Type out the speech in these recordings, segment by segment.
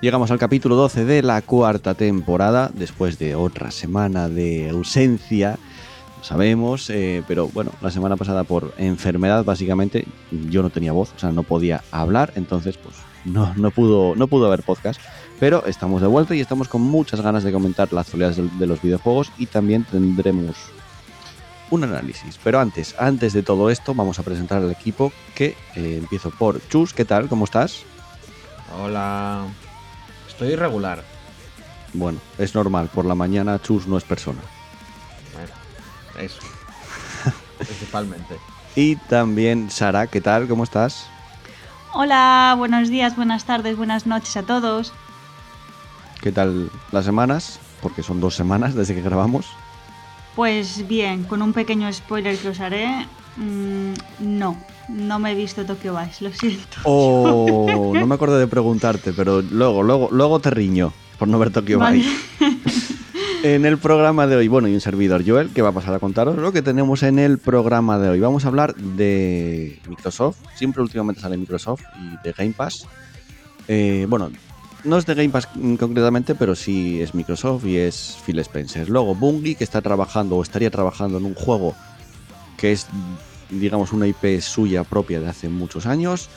Llegamos al capítulo 12 de la cuarta temporada, después de otra semana de ausencia, sabemos, eh, pero bueno, la semana pasada por enfermedad básicamente yo no tenía voz, o sea, no podía hablar, entonces pues no, no, pudo, no pudo haber podcast. Pero estamos de vuelta y estamos con muchas ganas de comentar las actualidades de, de los videojuegos y también tendremos un análisis. Pero antes, antes de todo esto, vamos a presentar al equipo que eh, empiezo por Chus. ¿Qué tal? ¿Cómo estás? Hola. Estoy irregular. Bueno, es normal. Por la mañana Chus no es persona. Bueno, eso. Principalmente. Y también Sara, ¿qué tal? ¿Cómo estás? Hola, buenos días, buenas tardes, buenas noches a todos. ¿Qué tal las semanas? Porque son dos semanas desde que grabamos. Pues bien, con un pequeño spoiler que os haré, mmm, no, no me he visto Tokyo Vice, lo siento. Oh, no me acuerdo de preguntarte, pero luego, luego, luego te riño por no ver Tokyo Vale. Vice. En el programa de hoy, bueno, y un servidor Joel, que va a pasar a contaros lo que tenemos en el programa de hoy. Vamos a hablar de Microsoft, siempre últimamente sale Microsoft y de Game Pass. Eh, bueno, no es de Game Pass mm, concretamente, pero sí es Microsoft y es Phil Spencer. Luego Bungie, que está trabajando o estaría trabajando en un juego que es, digamos, una IP suya propia de hace muchos años.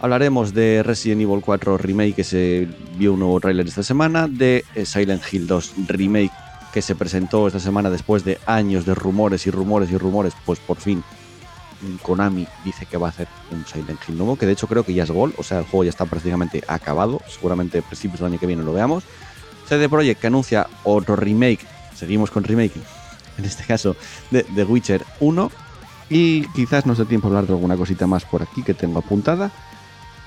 Hablaremos de Resident Evil 4 Remake, que se vio un nuevo tráiler esta semana, de eh, Silent Hill 2 Remake, que se presentó esta semana después de años de rumores y rumores y rumores, pues por fin Konami dice que va a hacer un Silent Hill nuevo, que de hecho creo que ya es gol, o sea, el juego ya está prácticamente acabado, seguramente principios del año que viene lo veamos. CD Projekt que anuncia otro remake, seguimos con remake, en este caso de The Witcher 1, y quizás nos dé tiempo a hablar de alguna cosita más por aquí que tengo apuntada,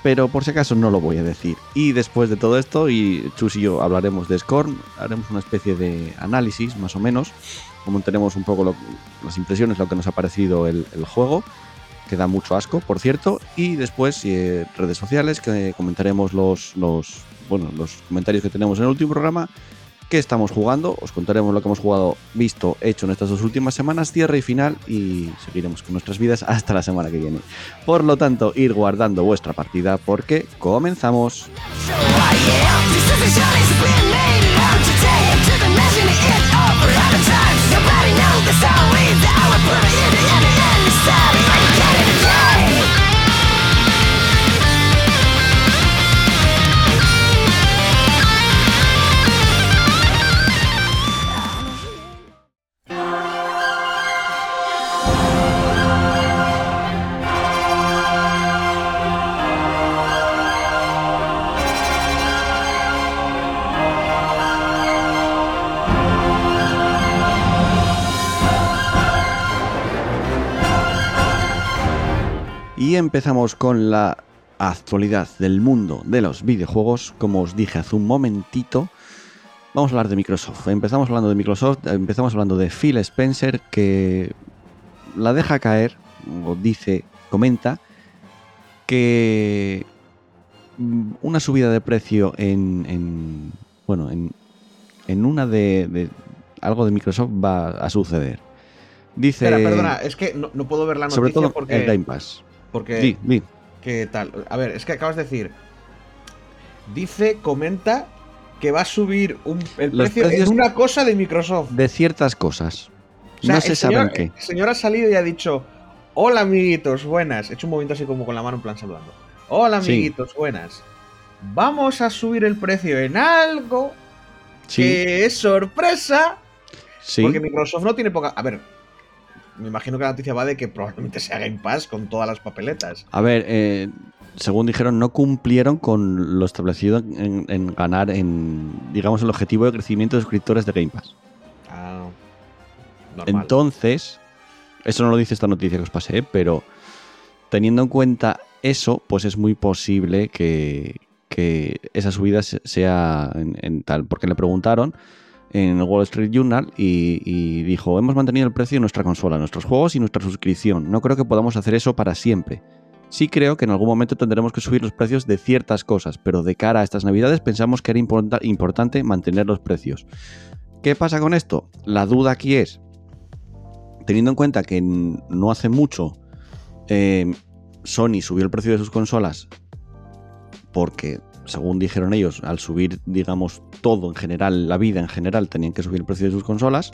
pero por si acaso no lo voy a decir. Y después de todo esto, y Chus y yo hablaremos de Scorn, haremos una especie de análisis más o menos, comentaremos un poco lo- las impresiones, lo que nos ha parecido el, el juego, que da mucho asco, por cierto, y después eh, redes sociales, que comentaremos los, los, bueno, los comentarios que tenemos en el último programa, qué estamos jugando, os contaremos lo que hemos jugado, visto, hecho en estas dos últimas semanas, cierre y final, y seguiremos con nuestras vidas hasta la semana que viene. Por lo tanto, ir guardando vuestra partida porque comenzamos. Y empezamos con la actualidad del mundo de los videojuegos. Como os dije hace un momentito, vamos a hablar de Microsoft. Empezamos hablando de Microsoft, empezamos hablando de Phil Spencer, que la deja caer, o dice, comenta, que mm, una subida de precio en, en- bueno, en, en una de, de- algo de Microsoft va a suceder. Dice, Espera, perdona, es que no, no puedo ver la noticia sobre todo porque. el Game Pass. Porque. ¿Qué tal? A ver, es que acabas de decir. Dice, comenta que va a subir un- el Los precio en una cosa de Microsoft. de ciertas cosas. O sea, no se saben qué. El señor ha salido y ha dicho: Hola, amiguitos, buenas. He hecho un movimiento así como con la mano en plan saludando. Hola, Sí. amiguitos, buenas. Vamos a subir el precio en algo que es sorpresa. sí. Porque Microsoft no tiene poca. A ver, me imagino que la noticia va de que probablemente sea Game Pass con todas las papeletas. A ver, eh, según dijeron, no cumplieron con lo establecido en, en ganar en, digamos, el objetivo de crecimiento de suscriptores de Game Pass. Ah, normal. Entonces, eso no lo dice esta noticia que os pasé, pero teniendo en cuenta eso, pues es muy posible que, que esa subida se- sea en, en tal. Porque le preguntaron en el Wall Street Journal y, dijo, hemos mantenido el precio de nuestra consola, nuestros juegos y nuestra suscripción. No creo que podamos hacer eso para siempre. Sí creo que en algún momento tendremos que subir los precios de ciertas cosas, pero de cara a estas navidades pensamos que era importa- importante mantener los precios. ¿Qué pasa con esto? La duda aquí es, teniendo en cuenta que no hace mucho eh, Sony subió el precio de sus consolas porque, según dijeron ellos, al subir, digamos, todo en general, la vida en general, tenían que subir el precio de sus consolas.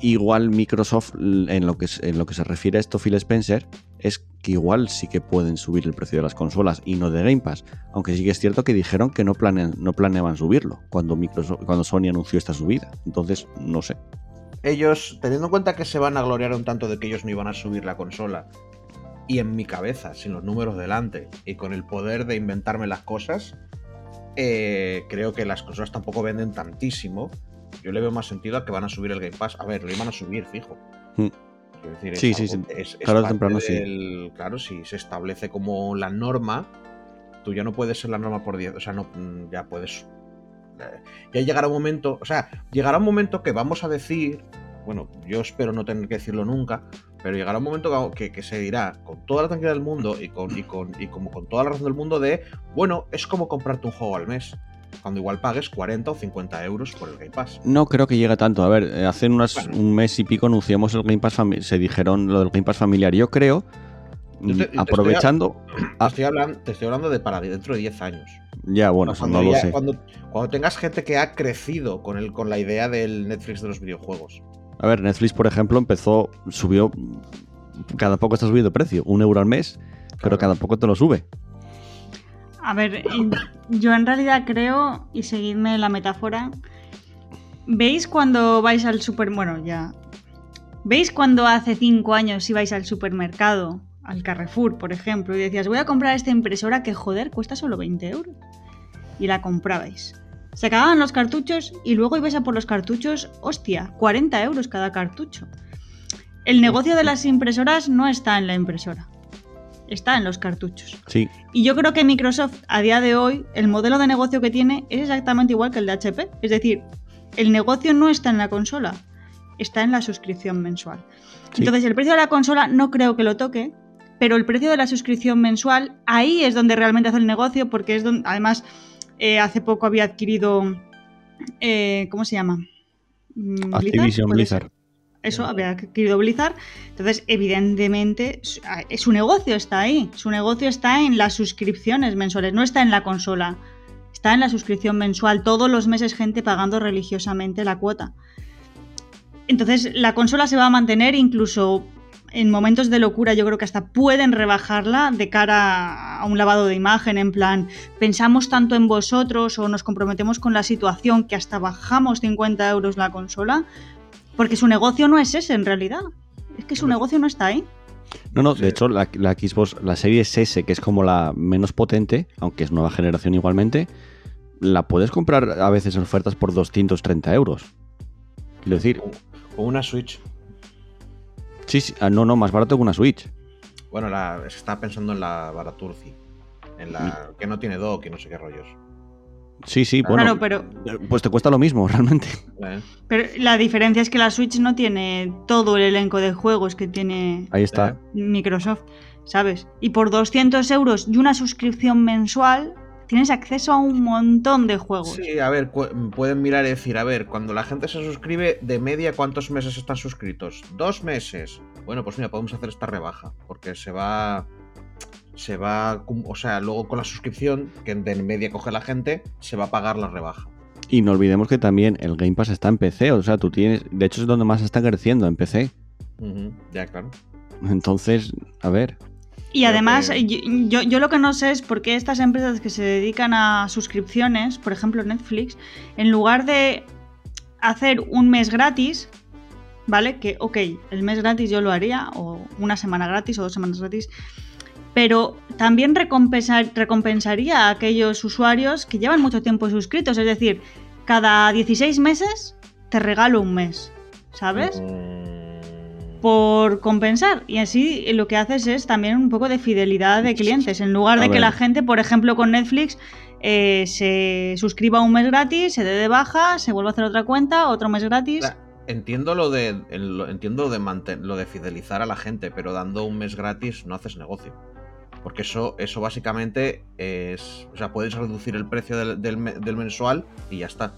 Igual Microsoft, l- en lo que, se- en lo que se refiere a esto, Phil Spencer, es que igual sí que pueden subir el precio de las consolas y no de Game Pass. Aunque sí que es cierto que dijeron que no, planean, no planeaban subirlo cuando, Microsoft, cuando Sony anunció esta subida. Entonces, no sé. Ellos, teniendo en cuenta que se van a gloriar un tanto de que ellos no iban a subir la consola, y en mi cabeza, sin los números delante, y con el poder de inventarme las cosas, eh, creo que las consolas tampoco venden tantísimo. Yo le veo más sentido a que van a subir el Game Pass. A ver, lo iban a subir, fijo. Mm. Decir, es Sí, sí, algo- sí. es- es Tarde o parte temprano sí. Claro, si se establece como la norma, tú ya no puedes ser la norma por 10. O sea, no, mm, ya puedes. eh, Ya llegará un momento. O sea, llegará un momento que vamos a decir. Bueno, yo espero no tener que decirlo nunca. Pero llegará un momento que, que se dirá con toda la tranquilidad del mundo y, con, y, con, y como con toda la razón del mundo de, bueno, es como comprarte un juego al mes. Cuando igual pagues 40 o 50 euros por el Game Pass. No creo que llegue tanto. A ver, eh, hace unas, Bueno. un mes y pico anunciamos el Game Pass familiar. Se dijeron lo del Game Pass familiar. Yo creo, Yo te- aprovechando. Te, estoy hablando, te estoy hablando de para dentro de 10 años. Ya, bueno, cuando, no lo ya- sé. cuando, cuando tengas gente que ha crecido con, el, con la idea del Netflix de los videojuegos. A ver, Netflix, por ejemplo, empezó, subió. Cada poco está subiendo precio, un euro al mes, pero cada poco te lo sube. A ver, yo en realidad creo, y seguidme la metáfora, ¿veis cuando vais al super... Bueno, ya... ¿Veis cuando hace cinco años ibais al supermercado, al Carrefour, por ejemplo, y decías, voy a comprar esta impresora que, joder, cuesta solo 20 euros? Y la comprabais. Se acababan los cartuchos y luego ibais a por los cartuchos, hostia, 40 euros cada cartucho. El negocio de las impresoras no está en la impresora, está en los cartuchos. Sí, Y yo creo que Microsoft a día de hoy, el modelo de negocio que tiene es exactamente igual que el de HP. Es decir, el negocio no está en la consola, está en la suscripción mensual. Sí. Entonces, el precio de la consola no creo que lo toque, pero el precio de la suscripción mensual, ahí es donde realmente hace el negocio, porque es donde, además, eh, hace poco había adquirido, eh, ¿cómo se llama? Mm, Activision. Blizzard. Eso, había adquirido Blizzard. Entonces, evidentemente, su- a- su negocio está ahí. Su negocio está en las suscripciones mensuales, no está en la consola. Está en la suscripción mensual. Todos los meses gente pagando religiosamente la cuota. Entonces, la consola se va a mantener incluso en momentos de locura. Yo creo que hasta pueden rebajarla de cara a un lavado de imagen. En plan, pensamos tanto en vosotros o nos comprometemos con la situación que hasta bajamos 50 euros la consola. Porque su negocio no es ese en realidad. Es que su negocio no está ahí. No, no, de hecho, la, la Xbox, la serie S, que es como la menos potente, aunque es nueva generación igualmente, la puedes comprar a veces en ofertas por 230 euros. Quiero decir, Con una Switch. Sí, sí, ah, no, no, más barato que una Switch. Bueno, la, se está pensando en la Baraturci. En la que no tiene dock y no sé qué rollos. Sí, sí, bueno. Claro, pero, eh, Pues te cuesta lo mismo, realmente. ¿Eh? pero la diferencia es que la Switch no tiene todo el elenco de juegos que tiene Ahí está. Microsoft, ¿sabes? Y por 200 euros y una suscripción mensual, tienes acceso a un montón de juegos. Sí, a ver, pueden mirar y decir, a ver, cuando la gente se suscribe, de media, ¿cuántos meses están suscritos? Dos meses. Bueno, pues mira, podemos hacer esta rebaja, porque se va... Se va... O sea, luego con la suscripción, que de media coge la gente, se va a pagar la rebaja. Y no olvidemos que también el Game Pass está en PC, o sea, tú tienes. De hecho, es donde más está creciendo, en PC. Ya, claro. Entonces, a ver. Y además, que- yo- yo lo que no sé es por qué estas empresas que se dedican a suscripciones, por ejemplo Netflix, en lugar de hacer un mes gratis, ¿vale? Que, ok, el mes gratis yo lo haría, o una semana gratis o dos semanas gratis, pero también recompensar- recompensaría a aquellos usuarios que llevan mucho tiempo suscritos, es decir, cada 16 meses te regalo un mes, ¿sabes? Mm, por compensar. Y así lo que haces es también un poco de fidelidad de clientes. En lugar de A que ver. la gente, por ejemplo, con Netflix, eh, se suscriba un mes gratis, se dé de baja, se vuelva a hacer otra cuenta, otro mes gratis. Entiendo lo de entiendo lo de manten- lo de fidelizar a la gente, pero dando un mes gratis no haces negocio. Porque eso, eso básicamente es. O sea, puedes reducir el precio del, del del mensual y ya está.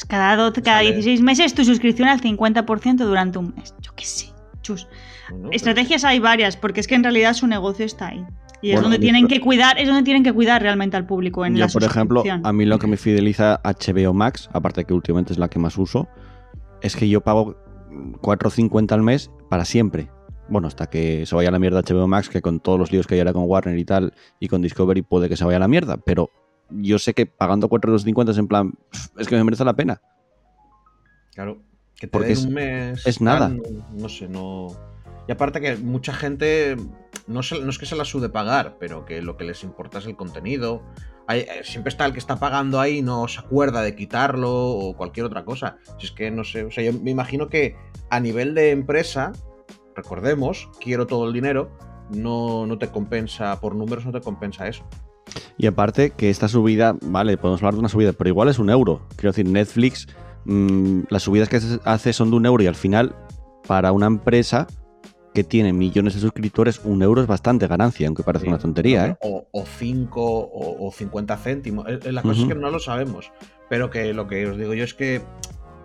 Pues cada, do- cada Sale. 16 meses tu suscripción al 50% durante un mes. Yo qué sé. Chus. ¿no? Estrategias hay varias, porque es que en realidad su negocio está ahí. Y es Bueno, donde tienen que cuidar, es donde tienen que cuidar realmente al público en Yo, la por ejemplo, a mí lo que me fideliza HBO Max, aparte que últimamente es la que más uso, es que yo pago 4.50 al mes para siempre. Bueno, hasta que se vaya a la mierda HBO Max, que con todos los líos que hay ahora con Warner y tal, y con Discovery puede que se vaya a la mierda, pero yo sé que pagando 4.50 es en plan, "Pff, es que me merece la pena. Claro. Que te Porque es- un mes. es nada. No, no sé, no. Y aparte que mucha gente. No, se- no es que se la sude pagar, pero que lo que les importa es el contenido. Hay- eh, siempre está el que está pagando ahí y no se acuerda de quitarlo o cualquier otra cosa. Si es que no sé. O sea, yo me imagino que a nivel de empresa, recordemos, quiero todo el dinero. No, no te compensa, por números no te compensa eso. Y aparte que esta subida, vale, podemos hablar de una subida, pero igual es un euro. Quiero decir, Netflix, mm, las subidas que hace- son de un euro y al final, para una empresa que tiene millones de suscriptores, un euro es bastante ganancia, aunque parece Sí, una tontería, ¿eh? O, o 5 o, o 50 céntimos. La cosa es que no lo sabemos. Pero que lo que os digo yo es que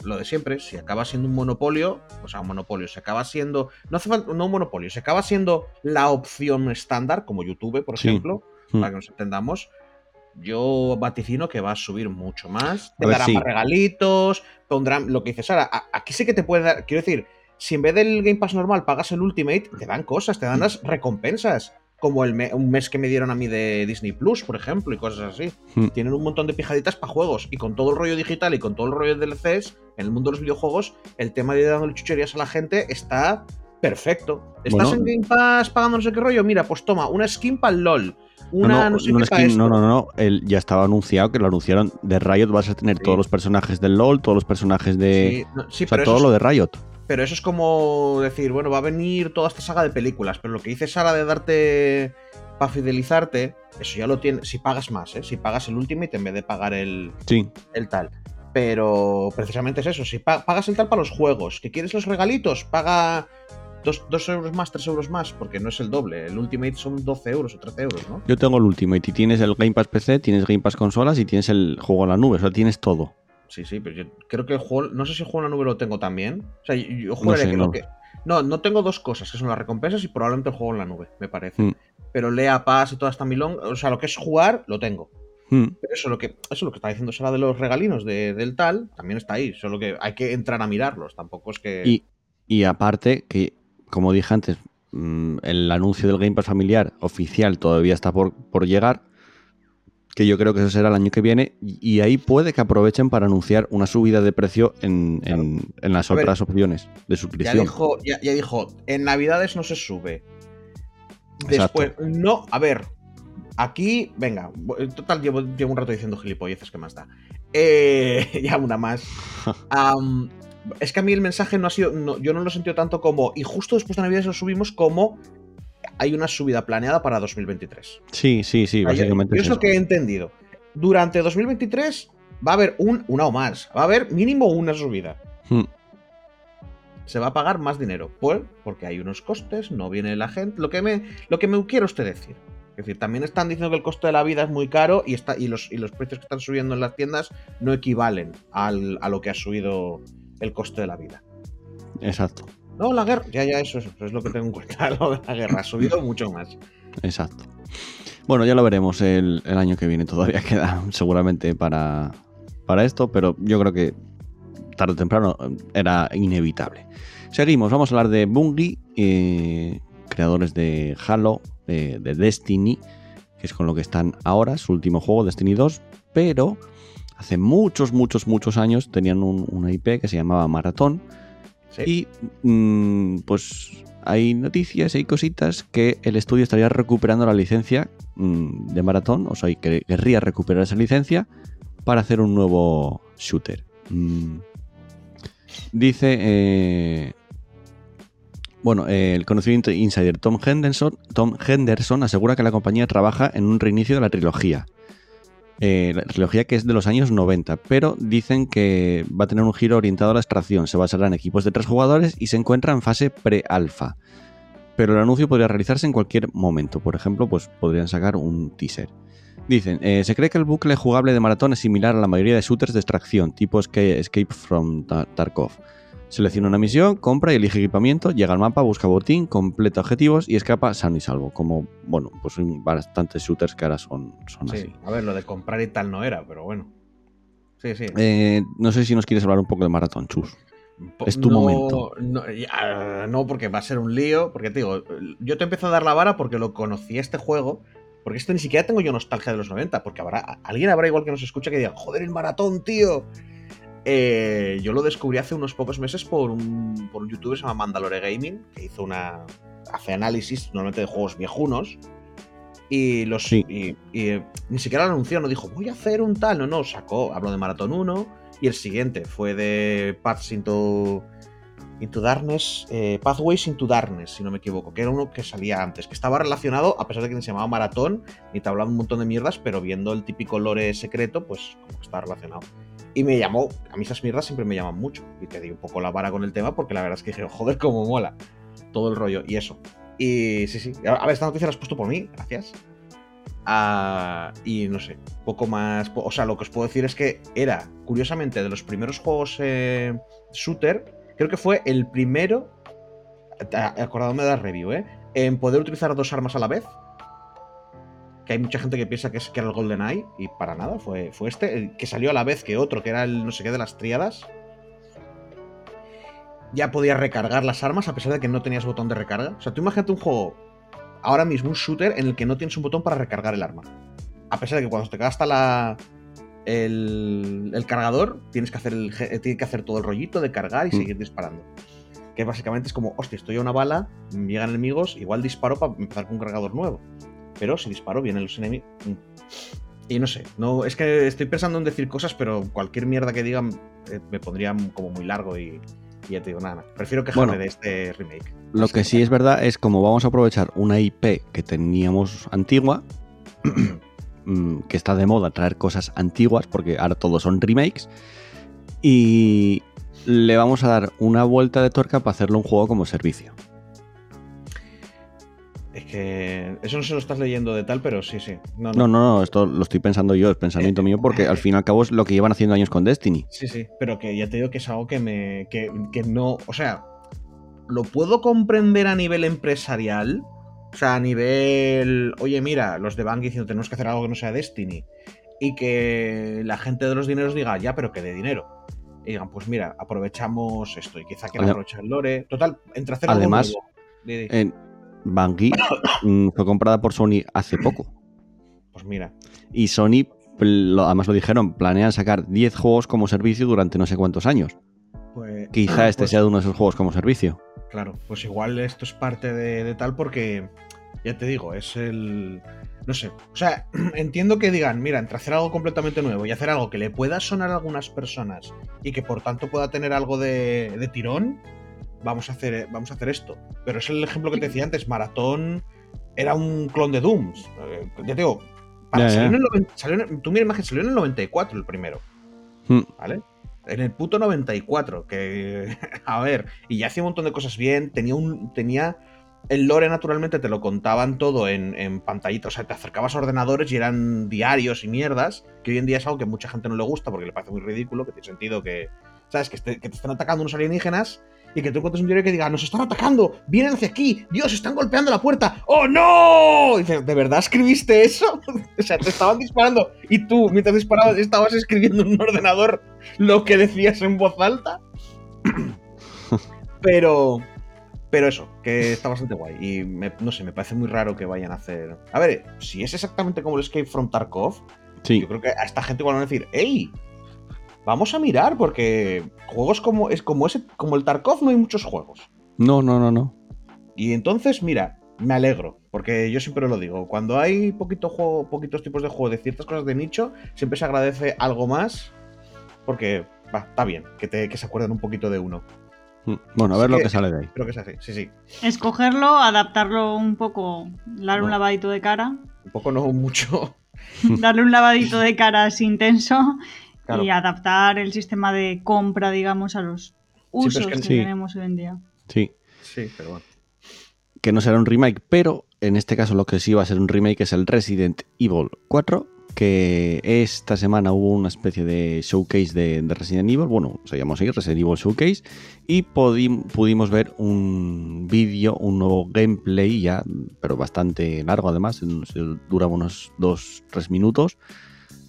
lo de siempre, si acaba siendo un monopolio, o sea, un monopolio, se acaba siendo. No hace falta, no un monopolio, se acaba siendo la opción estándar, como YouTube, por Sí. ejemplo, Mm. para que nos entendamos. Yo vaticino que va a subir mucho más. Te darán sí. más regalitos, pondrán lo que dice Sara. Aquí sí que te puede dar. Quiero decir, si en vez del Game Pass normal pagas el Ultimate, te dan cosas, te dan las recompensas. Como el me- un mes que me dieron a mí de Disney Plus, por ejemplo, y cosas así. Mm. Tienen un montón de pijaditas para juegos. Y con todo el rollo digital y con todo el rollo de DLCs, en el mundo de los videojuegos, el tema de dándole chucherías a la gente está perfecto. ¿Estás Bueno. en Game Pass pagando no sé qué rollo? Mira, pues toma, una skin para el LOL. No, Una no, no, sé no, qué es pa' que- esto. no, no, no, el- ya estaba anunciado que lo anunciaron de Riot, vas a tener Sí. todos los personajes del LoL, todos los personajes de... Sí, sí, o sea, pero, todo lo de Riot. pero eso es como decir, bueno, va a venir toda esta saga de películas, pero lo que dice Sara de darte para fidelizarte, eso ya lo tienes, si pagas más, ¿eh? si pagas el Ultimate en vez de pagar el, el tal. Pero precisamente es eso, si pa- pagas el tal para los juegos, que quieres los regalitos, paga dos, dos euros más, tres euros más, porque no es el doble, el Ultimate son 12 euros o 13 euros, ¿no? yo tengo el Ultimate y tienes el Game Pass PC, tienes Game Pass consolas y tienes el juego en la nube, o sea, tienes todo. Sí, sí, pero yo creo que el juego. No sé si el juego en la nube lo tengo también. O sea, yo, yo No sé, que no. que. No, no tengo dos cosas, que son las recompensas y probablemente el juego en la nube, me parece. Mm. Pero Lea Pass y toda esta milón, o sea, lo que es jugar, lo tengo. Hmm. Pero eso lo que, eso lo que está diciendo Sara de los regalinos de- del tal, también está ahí. Solo que hay que entrar a mirarlos. Tampoco es que. Y, y aparte, que como dije antes, mm, el anuncio del Game Pass familiar oficial todavía está por, por llegar, que yo creo que eso será el año que viene, y, ahí puede que aprovechen para anunciar una subida de precio en, en- en las A ver, otras opciones de Ya suscripción. dijo, ya, ya dijo, en Navidades no se sube. Exacto. Después, no, a ver, aquí, venga, en total llevo, llevo un rato diciendo gilipolleces que más da. Eh, ya una más. es que a mí el mensaje no ha sido, no, yo no lo he sentido tanto como, y justo después de Navidades lo subimos como, hay una subida planeada para 2023. Sí, sí, sí, básicamente yo es lo que he entendido. Durante 2023 va a haber un, una o más, va a haber mínimo una subida Hmm. se va a pagar más dinero. Pues porque hay unos costes, no viene la gente. Lo que me, lo que me quiere usted decir. Es decir, también están diciendo que el coste de la vida es muy caro y, está, y, los, y los precios que están subiendo en las tiendas no equivalen al- a lo que ha subido el coste de la vida. Exacto, No, la guerra, ya, ya, eso, es- eso es lo que tengo en cuenta. Lo de la guerra ha subido mucho más. exacto. Bueno, ya lo veremos el, el año que viene. Todavía queda seguramente para, para esto, pero yo creo que tarde o temprano eh, era inevitable. Seguimos, vamos a hablar de Bungie, eh, creadores de Halo, de, de Destiny, que es con lo que están ahora, su último juego, Destiny 2, pero hace muchos, muchos, muchos años tenían un- una IP que se llamaba Maratón, Sí. y mm, pues hay noticias, hay cositas que el estudio estaría recuperando la licencia mm, de Maratón, o sea, que querría recuperar esa licencia para hacer un nuevo shooter. Mm, Dice. eh, bueno, eh, el conocido insider Tom Henderson, Tom Henderson asegura que la compañía trabaja en un reinicio de la trilogía. Eh, la trilogía que es de los años 90, pero dicen que va a tener un giro orientado a la extracción. Se basará en equipos de tres jugadores y se encuentra en fase pre-alfa. Pero el anuncio podría realizarse en cualquier momento. Por ejemplo, pues podrían sacar un teaser. Dicen, eh, se cree que el bucle jugable de maratón es similar a la mayoría de shooters de extracción, tipo Esca- Escape from Ta- Tarkov. Selecciona una misión, compra y elige equipamiento, llega al mapa, busca botín, completa objetivos y escapa sano y salvo. Como, bueno, pues hay bastantes shooters que ahora son, son Sí, así. a ver, lo de comprar y tal no era, pero bueno. Sí, sí. Eh, no sé si nos quieres hablar un poco de maratón, Chus. Es tu no- momento. No, ya, no, porque va a ser un lío. Porque te digo, yo te empiezo a dar la vara porque lo conocí este juego. Porque esto ni siquiera tengo yo nostalgia de los 90. Porque habrá alguien habrá igual que nos escucha que diga, joder, el maratón, tío. Eh, yo lo descubrí hace unos pocos meses por un, por un youtuber que se llama Mandalore Gaming, que hizo una. hace análisis normalmente de juegos viejunos. Y los. Sí. Y, y, eh, ni siquiera lo anunció, no dijo, voy a hacer un tal. No, no, sacó, habló de Maratón 1. Y el siguiente fue de Paths into, into Darkness. eh, Pathways into Darkness, si no me equivoco. Que era uno que salía antes. Que estaba relacionado, a pesar de que se llamaba Maratón. Y te hablaba un montón de mierdas. Pero viendo el típico lore secreto, pues como que estaba relacionado. Y me llamó, a mí esas mierdas siempre me llaman mucho. Y te di un poco la vara con el tema porque la verdad es que dije, joder, cómo mola. Todo el rollo y eso. Y sí, sí. A ver, esta noticia la has puesto por mí, gracias. Ah, y no sé, poco más. O sea, lo que os puedo decir es que era, curiosamente, de los primeros juegos eh, shooter, creo que fue el primero, acordándome de la review, ¿eh? En poder utilizar dos armas a la vez. Que hay mucha gente que piensa que, es, que era el GoldenEye, y para nada, fue, fue este, el que salió a la vez que otro, que era el no sé qué de las tríadas. Ya podías recargar las armas a pesar de que no tenías botón de recarga. O sea, tú imagínate un juego, ahora mismo un shooter, en el que no tienes un botón para recargar el arma. A pesar de que cuando te gasta la, el, el cargador, tienes que, hacer el, ge- tienes que hacer todo el rollito de cargar y Mm. seguir disparando. Que básicamente es como, hostia, estoy a una bala, llegan enemigos, igual disparo para empezar con un cargador nuevo. Pero si disparo, vienen los enemigos. Y no sé, no, es que estoy pensando en decir cosas, pero cualquier mierda que digan eh, me pondría como muy largo y, y ya te digo, nada, nada. Prefiero quejarme Bueno. de este remake. Lo que sí es verdad es como vamos a aprovechar una IP que teníamos antigua, mm, que está de moda traer cosas antiguas, porque ahora todos son remakes, y le vamos a dar una vuelta de tuerca para hacerlo un juego como servicio. Es que eso no se lo estás leyendo de tal, pero sí, sí. No, No, no. no, no, esto lo estoy pensando yo, es pensamiento mío, porque al fin y al cabo es lo que llevan haciendo años con Destiny. Sí, sí, pero que ya te digo que es algo que me. que, que no. O sea, lo puedo comprender a nivel empresarial. O sea, a nivel. Oye, mira, los de Bank diciendo tenemos que hacer algo que no sea Destiny. Y que la gente de los dineros diga, ya, pero que de dinero. Y digan, pues mira, aprovechamos esto. Y quizá Adem- aprovechar el lore. Total, entre hacer algo Además, nuevo. Di, di. En Bungie mm, fue comprada por Sony hace poco. Pues mira. Y Sony, además lo dijeron, planean sacar 10 juegos como servicio durante no sé cuántos años. Pues, Quizá este pues- sea uno de esos juegos como servicio. Claro, pues igual esto es parte de, de tal porque, ya te digo, es el... No sé, o sea, entiendo que digan, mira, entre hacer algo completamente nuevo y hacer algo que le pueda sonar a algunas personas y que por tanto pueda tener algo de, de tirón, vamos a, hacer, vamos a hacer esto. Pero es el ejemplo que te decía antes, Maratón era un clon de Dooms. Eh, ya te digo, para- ya. salió en el salió en- tú mira imagen, salió en el 94 el primero. Hmm. ¿vale? En el puto 94, que, a ver, y ya hacía un montón de cosas bien, tenía un, tenía, el lore naturalmente te lo contaban todo en, en pantallita, o sea, te acercabas a ordenadores y eran diarios y mierdas, que hoy en día es algo que mucha gente no le gusta porque le parece muy ridículo, que tiene sentido que, ¿sabes? Que, esté- que te están atacando unos alienígenas y que tú encuentres un diario que diga, nos están atacando, vienen hacia aquí, Dios, están golpeando la puerta, ¡oh no! Y dices, ¿de verdad escribiste eso? o sea, te estaban disparando y tú, mientras disparabas, estabas escribiendo en un ordenador lo que decías en voz alta. pero. Pero eso, que está bastante guay. Y me- no sé, me parece muy raro que vayan a hacer. A ver, si es exactamente como el Escape from Tarkov, Sí, yo creo que a esta gente van a decir, ¡Ey! Vamos a mirar, porque juegos como, es como ese, como el Tarkov no hay muchos juegos. no, no, no, no. Y entonces, mira, me alegro, porque yo siempre lo digo, cuando hay poquito juego, poquitos tipos de juego de ciertas cosas de nicho, siempre se agradece algo más, porque va, está bien, que, te, que se acuerden un poquito de uno. Mm, Bueno, a ver Sí lo que- sale de ahí. Creo que es así, sí, sí. Escogerlo, adaptarlo un poco, darle un lavadito de cara, Un poco no mucho. darle un lavadito de cara así intenso Claro. y adaptar el sistema de compra, digamos, a los usos es que- que, sí. tenemos hoy en día. Sí. Sí, pero bueno. que no será un remake, pero en este caso lo que sí va a ser un remake es el Resident Evil 4, que esta semana hubo una especie de showcase de, de Resident Evil, bueno, se llamó así, Resident Evil Showcase, y pudimos ver un vídeo, un nuevo gameplay ya, pero bastante largo además, en- se dura unos 2-3 minutos,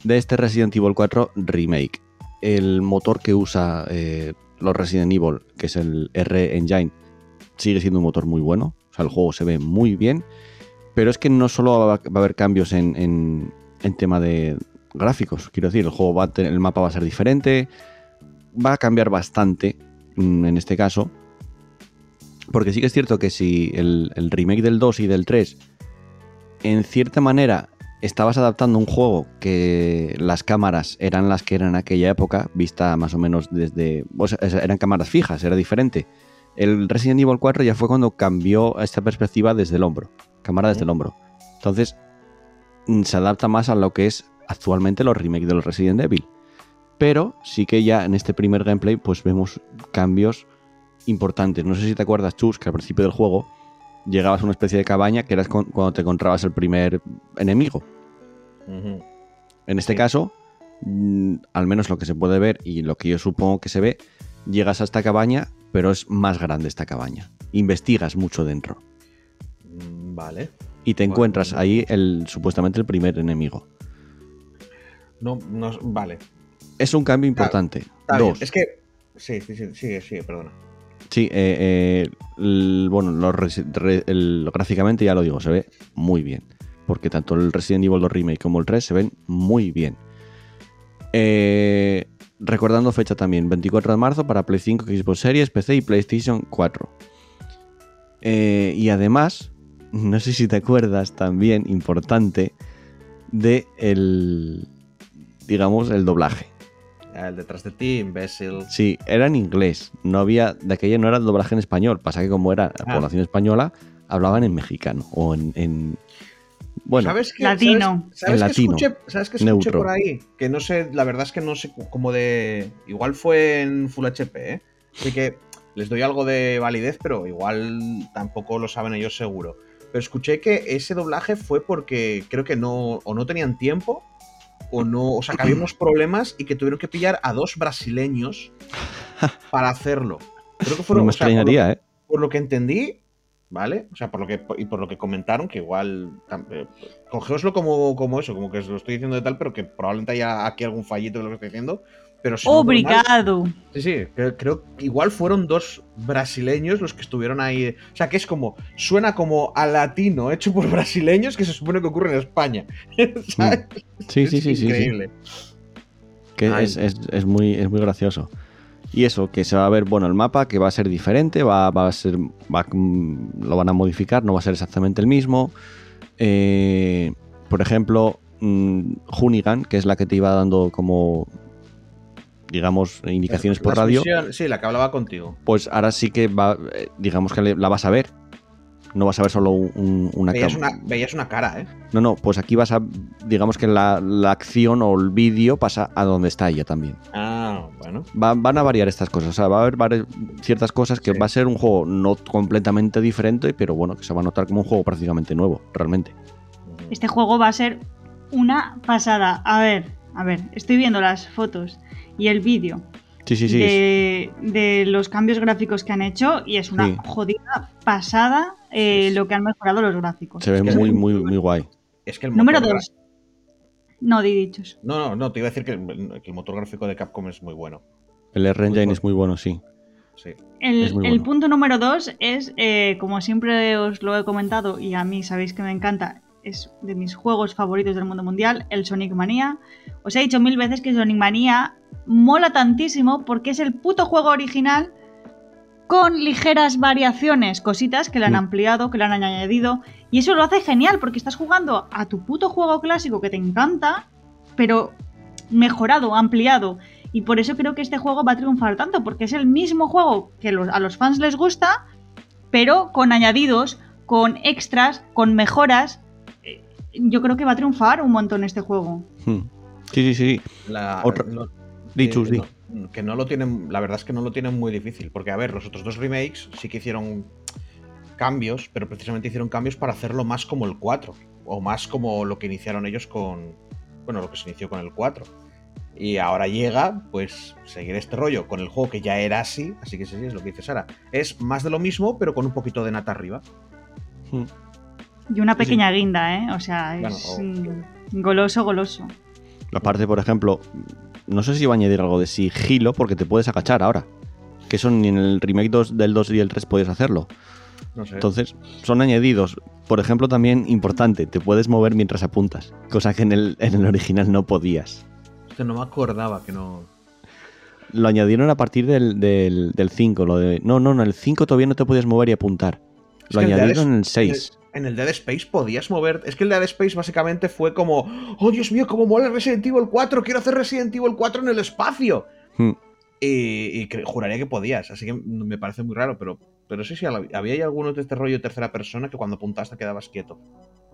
de este Resident Evil 4 remake. El motor que usa eh, los Resident Evil, que es el R Engine, sigue siendo un motor muy bueno. O sea, el juego se ve muy bien. Pero es que no solo va, a haber cambios en, en- en tema de gráficos. Quiero decir, el juego va a tener- el mapa va a ser diferente. Va a cambiar bastante mm, en este caso. Porque sí que es cierto que si el, el remake del 2 y del 3, en cierta manera, estabas adaptando un juego que las cámaras eran las que eran en aquella época, vista más o menos desde. eran cámaras fijas, era diferente. El Resident Evil 4 ya fue cuando cambió esta perspectiva desde el hombro, cámara desde el hombro. Entonces, mm, se adapta más a lo que es actualmente los remakes de los Resident Evil. Pero sí que ya en este primer gameplay, pues vemos cambios importantes. No sé si te acuerdas, Chus, que al principio del juego llegabas a una especie de cabaña que era con- cuando te encontrabas el primer enemigo. En este Sí. caso, mm, al menos lo que se puede ver y lo que yo supongo que se ve, llegas a esta cabaña, pero es más grande esta cabaña. Investigas mucho dentro Mm, Vale. y te encuentras bueno. ahí el supuestamente el primer enemigo. No, no, vale. Es un cambio importante. Está. Dos. Es que. Sí, sí, sí, sigue, sigue, perdona. Sí, eh, eh, bueno, lo gráficamente ya lo digo, se ve muy bien. Porque tanto el Resident Evil 2 Remake como el 3 se ven muy bien. Eh, recordando fecha también, 24 de marzo para Play 5, Xbox Series, PC y PlayStation 4. Eh, y además, no sé si te acuerdas también, importante, de el, digamos, el doblaje. El detrás de ti, imbécil. Sí, era en inglés. No había, de aquella no era el doblaje en español. Pasa que como era la Ah. población española, hablaban en mexicano o en, en- bueno, ¿Sabes? Latino. ¿Sabes, sabes En que latino. escuché, ¿sabes que escuché Neutro. por ahí? Que no sé, la verdad es que no sé cómo de. Igual fue en Full HP, ¿eh? Así que les doy algo de validez, pero igual tampoco lo saben ellos seguro. Pero escuché que ese doblaje fue porque creo que no. O no tenían tiempo. O no. O sea, que había unos problemas y que tuvieron que pillar a dos brasileños para hacerlo. Creo que no fueron. me o sea, por lo- ¿eh? por lo que entendí, ¿vale? O sea, por lo que, y por lo que comentaron, que igual. eh, Cogeoslo como, como eso, como que os lo estoy diciendo de tal, pero que probablemente haya aquí algún fallito de lo que estoy diciendo. Pero si no, Obrigado. Sí, sí, creo, creo que igual fueron dos brasileños los que estuvieron ahí. O sea, que es como. Suena como a latino hecho por brasileños que se supone que ocurre en España. ¿Sabes? Sí, Es sí, sí, sí, sí. Increíble. Que es, es- es muy, es muy gracioso. Y eso, que se va a ver, bueno, el mapa que va a ser diferente, va, va a ser. va- mm, lo van a modificar, no va a ser exactamente el mismo. Eh, por ejemplo, mm, Hunigan, que es la que te iba dando como. Digamos, indicaciones por radio. sí, la que hablaba contigo. pues ahora sí que va, eh, digamos que la vas a ver. No vas a ver solo un- un- una Veías una, veías una cara, ¿eh? No, no, pues aquí vas a, digamos que la, la acción o el vídeo pasa a donde está ella también. Ah, bueno. Va- van a variar estas cosas, o sea, va a haber ciertas cosas que Sí. va a ser un juego no completamente diferente, pero bueno, que se va a notar como un juego prácticamente nuevo, realmente. Este juego va a ser una pasada. A ver, a ver, estoy viendo las fotos y el vídeo Sí, sí, sí. es- de, de los cambios gráficos que han hecho y es una Sí. jodida pasada eh, Sí, sí. lo que han mejorado los gráficos. se ve es que- muy, muy, muy guay. Es que el Número 2. No, di dichos. No, no, no, te iba a decir que el, que el motor gráfico de Capcom es muy bueno. El R-Engine Muy es muy bueno, sí. Sí. El, punto número dos es, eh, como siempre os lo he comentado y a mí sabéis que me encanta, es de mis juegos favoritos del mundo mundial, el Sonic Mania. Os he dicho mil veces que Sonic Mania mola tantísimo porque es el puto juego original con ligeras variaciones, cositas que le han ampliado, que le han añadido. Y eso lo hace genial porque estás jugando a tu puto juego clásico que te encanta, pero mejorado, ampliado. Y por eso creo que este juego va a triunfar tanto, porque es el mismo juego que los- a los fans les gusta, pero con añadidos, con extras, con mejoras. Eh, Yo creo que va a triunfar un montón este juego. Hmm. Sí, sí, sí. La- Otra- Di, que Chus, di. no- que no lo tienen, la verdad es que no lo tienen muy difícil, porque a ver, los otros dos remakes sí que hicieron cambios, pero precisamente hicieron cambios para hacerlo más como el 4, o más como lo que iniciaron ellos con, bueno, lo que se inició con el 4. Y ahora llega, pues, seguir este rollo con el juego que ya era así, así que sí, sí, es lo que dice Sara. Es más de lo mismo, pero con un poquito de nata arriba. Hmm. Y una sí. pequeña guinda, ¿eh? O sea, Bueno, es o- goloso, goloso. Aparte, por ejemplo, no sé si va a añadir algo de sigilo porque te puedes agachar ahora. Que eso ni en el remake 2 del 2 y el 3 podías hacerlo. No sé. Entonces, son añadidos. Por ejemplo, también importante, te puedes mover mientras apuntas. Cosa que en el, en el original no podías. Es que no me acordaba que no. Lo añadieron a partir del, del, del 5. Lo de, no, no, en el 5 todavía no te podías mover y apuntar. Es Lo añadieron en el 6. En el Dead Space podías mover. Es que el Dead Space básicamente fue como. ¡Oh, Dios mío, cómo mola Resident Evil 4! ¡Quiero hacer Resident Evil 4 en el espacio! Hmm. Y, juraría que podías. Así que me parece muy raro, pero. Pero sí, sí, había algunos de este rollo de tercera persona que cuando apuntaste quedabas quieto.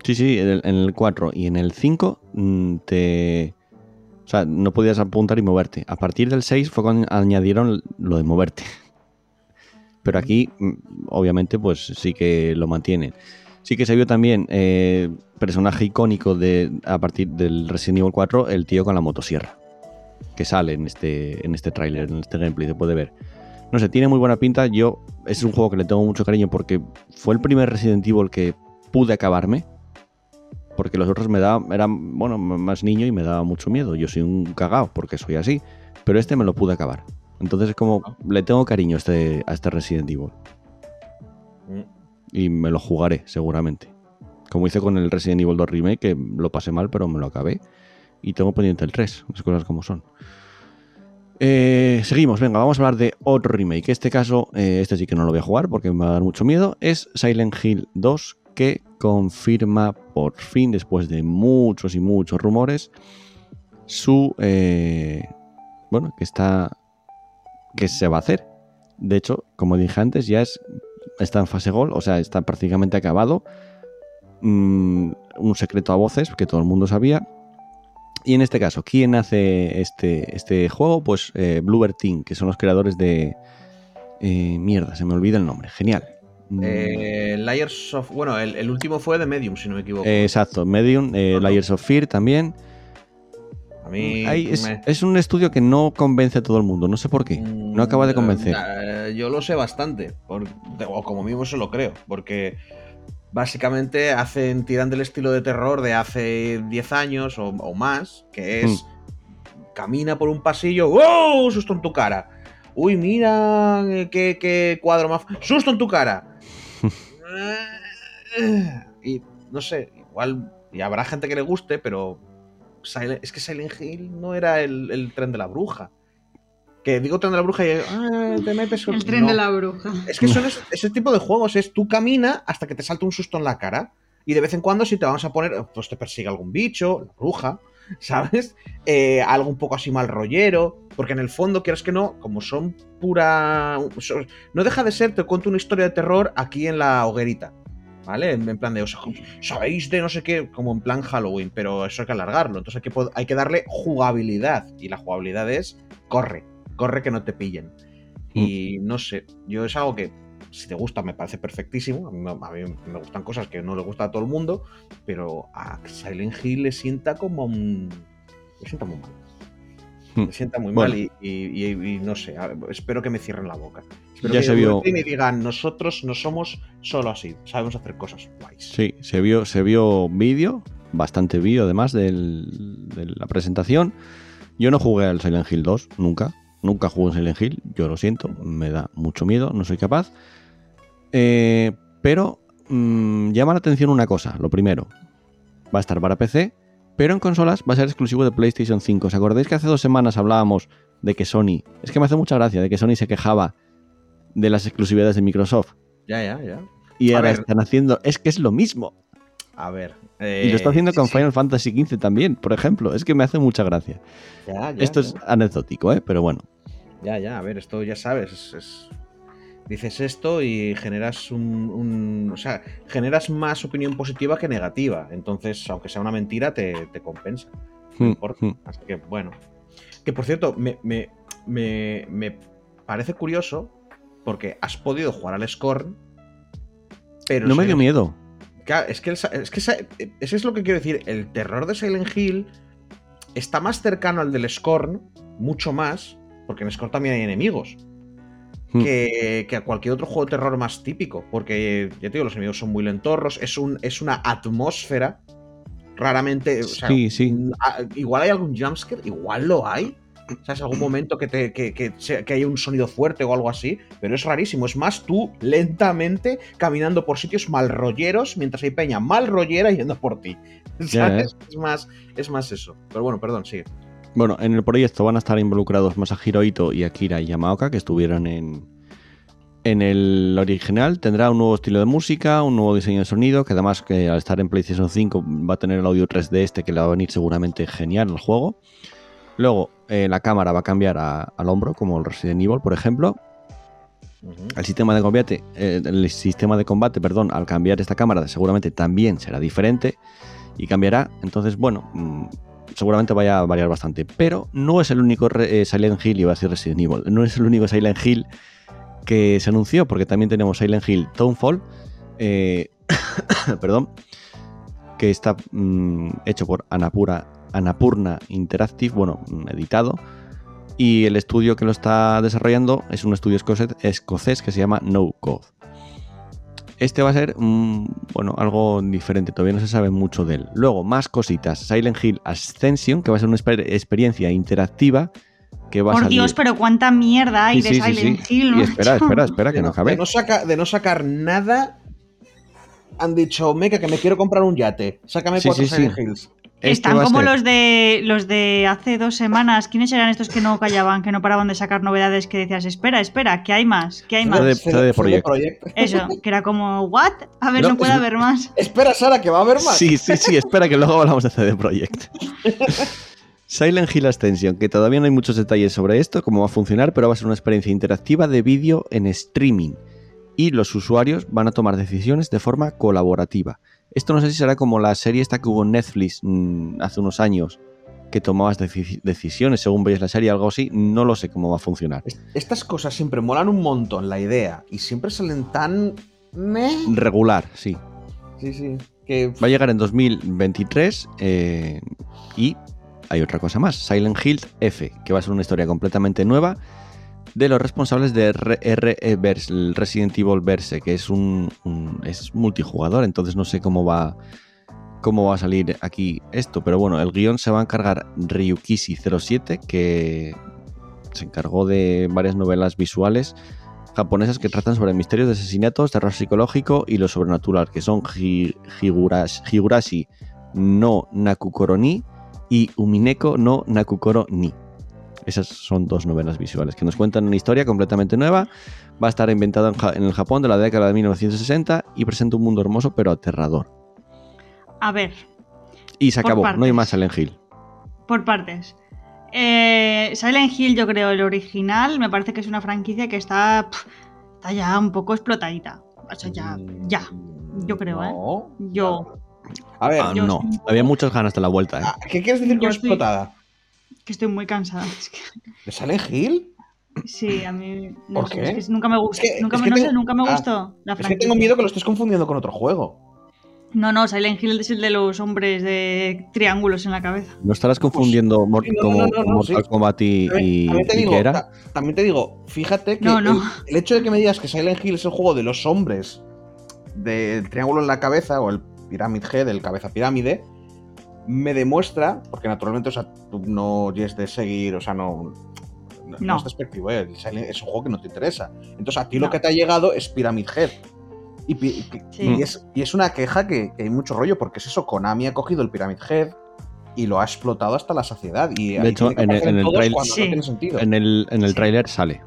Sí, sí, en el, en el 4 y en el 5 mm, te... O sea, no podías apuntar y moverte. A partir del 6 fue cuando añadieron lo de moverte. Pero aquí, mm, obviamente, pues sí que lo mantienen. Sí que se vio también eh, personaje icónico de a partir del Resident Evil 4, el tío con la motosierra. Que sale en este, en este tráiler, en este gameplay, se puede ver. No sé, tiene muy buena pinta. Yo, es un juego que le tengo mucho cariño porque fue el primer Resident Evil que pude acabarme. Porque los otros me daban, eran, bueno, más niño y me daba mucho miedo. Yo soy un cagao porque soy así. Pero este me lo pude acabar. Entonces es como, le tengo cariño a este, a este Resident Evil. Mm. Y me lo jugaré, seguramente. Como hice con el Resident Evil 2 Remake, que lo pasé mal, pero me lo acabé. Y tengo pendiente el 3, las cosas como son. Eh, seguimos, venga, vamos a hablar de otro remake. Este caso, eh, este sí que no lo voy a jugar porque me va a dar mucho miedo. Es Silent Hill 2, que confirma por fin, después de muchos y muchos rumores, su. eh, bueno, que está. que se va a hacer. De hecho, como dije antes, ya es, está en fase gol, o sea, está prácticamente acabado. Mm, un secreto a voces que todo el mundo sabía. Y en este caso, ¿quién hace este, este juego? Pues eh, Bluebird Team, que son los creadores de. eh, mierda, se me olvida el nombre. Genial. Mm, Eh, Layers of. Bueno, el, el último fue de Medium, si no me equivoco. exacto, Medium, eh. Layers of Fear también. A mí. Es, me- es un estudio que no convence a todo el mundo, no sé por qué. No acaba de Mm, convencer. eh, yo lo sé bastante, por- o como mismo se lo creo, porque básicamente hacen, tiran del estilo de terror de hace 10 años o, o más, que es camina por un pasillo, ¡wow! Susto en tu cara. Uy, mira eh, qué, qué cuadro más. ¡Susto en tu cara! y no sé, igual, y habrá gente que le guste, pero Silent- es que Silent Hill no era el, el tren de la bruja. Que digo tren de la bruja y ah, te metes El tren No. de la bruja. Es que son ese, ese tipo de juegos, es tú camina hasta que te salta un susto en la cara. Y de vez en cuando si te vamos a poner, pues te persigue algún bicho, la bruja, ¿sabes? Eh, algo un poco así mal rollero. Porque en el fondo, quieras que no, como son pura... son- no deja de ser, te cuento una historia de terror aquí en la hoguerita. ¿Vale? En, plan de, o sea, sabéis de no sé qué, como en plan Halloween, pero eso hay que alargarlo. Entonces hay que, hay que darle jugabilidad. Y la jugabilidad es, corre, corre que no te pillen. Y no sé, yo es algo que si te gusta me parece perfectísimo. A mí, me- a mí me gustan cosas que no le gusta a todo el mundo, pero a Silent Hill le sienta como un... Le sienta muy mal. Hmm. Le sienta muy Bueno. mal y, y- y- y no sé, espero que me cierren la boca. Ya que se vio- y digan, nosotros no somos solo así, sabemos hacer cosas guays. Sí, se vio, se vio vídeo, bastante vídeo además del- de la presentación. Yo no jugué al Silent Hill 2, nunca. Nunca jugué en Silent Hill, yo lo siento, me da mucho miedo, no soy capaz. Eh, pero mm, llama la atención una cosa, lo primero, va a estar para PC, pero en consolas va a ser exclusivo de PlayStation 5. ¿Os acordáis que hace dos semanas hablábamos de que Sony, es que me hace mucha gracia, de que Sony se quejaba de las exclusividades de Microsoft? Ya, ya, ya. Y A ahora ver. están haciendo, es que es lo mismo. A ver. y lo está haciendo eh, con sí, Final Fantasy XV también, por ejemplo. Es que me hace mucha gracia. Ya, ya, Esto es anecdótico, ¿eh? Pero bueno. Ya, ya, a ver, esto ya sabes, es, es- dices esto y generas un, un- O sea, generas más opinión positiva que negativa. Entonces, aunque sea una mentira, te, te compensa. No Hmm, importa. hmm. Así que, bueno. Que por cierto, me, me- me- me parece curioso porque has podido jugar al Scorn, pero... No me dio miedo. Claro, es que, el es que esa- ese es lo que quiero decir. El terror de Silent Hill está más cercano al del Scorn, mucho más, porque en Scorn también hay enemigos, Hmm. que, que a cualquier otro juego de terror más típico. Porque, ya te digo, los enemigos son muy lentorros, es, un, es una atmósfera. Raramente, o sea, Sí, sí. igual hay algún jumpscare, igual lo hay. ¿Sabes? Algún momento que, te, que, que, que haya un sonido fuerte o algo así, pero es rarísimo. Es más tú lentamente caminando por sitios mal rolleros mientras hay peña mal rollera yendo por ti. ¿Sabes? Es, más, es más eso. Pero bueno, perdón, sigue. Bueno, en el proyecto van a estar involucrados Masahiro Ito y Akira Yamaoka, que estuvieron en, en el original. Tendrá un nuevo estilo de música, un nuevo diseño de sonido, que además que al estar en PlayStation 5 va a tener el audio 3D este, que le va a venir seguramente genial al juego. Luego, eh, la cámara va a cambiar a- al hombro, como el Resident Evil, por ejemplo. El sistema de combate, eh, el sistema de combate, perdón, al cambiar esta cámara seguramente también será diferente y cambiará. Entonces, bueno, mm, seguramente vaya a variar bastante. Pero no es el único eh, Silent Hill, iba a decir Resident Evil, no es el único Silent Hill que se anunció, porque también tenemos Silent Hill Townfall, eh, perdón, que está mm, hecho por Anapura, Anapurna Interactive, bueno, mm, editado. Y el estudio que lo está desarrollando es un estudio escocés, escocés que se llama No Code. Este va a ser, mm, bueno, algo diferente, todavía no se sabe mucho de él. Luego, más cositas. Silent Hill Ascension, que va a ser una exper- experiencia interactiva que va a Por salir... Dios, pero cuánta mierda hay Sí, de sí, Silent sí. Hill. Y espera, espera, espera, que de, no no, acabe. de no saca- de no sacar nada, han dicho, meca, que me quiero comprar un yate. Sácame Sí, cuatro sí, sí. Silent Hills. Este Están como los de los de hace dos semanas. ¿Quiénes eran estos que no callaban, que no paraban de sacar novedades? Que decías, espera, espera, que hay más, que hay más. CD CD Projekt. Eso, que era como, ¿what? A ver, No, no, puede es- haber más. Espera, Sara, que va a haber más. Sí, sí, sí, espera que luego hablamos de CD Projekt. Silent Hill Ascension, que todavía no hay muchos detalles sobre esto, cómo va a funcionar, pero va a ser una experiencia interactiva de vídeo en streaming. Y los usuarios van a tomar decisiones de forma colaborativa. Esto no sé si será como la serie esta que hubo en Netflix mm, hace unos años, que tomabas deci- decisiones según veías la serie, algo así. No lo sé cómo va a funcionar. Est- Estas cosas siempre molan un montón, la idea, y siempre salen tan... meh. Regular, sí. Sí, sí. Que... Va a llegar en 2023 eh, y hay otra cosa más, Silent Hill F, que va a ser una historia completamente nueva de los responsables de RE Verse, el Resident Evil Verse, que es un, es multijugador, entonces no sé cómo va cómo va a salir aquí esto, pero bueno, el guion se va a encargar Ryukishi 07, que se encargó de varias novelas visuales japonesas que tratan sobre misterios de asesinatos, terror psicológico y lo sobrenatural, que son Hi- Higurashi, Higurashi no Nakukoro ni y Umineko no Nakukoro ni. Esas son dos novelas visuales que nos cuentan una historia completamente nueva. Va a estar inventada en, Ja- en el Japón de la década de 1960 y presenta un mundo hermoso pero aterrador. A ver, Y se acabó, no hay más Silent Hill. por partes. Eh, Silent Hill, yo creo, el original, me parece que es una franquicia que está, está ya un poco explotadita. O sea, ya, ya. Yo creo, ¿eh? Yo, A ver, Ah, yo no, estoy- había muchas ganas de la vuelta. ¿eh? ah, ¿qué quieres decir con estoy- explotada? Que estoy muy cansada. Es que- ¿De Silent Hill? sí, a mí no ¿Por sé, qué? es que nunca me gustó. Es que- nunca, es me, que no sé, tengo- nunca me ah, gustó la Es que franquicia. tengo miedo que lo estés confundiendo con otro juego. No, no, Silent Hill es el de los hombres de triángulos en la cabeza. ¿No estarás confundiendo mor- sí, no, como no, no, no, Mortal sí. Kombat y, También, y- también te y digo, qué era? ta- también te digo, fíjate que No, no. El, el hecho de que me digas que Silent Hill es el juego de los hombres del triángulo en la cabeza o el Pyramid Head, el cabeza pirámide, me demuestra, porque naturalmente, o sea, tú no es de seguir, o sea, no. No, No. es despectivo, ¿eh? El Silent- es un juego que no te interesa. Entonces, a ti lo que te ha llegado es Pyramid Head. Y, pi- y- Sí. y es, y es una queja que, que hay mucho rollo, porque es eso, Konami ha cogido el Pyramid Head y lo ha explotado hasta la saciedad. Y ahí hecho, en el- en el todos trail- cuando Sí. no tiene sentido. En el, en el Sí. tráiler sale.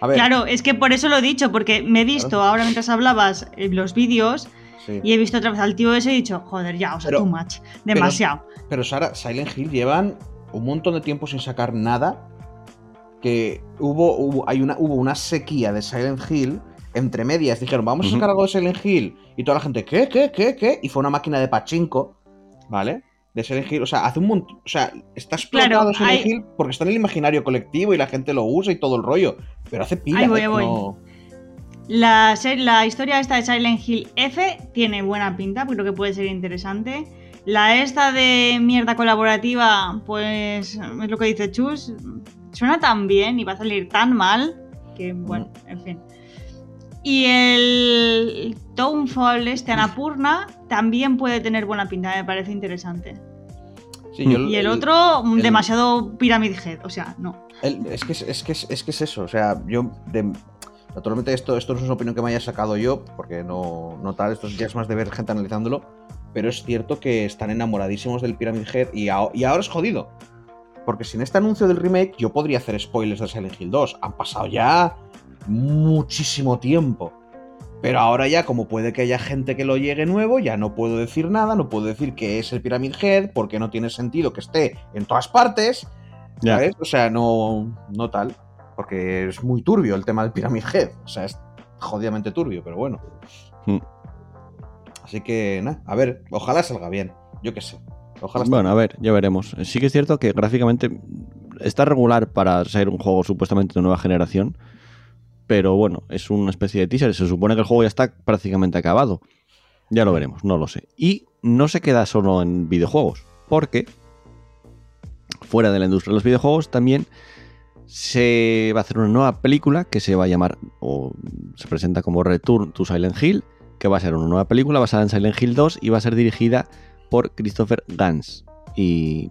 A ver, Claro, es que por eso lo he dicho, porque me he visto Claro. ahora mientras hablabas eh, los vídeos Sí. Y he visto otra vez al tío ese y he dicho, joder, ya, o sea, Pero- too much. Demasiado. Pero Sara, Silent Hill llevan un montón de tiempo sin sacar nada. Que hubo, hubo, hay una, hubo una sequía de Silent Hill. Entre medias dijeron, vamos a sacar algo de Silent Hill. Y toda la gente, ¿qué, qué, qué, qué? Y fue una máquina de pachinko, ¿vale? De Silent Hill. O sea, hace un montón. O sea, está explotado Claro, Silent hay- Hill porque está en el imaginario colectivo y la gente lo usa y todo el rollo. Pero hace pila. Ahí voy, ¿eh? ahí voy. No- La, la historia esta de Silent Hill F tiene buena pinta, creo que puede ser interesante. La esta de mierda colaborativa, pues es lo que dice Chus, suena tan bien y va a salir tan mal que, bueno, en fin. Y el Townfall este Anapurna también puede tener buena pinta, me parece interesante. Sí, yo Y el otro, el- demasiado Pyramid Head, o sea, no. El- es, que, es, es que, es, es que es eso, o sea, yo de- naturalmente esto, esto no es una opinión que me haya sacado yo, porque no, no tal, esto ya es más de ver gente analizándolo, pero es cierto que están enamoradísimos del Pyramid Head y, a- y ahora es jodido. Porque sin este anuncio del remake yo podría hacer spoilers de Silent Hill 2. Han pasado ya muchísimo tiempo. Pero ahora ya, como puede que haya gente que lo llegue nuevo, ya no puedo decir nada, no puedo decir que es el Pyramid Head, porque no tiene sentido que esté en todas partes. Ya. ¿Sabes? O sea, no, no tal. Porque es muy turbio el tema del Pyramid Head. O sea, es jodidamente turbio, pero bueno. Mm. Así que, nada, a ver, ojalá salga bien. Yo qué sé. Ojalá salga Bueno, a ver, ya veremos. Sí que es cierto que gráficamente está regular para ser un juego supuestamente de nueva generación, pero bueno, es una especie de teaser. Se supone que el juego ya está prácticamente acabado. Ya lo veremos, no lo sé. Y no se queda solo en videojuegos, porque fuera de la industria de los videojuegos también se va a hacer una nueva película que se va a llamar, o se presenta como Return to Silent Hill, que va a ser una nueva película basada en Silent Hill 2 y va a ser dirigida por Christopher Gans. Y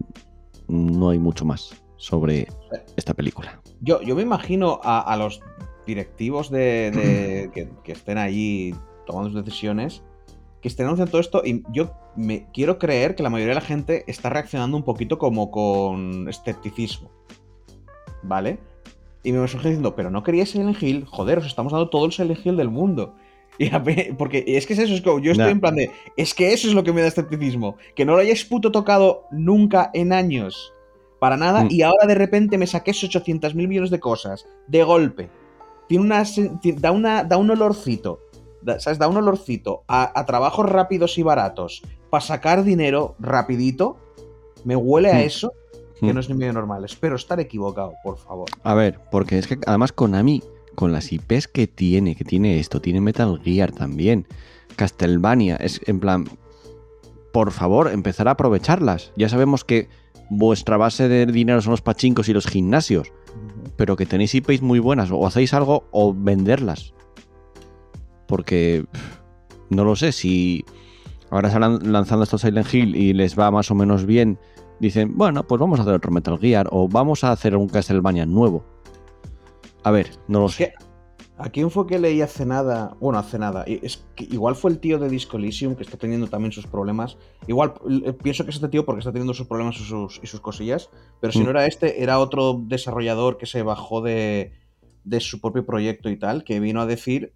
no hay mucho más sobre esta película. Yo, yo me imagino a, a los directivos de, de- que, que estén allí tomando sus decisiones, que estén anunciando todo esto, y yo me quiero creer que la mayoría de la gente está reaccionando un poquito como con escepticismo. ¿Vale? Y me surge diciendo, pero no queríais Silent Hill, joder, os estamos dando todo el Silent Hill del mundo. Y a porque es que es eso, es como, yo estoy en plan de, es que eso es lo que me da escepticismo, que no lo hayáis puto tocado nunca en años, para nada, Mm. y ahora de repente me saqué 800 mil millones de cosas, de golpe. Tiene una, da, una, da un olorcito, da, ¿sabes? Da un olorcito a, a trabajos rápidos y baratos, para sacar dinero rapidito, me huele a Mm. eso, que Mm. no es ni medio normal. Espero estar equivocado, por favor. A ver, porque es que además Konami, con las IPs que tiene, que tiene esto, tiene Metal Gear también, Castlevania, es en plan, por favor, empezar a aprovecharlas. Ya sabemos que vuestra base de dinero son los pachincos y los gimnasios, pero que tenéis IPs muy buenas, o hacéis algo o venderlas. Porque no lo sé, si ahora están lanzando estos Silent Hill y les va más o menos bien, dicen, bueno, pues vamos a hacer otro Metal Gear o vamos a hacer un Castlevania nuevo. A ver, no lo Es sé. ¿A quién fue que leí hace nada? Bueno, hace nada. Es que igual fue el tío de Disco Elysium que está teniendo también sus problemas. Igual eh, pienso que es este tío porque está teniendo sus problemas y sus, y sus cosillas. Pero si Mm. no era este, era otro desarrollador que se bajó de, de su propio proyecto y tal, que vino a decir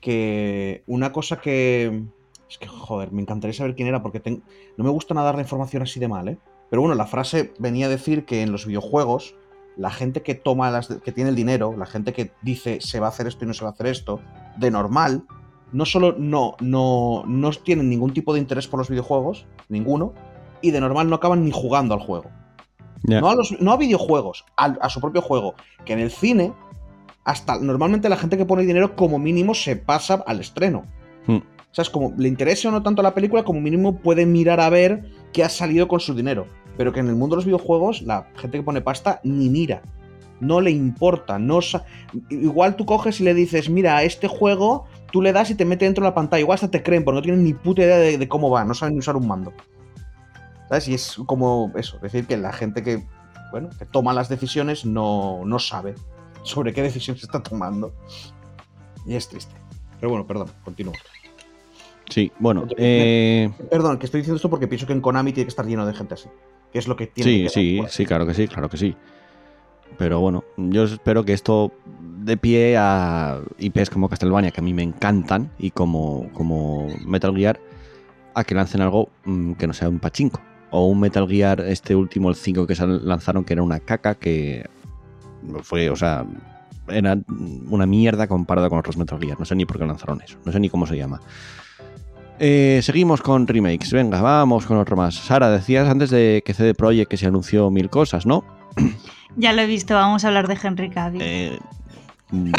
que una cosa que. Es que, joder, me encantaría saber quién era porque ten- no me gusta nada dar la información así de mal, ¿eh? Pero bueno, la frase venía a decir que en los videojuegos la gente que toma las que tiene el dinero, la gente que dice se va a hacer esto y no se va a hacer esto, de normal, no solo no, no, no tienen ningún tipo de interés por los videojuegos, ninguno, y de normal no acaban ni jugando al juego. No, a los, no a videojuegos, a, su propio juego. Que en el cine, hasta normalmente la gente que pone dinero como mínimo se pasa al estreno. Hmm. O sea, es como le interese o no tanto la película, como mínimo puede mirar a ver qué ha salido con su dinero. Pero que en el mundo de los videojuegos, la gente que pone pasta ni mira. No le importa. No Igual tú coges y le dices, mira, a este juego tú le das y te mete dentro de la pantalla. Igual hasta te creen, porque no tienen ni puta idea de, de cómo va, no saben ni usar un mando. ¿Sabes? Y es como eso, decir que la gente que, bueno, que toma las decisiones no, no sabe sobre qué decisión se está tomando. Y es triste. Pero bueno, perdón, continúo. Sí, bueno, eh, Perdón, que estoy diciendo esto porque pienso que en Konami tiene que estar lleno de gente así. Que es lo que tiene sí, que sí, sí, claro que sí, claro que sí. Pero bueno, yo espero que esto dé pie a IPs como Castlevania, que a mí me encantan, y como, como Metal Gear, a que lancen algo mm, que no sea un pachinko. O un Metal Gear, este último, el 5 que se lanzaron, que era una caca, que fue, o sea, era una mierda comparada con otros Metal Gear. No sé ni por qué lanzaron eso, no sé ni cómo se llama. Eh, seguimos con remakes. Venga, vamos con otro más. Sara, decías antes de que CD Projekt que se anunció mil cosas, ¿no? Ya lo he visto, vamos a hablar de Henry Cavill. Eh, bueno,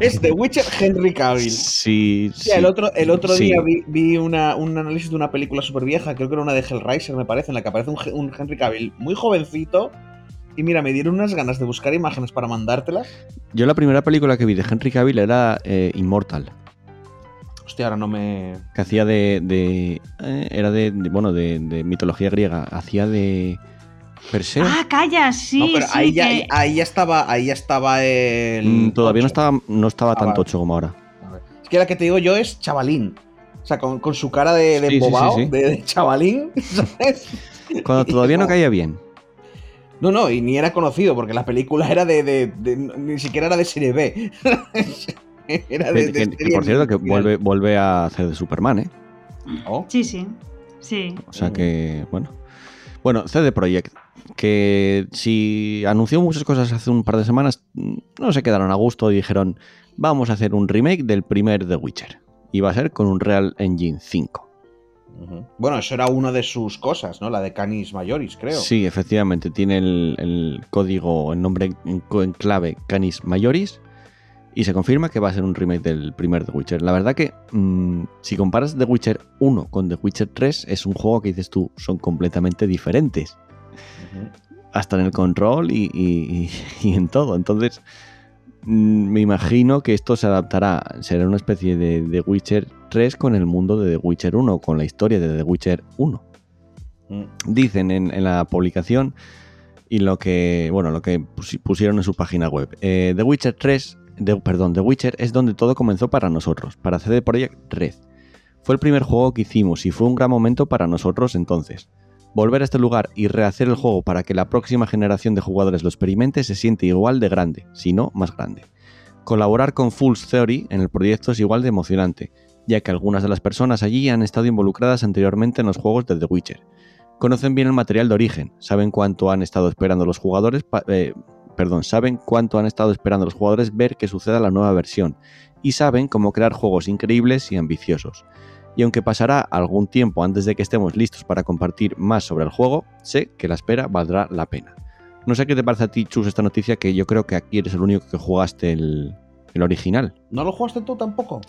es The Witcher Henry Cavill. Sí, Sí, sí. el otro, el otro Sí. día vi, vi una- un análisis de una película súper vieja, creo que era una de Hellraiser, me parece, en la que aparece un Henry Cavill muy jovencito. Y mira, me dieron unas ganas de buscar imágenes para mandártelas. Yo la primera película que vi de Henry Cavill era eh, Immortal, Hostia, ahora no me. que hacía de... de- eh, era de, de- bueno, de, de mitología griega. Hacía de Perseo. Ah, calla, sí, no, pero sí, ahí, ya, ahí ya estaba, ahí ya estaba el. Mm, todavía no estaba, no estaba Ah, tan tocho como ahora. A ver. Es que la que te digo yo es chavalín. O sea, con, con su cara de, de Sí, sí, sí, embobao, sí. De, de chavalín, ¿sabes? Cuando todavía no caía bien. No, no, y ni era conocido, porque la película era de. de- de- ni siquiera era de serie B. era de. Que, de que- que, serie por cierto, que vuelve, vuelve a hacer de Superman, ¿eh? Oh, Sí, sí. Sí. O sea que, bueno. Bueno, CD Projekt, que si anunció muchas cosas hace un par de semanas, no se quedaron a gusto y dijeron, vamos a hacer un remake del primer The Witcher. Y va a ser con un Real Engine 5. ujú. Bueno, eso era una de sus cosas, ¿no? La de Canis Majoris, creo. Sí, efectivamente, tiene el, el código, el nombre en, en clave Canis Majoris y se confirma que va a ser un remake del primer The Witcher. La verdad que mm, si comparas The Witcher 1 con The Witcher 3 es un juego que dices tú, son completamente diferentes. Hasta en el control y, y- y en todo. Entonces, mm, me imagino que esto se adaptará, será una especie de The Witcher 3 con el mundo de The Witcher 1, con la historia de The Witcher 1. Mm. Dicen en, en la publicación y lo que, bueno, lo que pusi- pusieron en su página web. Eh, The Witcher 3, de- perdón, The Witcher es donde todo comenzó para nosotros, para CD Projekt Red. Fue el primer juego que hicimos y fue un gran momento para nosotros entonces. Volver a este lugar y rehacer el juego para que la próxima generación de jugadores lo experimente se siente igual de grande, si no más grande. Colaborar con Fool's Theory en el proyecto es igual de emocionante, ya que algunas de las personas allí han estado involucradas anteriormente en los juegos de The Witcher. Conocen bien el material de origen, saben cuánto han estado esperando los jugadores, eh, perdón, saben cuánto han estado esperando los jugadores ver que suceda la nueva versión y saben cómo crear juegos increíbles y ambiciosos. Y aunque pasará algún tiempo antes de que estemos listos para compartir más sobre el juego, sé que la espera valdrá la pena. No sé qué te parece a ti, Chus, esta noticia, que yo creo que aquí eres el único que jugaste el, el original. ¿No lo jugaste tú tampoco?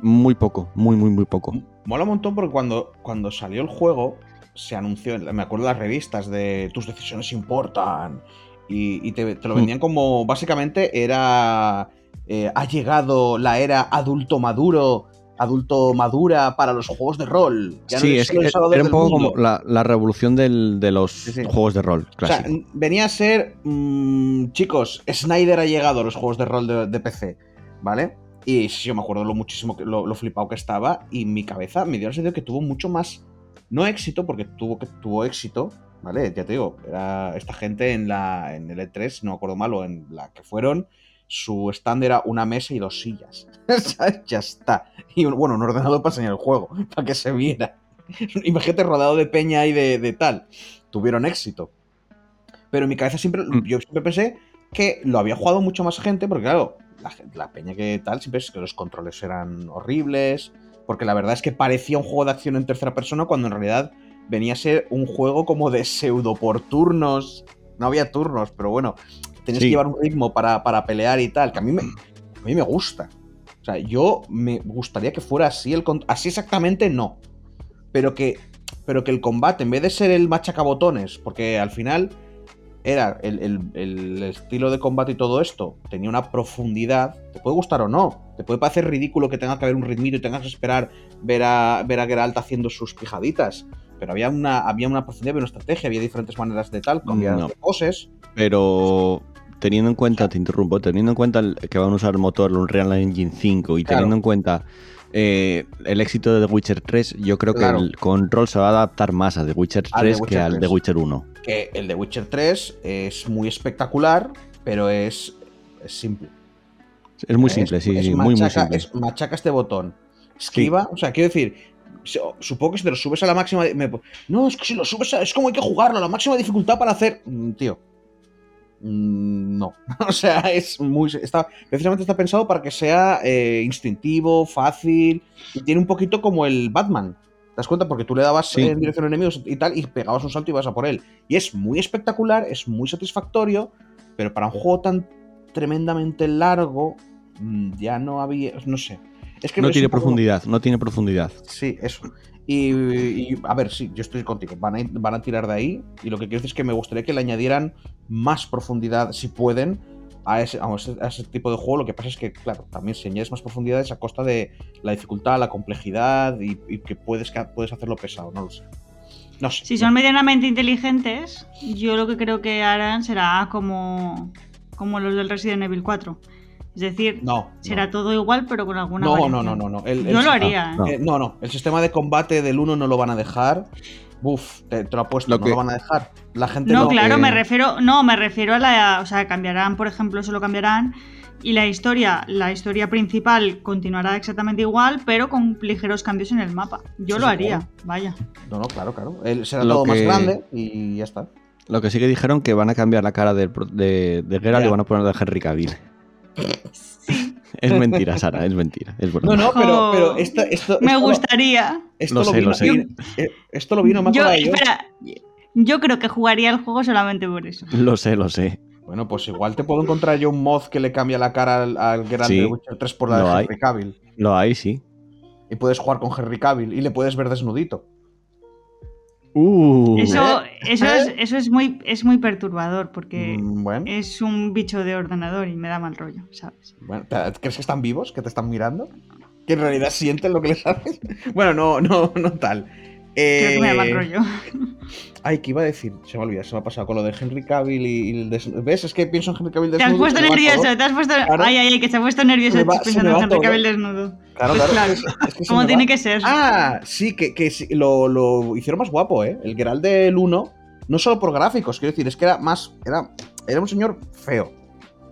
Muy poco, muy, muy, muy poco. Mola un montón porque cuando, cuando salió el juego, se anunció, me acuerdo de las revistas de tus decisiones importan. Y, y te, te lo Hmm. vendían como, básicamente, era. eh, ha llegado la era adulto maduro, adulto madura para los juegos de rol. Ya no sí, eres es salvador era un poco mundo. como la, la revolución del- de los Sí, sí. juegos de rol O sea, venía a ser. mm, chicos, Snyder ha llegado a los juegos de rol de, de PC, ¿vale? Y sí, yo me acuerdo lo muchísimo que lo, lo flipado que estaba. Y mi cabeza me dio el sentido que tuvo mucho más. No éxito, porque tuvo, que, tuvo éxito, ¿vale? Ya te digo, era esta gente en la en el E3, no me acuerdo mal, o en la que fueron, su stand era una mesa y dos sillas. Ya está. Y bueno, un ordenador para enseñar el juego, para que se viera. Imagínate rodado de peña y de, de tal. Tuvieron éxito. Pero en mi cabeza siempre, Mm. yo siempre pensé que lo había jugado mucho más gente, porque claro, la, la peña que tal, siempre es que los controles eran horribles, porque la verdad es que parecía un juego de acción en tercera persona cuando en realidad venía a ser un juego como de pseudo por turnos. No había turnos, pero bueno, tenías Sí. que llevar un ritmo para, para pelear y tal, que a mí me, a mí me gusta. O sea, yo me gustaría que fuera así, el así exactamente no. Pero que, pero que el combate, en vez de ser el machacabotones, porque al final era el, el- el estilo de combate y todo esto, tenía una profundidad, te puede gustar o no, te puede parecer ridículo que tenga que haber un ritmito y tengas que esperar ver a, ver a Geralt haciendo sus pijaditas, pero había una, había una profundidad, había una estrategia, había diferentes maneras de tal, había No. poses. Pero teniendo en cuenta, te interrumpo, teniendo en cuenta que van a usar el motor Unreal Engine 5 y Claro. teniendo en cuenta eh, el éxito de The Witcher 3, yo creo Claro. que el control se va a adaptar más a The Witcher 3 Al The que al 3. The Witcher 1. que el de Witcher 3 es muy espectacular, pero es, es simple. Es muy Es- simple, sí, es sí, muy, muy simple. es machaca este botón. Esquiva, o sea, quiero decir, supongo que si te lo subes a la máxima. me- no, es que si lo subes a, es como hay que jugarlo a la máxima dificultad para hacer. Mm, Tío. Mm, No. o sea, es muy. Está, precisamente está pensado para que sea eh, instintivo, fácil. Y tiene un poquito como el Batman. ¿Te das cuenta? Porque tú le dabas Sí. en dirección a enemigos y tal, y pegabas un salto y vas a por él. Y es muy espectacular, es muy satisfactorio, pero para un juego tan tremendamente largo, mm, ya no había. No sé. Es que no tiene profundidad, no tiene profundidad. Sí, eso. Y, y, a ver, sí, yo estoy contigo. Van a, van a tirar de ahí. Y lo que quiero decir es que me gustaría que le añadieran más profundidad, si pueden, a ese, a ese, a ese tipo de juego. Lo que pasa es que, claro, también si añades más profundidad es a costa de la dificultad, la complejidad y, y que puedes, que puedes hacerlo pesado. No lo sé. No sé. Si son medianamente inteligentes, yo lo que creo que harán será como, como los del Resident Evil 4. Es decir, No. será no. todo igual, pero con alguna No, no, variación. no, no, no. El- el- Yo lo ah, haría. no. ¿eh? Eh, no, no. El sistema de combate del 1 no lo van a dejar. Buf, te, te lo apuesto, Lo no que- lo van a dejar. La gente No, no. claro, eh, me refiero, no, me refiero a la, o sea, cambiarán, por ejemplo, eso lo cambiarán y la historia, la historia principal continuará exactamente igual, pero con ligeros cambios en el mapa. Yo Sí, lo sí, haría, vaya. No, no, claro, claro. Él será Lo todo más grande y ya está. Lo que sí que dijeron que van a cambiar la cara del pro- de, de Geralt y van a poner de Henry Cavill. Es mentira, Sara, es mentira. Es broma. No, no, pero, Oh. pero esto, esto, Me esto gustaría. esto Lo lo, sé, vino, lo sé. vino- eh, esto lo vino más Yo, para ellos. espera, yo creo que jugaría el juego solamente por eso. Lo sé, lo sé. Bueno, pues igual te puedo encontrar yo un mod que le cambia la cara al, al Geralt Sí, de Witcher 3 por la de hay. Henry Cavill. Lo hay, sí. Y puedes jugar con Henry Cavill y le puedes ver desnudito. Uh, Eso, eso, es, eso es, muy, es muy perturbador porque Mm, bueno, es un bicho de ordenador y me da mal rollo, ¿sabes? bueno, ¿te- ¿crees que están vivos? ¿Que te están mirando? ¿Que en realidad sienten lo que les haces? Bueno, no, no, no tal. Creo que me da mal Eh, rollo. Ay, ¿qué iba a decir? Se me olvidó, se me ha pasado con lo de Henry Cavill y, y el desnudo. ¿Ves? Es que pienso en Henry Cavill Te desnudo. has puesto nervioso, te has puesto. Claro. Ay, ay, ay, que se ha puesto nervioso va- pensando en Henry todo. Cavill desnudo. Claro, Pues claro. claro, es- es que Como tiene va. que ser. Ah, sí, que, que sí, lo, lo hicieron más guapo, ¿eh? El Geralt del 1, no solo por gráficos, quiero decir, es que era más. Era, era un señor feo.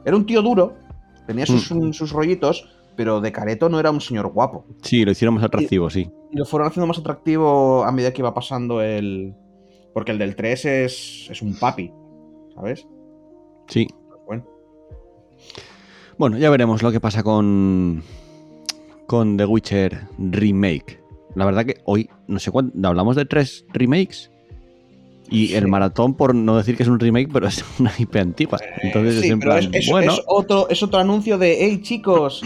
Era un tío duro, tenía sus, Mm. sus rollitos, pero de careto no era un señor guapo. sí, lo hicieron más atractivo, sí. Y lo fueron haciendo más atractivo a medida que iba pasando el. Porque el del 3 es, es un papi, ¿sabes? Sí. Bueno, Bueno, ya veremos lo que pasa con. Con The Witcher Remake. La verdad que hoy, no sé cuánto. Hablamos de tres remakes. Y Sí. el maratón, por no decir que es un remake, pero es una IP antigua. Entonces sí, es en plan, es, es- bueno, es otro, es otro anuncio de, hey chicos,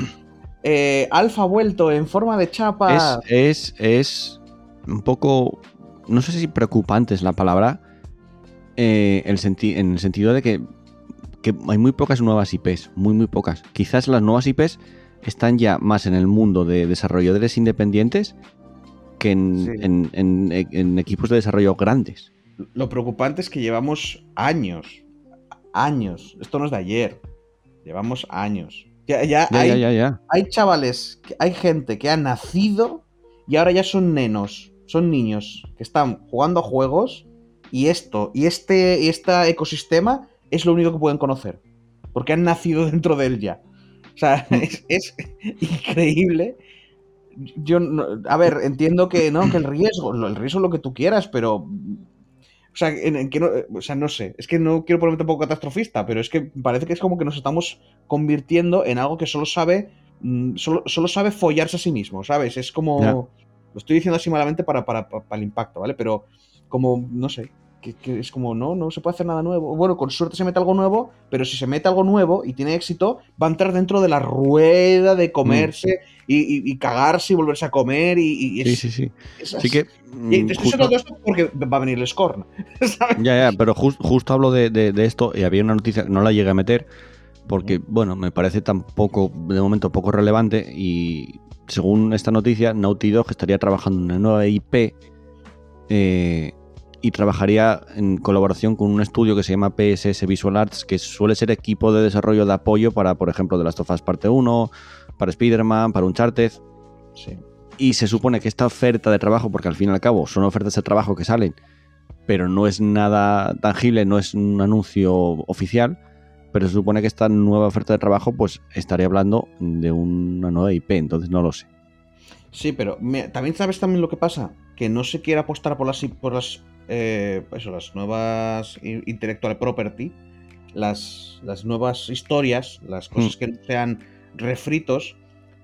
eh, Alfa vuelto en forma de chapa. es, es, es un poco. No sé si preocupante es la palabra. eh, el senti- en el sentido de que, que hay muy pocas nuevas IPs. Muy, muy pocas. Quizás las nuevas IPs están ya más en el mundo de desarrolladores independientes que en, Sí. en- en- en equipos de desarrollo grandes. Lo preocupante es que llevamos años, años, esto no es de ayer, llevamos años. Ya, ya Ya, hay, ya, hay chavales, hay gente que ha nacido y ahora ya son nenos, son niños que están jugando a juegos y esto, y este, y este ecosistema es lo único que pueden conocer, porque han nacido dentro de él ya. O sea, es, es increíble. Yo, a ver, entiendo que no, que el riesgo, el riesgo es lo que tú quieras, pero o sea, en- en que no, o sea, no sé. Es que no quiero ponerme tampoco catastrofista, pero es que parece que es como que nos estamos convirtiendo en algo que solo sabe. mm, Solo, solo sabe follarse a sí mismo, ¿sabes? Es como. Ya. Lo estoy diciendo así malamente para, para, para- para el impacto, ¿vale? Pero como, no sé. Que, que es como, no, no se puede hacer nada nuevo. Bueno, con suerte se mete algo nuevo, pero si se mete algo nuevo y tiene éxito, va a entrar dentro de la rueda de comerse y, y- y cagarse y volverse a comer y, y Sí, es, sí, sí. es Así que. Y mm, te estoy justo- esto porque va a venir el Scorn. ¿sabes? Ya, ya, pero jus- justo hablo de, de- de esto y había una noticia no la llegué a meter porque, bueno, me parece tampoco, de momento, poco relevante y según esta noticia, Naughty Dog estaría trabajando en una nueva IP eh, y trabajaría en colaboración con un estudio que se llama PSS Visual Arts, que suele ser equipo de desarrollo de apoyo para, por ejemplo, The Last of Us Parte 1, para Spider-Man, para Uncharted. Sí. Y se supone que esta oferta de trabajo, porque al fin y al cabo son ofertas de trabajo que salen, pero no es nada tangible, no es un anuncio oficial, pero se supone que esta nueva oferta de trabajo, pues estaría hablando de una nueva IP, entonces no lo sé. Sí, pero me- también sabes también lo que pasa, que no se quiere apostar por las por las eh, eso, las nuevas intellectual property, las, las nuevas historias, las cosas que no sean refritos,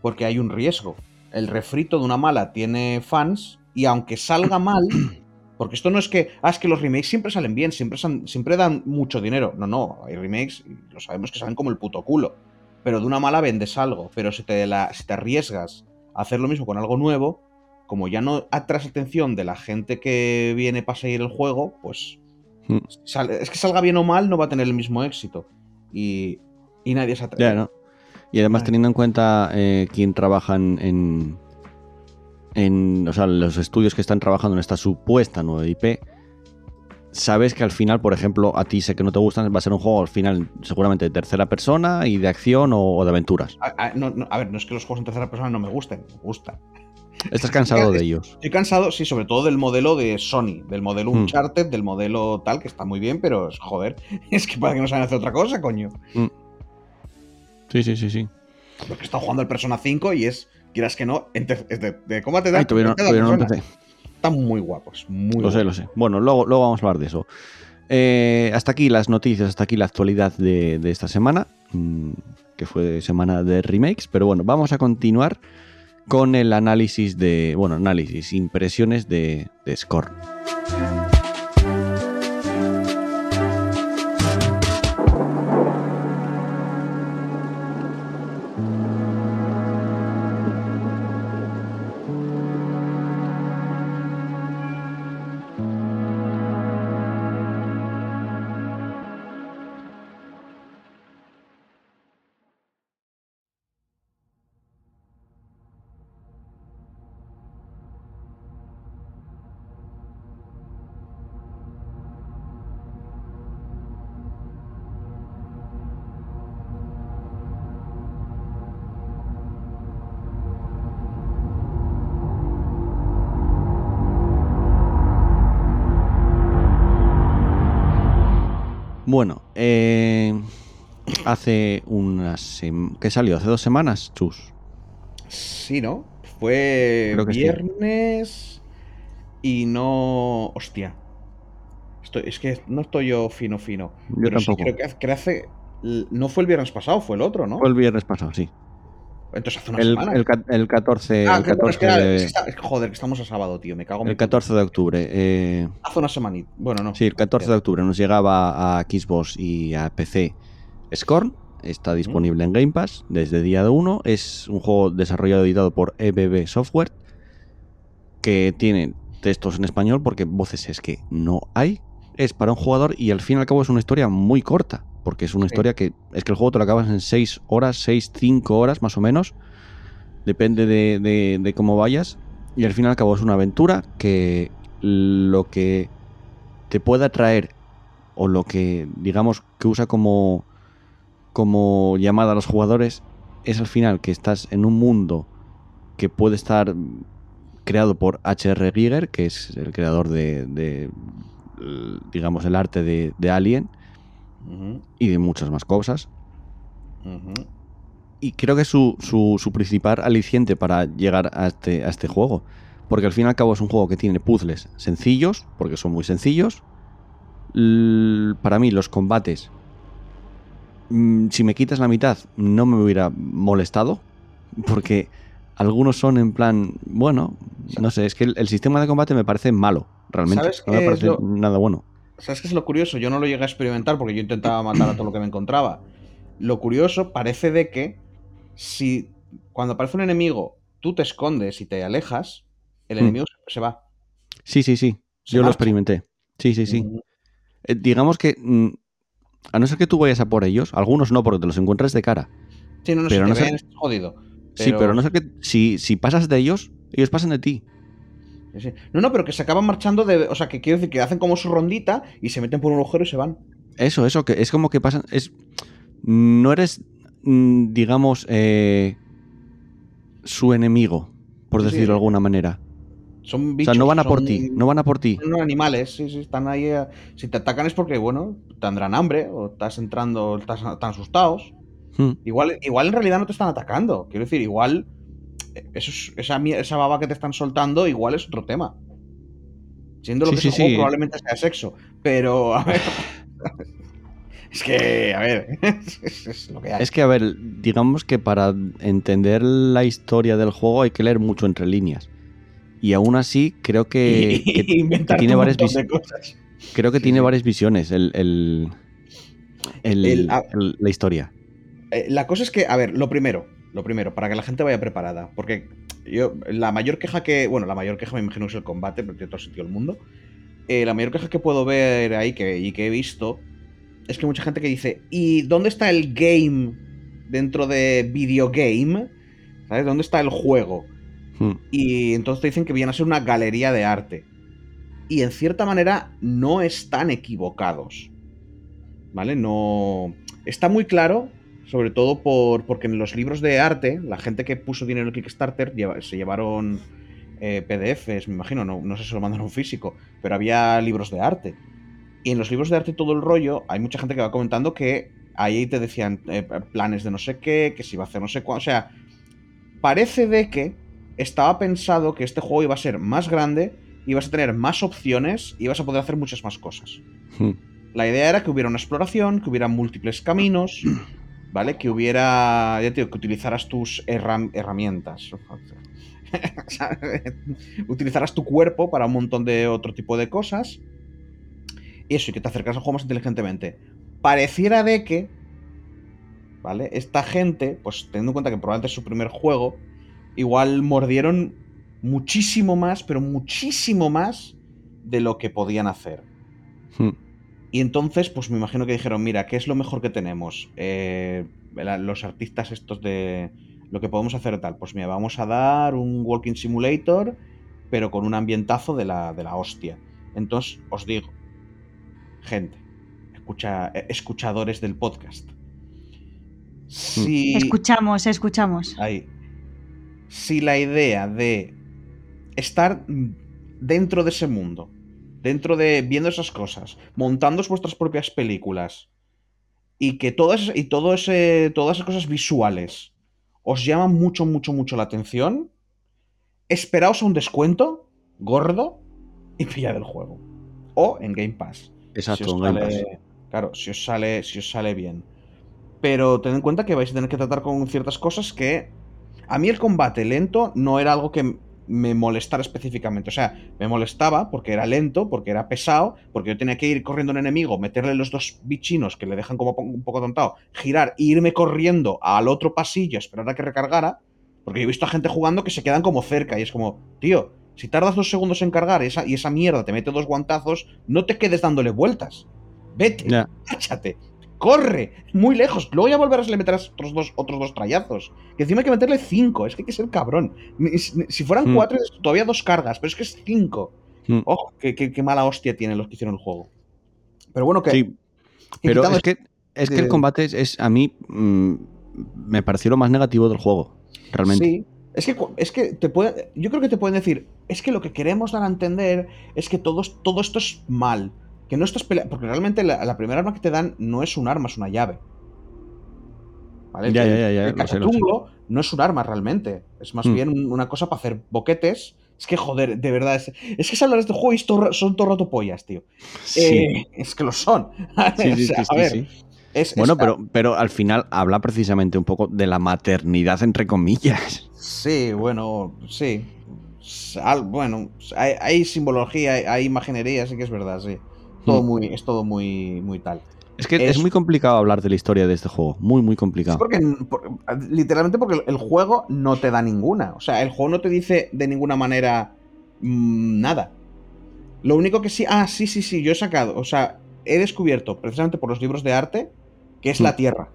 porque hay un riesgo. El refrito de una mala tiene fans y aunque salga mal, porque esto no es que, ah, es que los remakes siempre salen bien, siempre, siempre dan mucho dinero. No, no, hay remakes, y lo sabemos que salen como el puto culo. Pero de una mala vendes algo, pero si te, la, si te arriesgas a hacer lo mismo con algo nuevo, como ya no atraes atención de la gente que viene para seguir el juego, pues Hmm. es que salga bien o mal no va a tener el mismo éxito. Y, y nadie se atreve. Y además teniendo en cuenta eh, quién trabaja en, en, en- O sea, los estudios que están trabajando en esta supuesta nueva IP, sabes que al final, por ejemplo, a ti sé que no te gustan, va a ser un juego al final seguramente de tercera persona y de acción o, o de aventuras. A, a- no- no, a ver, no es que los juegos en tercera persona no me gusten, me gustan. Estás cansado de ellos. Estoy cansado, sí, sobre todo del modelo de Sony, del modelo Hmm. Uncharted, del modelo tal, que está muy bien, pero es- joder, es que para que no saben hacer otra cosa, coño. Sí, sí, sí, sí. Porque he estado jugando al Persona 5 y es, quieras que no, es de, de combate de Ay, tuvieron, un. PC. Están muy guapos, muy Lo sé, lo sé. Bueno, luego, luego vamos a hablar de eso. Eh, hasta aquí las noticias, hasta aquí la actualidad de, de esta semana, mm, que fue semana de remakes. Pero bueno, vamos a continuar con el análisis de, bueno, análisis, impresiones de, de Scorn. Bueno, eh, hace unas... ¿Qué salió? ¿Hace dos semanas, Chus? Sí, ¿no? Fue sí. viernes y no. Hostia. Estoy, es que no estoy yo fino, fino. Yo Pero sí, tampoco. creo que hace- No fue el viernes pasado, fue el otro, ¿no? Fue el viernes pasado, sí. Entonces hace una El, semana. el ca- el 14, Ah, el que bueno, es 14 que era- de, es que está- es que, joder, que estamos a sábado, tío. Me cago en el 14 de octubre. eh, Hace una semanita. Bueno, no. Sí, el 14 de octubre nos llegaba a Xbox y a PC Scorn. Está disponible en Game Pass desde día 1. Es un juego desarrollado y editado por EBB Software. Que tiene textos en español porque voces es que no hay. Es para un jugador y al fin y al cabo es una historia muy corta. Porque es una Sí. historia que es que el juego te lo acabas en 6 horas, 6, 5 horas más o menos. Depende de, de- de cómo vayas. Y al fin y al cabo es una aventura que lo que te pueda traer o lo que digamos que usa como como llamada a los jugadores es al final que estás en un mundo que puede estar creado por H.R. Giger, que es el creador de, de, digamos el arte de, de Alien Y de muchas más cosas y creo que es su, su, su principal aliciente para llegar a este, a este juego. Porque al fin y al cabo es un juego que tiene puzzles sencillos, porque son muy sencillos. L- para mí los combates, mm, si me quitas la mitad, no me hubiera molestado. Porque algunos son en plan, bueno, no sé, es que el, el sistema de combate me parece malo, realmente. ¿Sabes No me parece lo- nada bueno. ¿Sabes qué es lo curioso? Yo no lo llegué a experimentar porque yo intentaba matar a todo lo que me encontraba. Lo curioso parece de que si cuando aparece un enemigo tú te escondes y te alejas, el Hmm. enemigo se- va. Sí, sí, sí. Se Yo lo experimenté. Sí, sí, sí. Ujú. Eh, digamos que, mm, a no ser que tú vayas a por ellos, algunos no, porque te los encuentras de cara. Sí, no, no, Pero si no te ven, jodido. Sí, pero no sé que si, si pasas de ellos, ellos pasan de ti. Sí. No, no, pero que se acaban marchando de. O sea, que quiero decir que hacen como su rondita y se meten por un agujero y se van. Eso, eso, que es como que pasan. Es, no eres, mm, digamos, eh, su enemigo, por Sí, sí. decirlo de alguna manera. Son O bichos. sea, no van a por ti, no van a por ti. Son animales, sí, sí, están ahí. eh, Si te atacan es porque, bueno, tendrán hambre o estás entrando, estás tan asustados. Hmm. Igual, igual en realidad no te están atacando. Quiero decir, igual eso es- esa, esa baba que te están soltando, igual es otro tema. Siendo lo Sí, que sí, es el juego, sí. probablemente sea sexo. Pero, a ver. es que, a ver, es, es lo que hay. Es que, a ver, digamos que para entender la historia del juego hay que leer mucho entre líneas. Y aún así, creo que, que- que Inventarte tiene varias visiones. Creo que tiene varias visiones el, el- el- la historia. Eh, la cosa es que, a ver, lo primero, lo primero, para que la gente vaya preparada, porque yo, la mayor queja que, bueno, la mayor queja me imagino que es el combate, porque tiene todo sentido el mundo. Eh, la mayor queja que puedo ver ahí que, y que he visto es que mucha gente que dice, ¿y dónde está el game dentro de videogame? ¿Sabes? ¿Dónde está el juego? Hmm. Y entonces te dicen que viene a ser una galería de arte. Y en cierta manera no están equivocados. ¿Vale? No. Está muy claro, sobre todo por, porque en los libros de arte, la gente que puso dinero en Kickstarter lleva- se llevaron eh, PDFs, me imagino, no, no sé si lo mandaron físico, pero había libros de arte. Y en los libros de arte todo el rollo, hay mucha gente que va comentando que ahí te decían eh, planes de no sé qué, que si iba a hacer no sé cuánto. O sea, parece de que estaba pensado que este juego iba a ser más grande, ibas a tener más opciones y ibas a poder hacer muchas más cosas. Hmm. La idea era que hubiera una exploración, que hubiera múltiples caminos, ¿vale? Que hubiera, ya te digo, que utilizaras tus herram- herramientas. Utilizaras tu cuerpo para un montón de otro tipo de cosas. Y eso, y que te acercaras al juego más inteligentemente. Pareciera de que, ¿vale? Esta gente, pues teniendo en cuenta que probablemente es su primer juego, igual mordieron muchísimo más, pero muchísimo más de lo que podían hacer. Hmm. Y entonces, pues me imagino que dijeron, mira, ¿qué es lo mejor que tenemos? Eh, la- los artistas estos de lo que podemos hacer tal. Pues mira, vamos a dar un Walking Simulator, pero con un ambientazo de la, de la hostia. Entonces, os digo, gente, escucha, eh, escuchadores del podcast. Si, Escuchamos, escuchamos. Ahí. Si la idea de estar dentro de ese mundo, dentro de viendo esas cosas, montando vuestras propias películas y que todas y todo ese, todas esas cosas visuales os llaman mucho, mucho, mucho la atención, esperaos a un descuento gordo y pillad el juego. O en Game Pass. Exacto, Si en Game sale- Pass. Claro, si os sale, si os sale bien. Pero tened en cuenta que vais a tener que tratar con ciertas cosas que. A mí el combate lento no era algo que me molestara específicamente. O sea, me molestaba porque era lento, porque era pesado, porque yo tenía que ir corriendo a un enemigo, meterle los dos bichinos que le dejan como un poco tontado, girar e irme corriendo al otro pasillo, esperar a que recargara. Porque yo he visto a gente jugando que se quedan como cerca y es como, tío, si tardas dos segundos en cargar y esa, y esa mierda te mete dos guantazos, no te quedes dándole vueltas. Vete, Ya. cáchate, corre, muy lejos. Luego ya volverás y le meterás otros dos, otros dos trayazos. Que encima hay que meterle cinco, es que hay que ser cabrón. Si fueran Hmm. cuatro, todavía dos cargas, pero es que es cinco. Hmm. Ojo, qué, qué- qué mala hostia tienen los que hicieron el juego. Pero bueno, que. Sí, pero es que, es que de- el combate es, es- a mí mm, me pareció lo más negativo del juego, realmente. Sí. Es que, es que te puede, yo creo que te pueden decir, es que lo que queremos dar a entender es que todo, todo esto es mal. Que no estás peleando. Porque realmente la, la primera arma que te dan no es un arma, es una llave. ¿Vale? Ya, El- ya, ya, ya, el lo sé, lo sé. cacatungo no es un arma realmente. Es más Hmm. bien un- una cosa para hacer boquetes. Es que, joder, de verdad. Es, es que se habla de este juego y son todo rato pollas, tío. Sí, Eh, es que lo son. sí, O sí, sea, a ver, es- Bueno, es- pero, pero al final habla precisamente un poco de la maternidad, entre comillas. Sí, bueno, sí. Al- bueno, hay, hay simbología, hay, hay imaginería, sí que es verdad, sí. Todo Hmm. muy, es todo muy, muy tal. Es que Es- es muy complicado hablar de la historia de este juego. Muy, muy Es complicado. porque, por- literalmente porque el juego no te da ninguna. O sea, el juego no te dice de ninguna manera mm, nada. Lo único que sí, ah, sí, sí, sí, yo he sacado, o sea, he descubierto precisamente por los libros de arte que es la Tierra.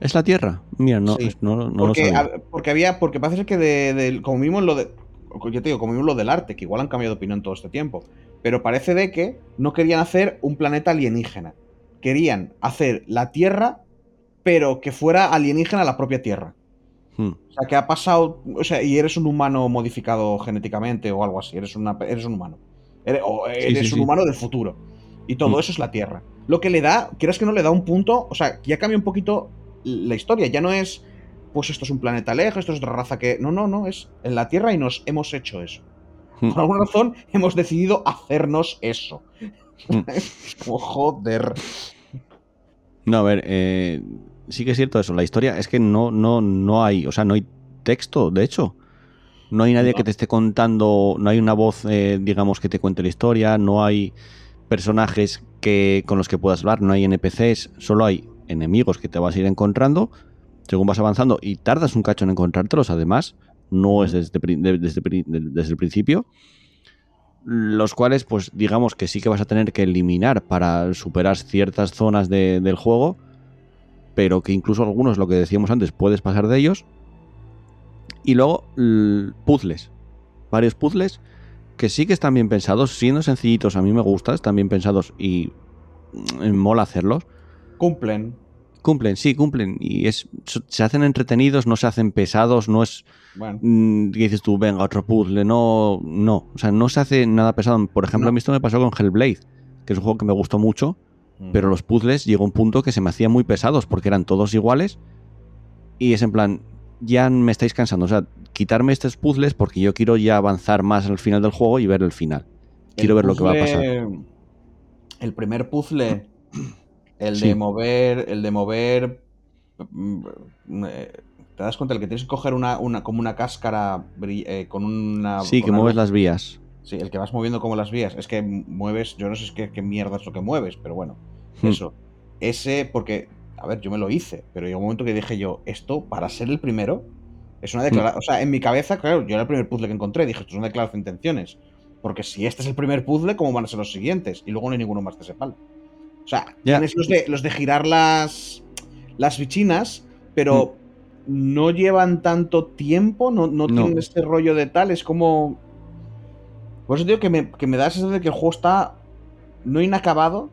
¿Es la Tierra? Mira, no, Sí. es- no, no lo porque, sabía. hab- porque había, porque parece ser que de, como en lo de, yo te digo, como en lo del arte, que igual han cambiado de opinión todo este tiempo, pero parece de que no querían hacer un planeta alienígena, querían hacer la Tierra, pero que fuera alienígena la propia Tierra. Hmm. O sea, que ha pasado. O sea, y eres un humano modificado genéticamente o algo así. Eres, una, eres un humano. Eres, o eres sí, un sí. humano del futuro. Y todo Hmm. eso es la Tierra. Lo que le da, quieras que no le da un punto. O sea, ya cambia un poquito la historia. Ya no es. Pues esto es un planeta lejos, esto es otra raza que. No, no, no. Es en la Tierra y nos hemos hecho eso. Por alguna razón hemos decidido hacernos eso. Es como, joder. No, a ver, eh, sí que es cierto eso. La historia es que no, no, no hay, o sea, no hay texto, de hecho. No hay nadie No. que te esté contando, no hay una voz, eh, digamos, que te cuente la historia, no hay personajes que, con los que puedas hablar, no hay NPCs, solo hay enemigos que te vas a ir encontrando según vas avanzando y tardas un cacho en encontrártelos, además, no es desde, desde, pri- de- desde el principio. Los cuales, pues digamos que sí que vas a tener que eliminar para superar ciertas zonas de- del juego, pero que incluso algunos, lo que decíamos antes, puedes pasar de ellos. Y luego, puzzles. Varios puzzles que sí que están bien pensados, siendo sencillitos, a mí me gustan, están bien pensados y mm, mola hacerlos. Cumplen. Cumplen, sí, cumplen. Y es, se hacen entretenidos, no se hacen pesados, no es Bueno. mm, que dices tú, venga, otro puzzle. No, no. O sea, no se hace nada pesado. Por ejemplo, No. a mí esto me pasó con Hellblade, que es un juego que me gustó mucho, pero los puzzles llegó un punto que se me hacían muy pesados porque eran todos iguales. Y es en plan, ya me estáis cansando. O sea, quitarme estos puzzles porque yo quiero ya avanzar más al final del juego y ver el final. Quiero El ver lo que va a pasar. El primer puzzle, el Sí. de mover, el de mover. ¿Te das cuenta? El que tienes que coger una, una como una cáscara eh, con una. Sí, con que una mueves las vías. Sí, el que vas moviendo como las vías. Es que mueves. Yo no sé qué, qué mierda es lo que mueves, pero bueno. Hmm. Eso. Ese, porque. A ver, yo me lo hice, pero llegó un momento que dije yo, esto, para ser el primero, es una declaración. O sea, en mi cabeza, claro, yo era el primer puzzle que encontré. Dije, esto es una declaración de intenciones. Porque si este es el primer puzzle, ¿cómo van a ser los siguientes? Y luego no hay ninguno más de ese palo. O sea, Ya. tienes los de, los de girar las, las bichinas, pero no llevan tanto tiempo, no, no, No. tienen este rollo de tal, es como... Por eso digo que me, que me da la sensación de que el juego está no inacabado,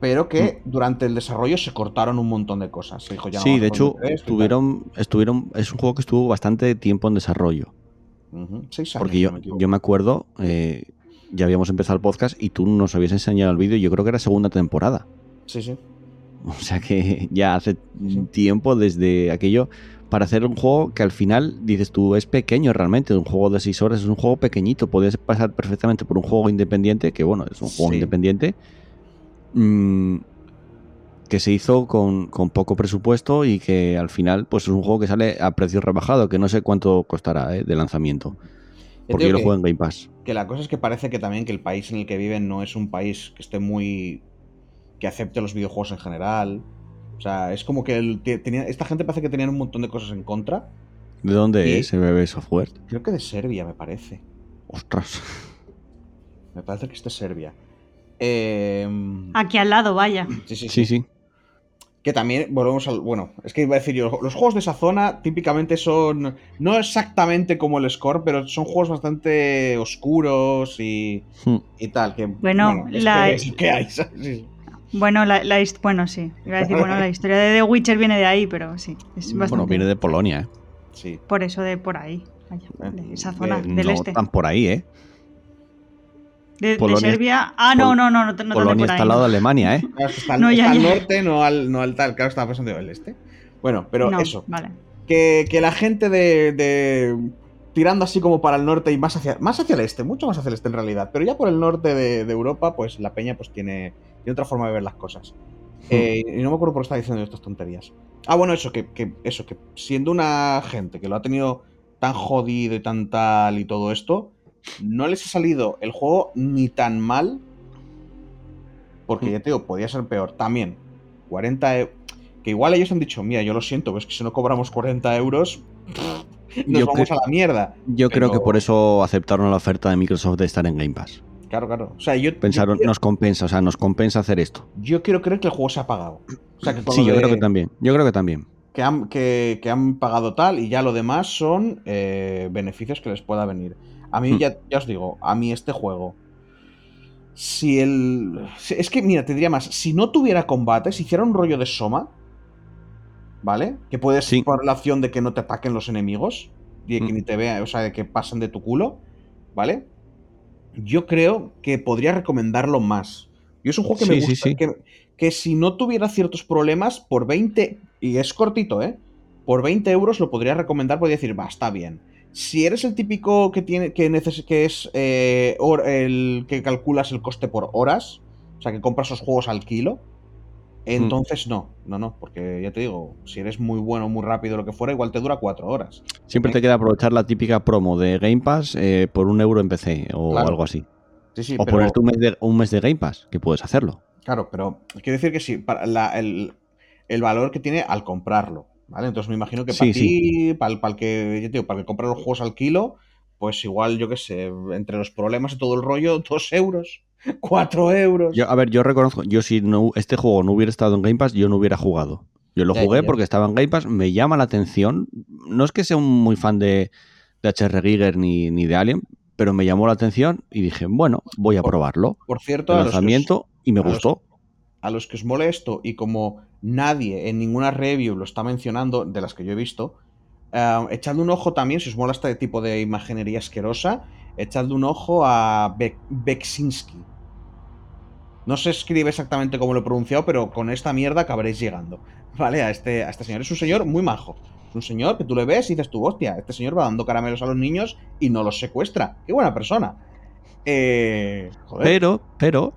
pero que durante el desarrollo se cortaron un montón de cosas. Se dijo, ya no Sí, de hecho, estuvieron, estuvieron, es un juego que estuvo bastante tiempo en desarrollo. Seis años, Porque yo, no me yo me acuerdo, eh, ya habíamos empezado el podcast y tú nos habías enseñado el vídeo, yo creo que era segunda temporada. Sí, sí. O sea que ya hace tiempo desde aquello para hacer un juego que al final dices tú es pequeño realmente, un juego de 6 horas es un juego pequeñito, podías pasar perfectamente por un juego independiente, que bueno, es un juego Sí. independiente, mm, que se hizo con, con poco presupuesto y que al final pues es un juego que sale a precio rebajado, que no sé cuánto costará eh, de lanzamiento, porque yo lo que- juego en Game Pass. que la cosa es que parece que también que el país en el que viven no es un país que esté muy que acepte los videojuegos en general o sea es como que el- tenía, esta gente parece que tenían un montón de cosas en contra ¿De dónde Y- es BB Software? creo que de Serbia me parece Ostras. me parece que es de Serbia Eh, Aquí al lado, vaya. sí, sí, Sí, sí. sí. que también volvemos al bueno es que iba a decir yo los juegos de esa zona típicamente son no exactamente como el Score pero son juegos bastante oscuros y, Hmm. y tal que Bueno, es la- que es lo que hay ¿sabes? Bueno, la, bueno, sí. Iba a decir, bueno, la historia de The Witcher viene de ahí, pero sí. Es bastante. Bueno, viene de Polonia, ¿eh? sí Por eso de por ahí. vaya, de esa zona, Eh, del no este. tan por ahí, ¿eh? De, Serbia. Ah, no, no, no, no, no Polonia está al lado de Alemania, ¿eh? Claro, está, No, ya, está al norte, no al, no al tal. Claro, estaba pensando el este. Bueno, pero No, eso. Vale. Que, que la gente de, de- Tirando así como para el norte y más hacia, más hacia el este, mucho más hacia el este en realidad. Pero ya por el norte de, de Europa, pues la peña pues tiene, tiene otra forma de ver las cosas. Eh, y no me acuerdo por qué estaba diciendo estas tonterías. Ah, bueno, eso, que, que- eso, que siendo una gente que lo ha tenido tan jodido y tan tal y todo esto, no les ha salido el juego ni tan mal. Porque ya te digo, podía ser peor. También, 40 e- Que igual ellos han dicho, mira, yo lo siento, pero es que si no cobramos 40 euros, nos Yo vamos a la mierda. Yo creo que por eso aceptaron la oferta de Microsoft de estar en Game Pass. Claro, claro. O sea, yo, Pensaron, yo, quiero, nos compensa, o sea, nos compensa hacer esto. yo quiero creer que el juego se ha pagado. O sea, que Sí, yo de- creo que también. Yo creo que también. que han, que, que han pagado tal y ya lo demás son eh, beneficios que les pueda venir. A mí, Hmm. ya, ya os digo, a mí este juego, si el... Es que, mira, te diría más, si no tuviera combate, si hiciera un rollo de Soma, ¿vale? Que puedes Sí. poner la opción de que no te ataquen los enemigos, de que Mm. ni te vean, o sea, de que pasen de tu culo, ¿vale? Yo creo que podría recomendarlo más. Yo es un juego que me Sí, gusta, sí. Que, que si no tuviera ciertos problemas, por 20, y es cortito, ¿eh? Por 20 euros lo podría recomendar, podría decir, va, está bien. Si eres el típico que tiene que, neces- que es eh, el que calculas el coste por horas, o sea, que compras los juegos al kilo, entonces no, no, no, porque ya te digo, si eres muy bueno, muy rápido, lo que fuera, igual te dura cuatro horas. Siempre te queda aprovechar la típica promo de Game Pass eh, por un euro en PC o Claro. algo así. Sí, sí, o pero, ponerte un mes, de, un mes de Game Pass, que puedes hacerlo. claro, pero quiero decir que sí, para la- el, el valor que tiene al comprarlo, ¿vale? Entonces me imagino que para Sí, ti, para, el, para el que, ya te digo, para el que compra los juegos al kilo, pues igual, yo qué sé, entre los problemas y todo el rollo, dos euros, cuatro euros. Yo, a ver, yo reconozco, yo si no, este juego no hubiera estado en Game Pass, yo no hubiera jugado. Yo lo jugué porque estaba en Game Pass, me llama la atención. No es que sea un muy fan de, de HR Giger ni, ni de Alien, pero me llamó la atención y dije, bueno, voy a Por- probarlo. Por cierto, El a los que os- lanzamiento y me a los- gustó. a los que os molesto y como nadie en ninguna review lo está mencionando, de las que yo he visto, eh, echadle un ojo también, si os mola este tipo de imaginería asquerosa, echadle un ojo a Be Beksinski. No se escribe exactamente como lo he pronunciado, pero con esta mierda acabaréis llegando. ¿Vale? A este, a este señor. Es un señor muy majo. Es un señor que tú le ves y dices tú, hostia, este señor va dando caramelos a los niños y no los secuestra. Qué buena persona. Eh, joder. Pero, pero,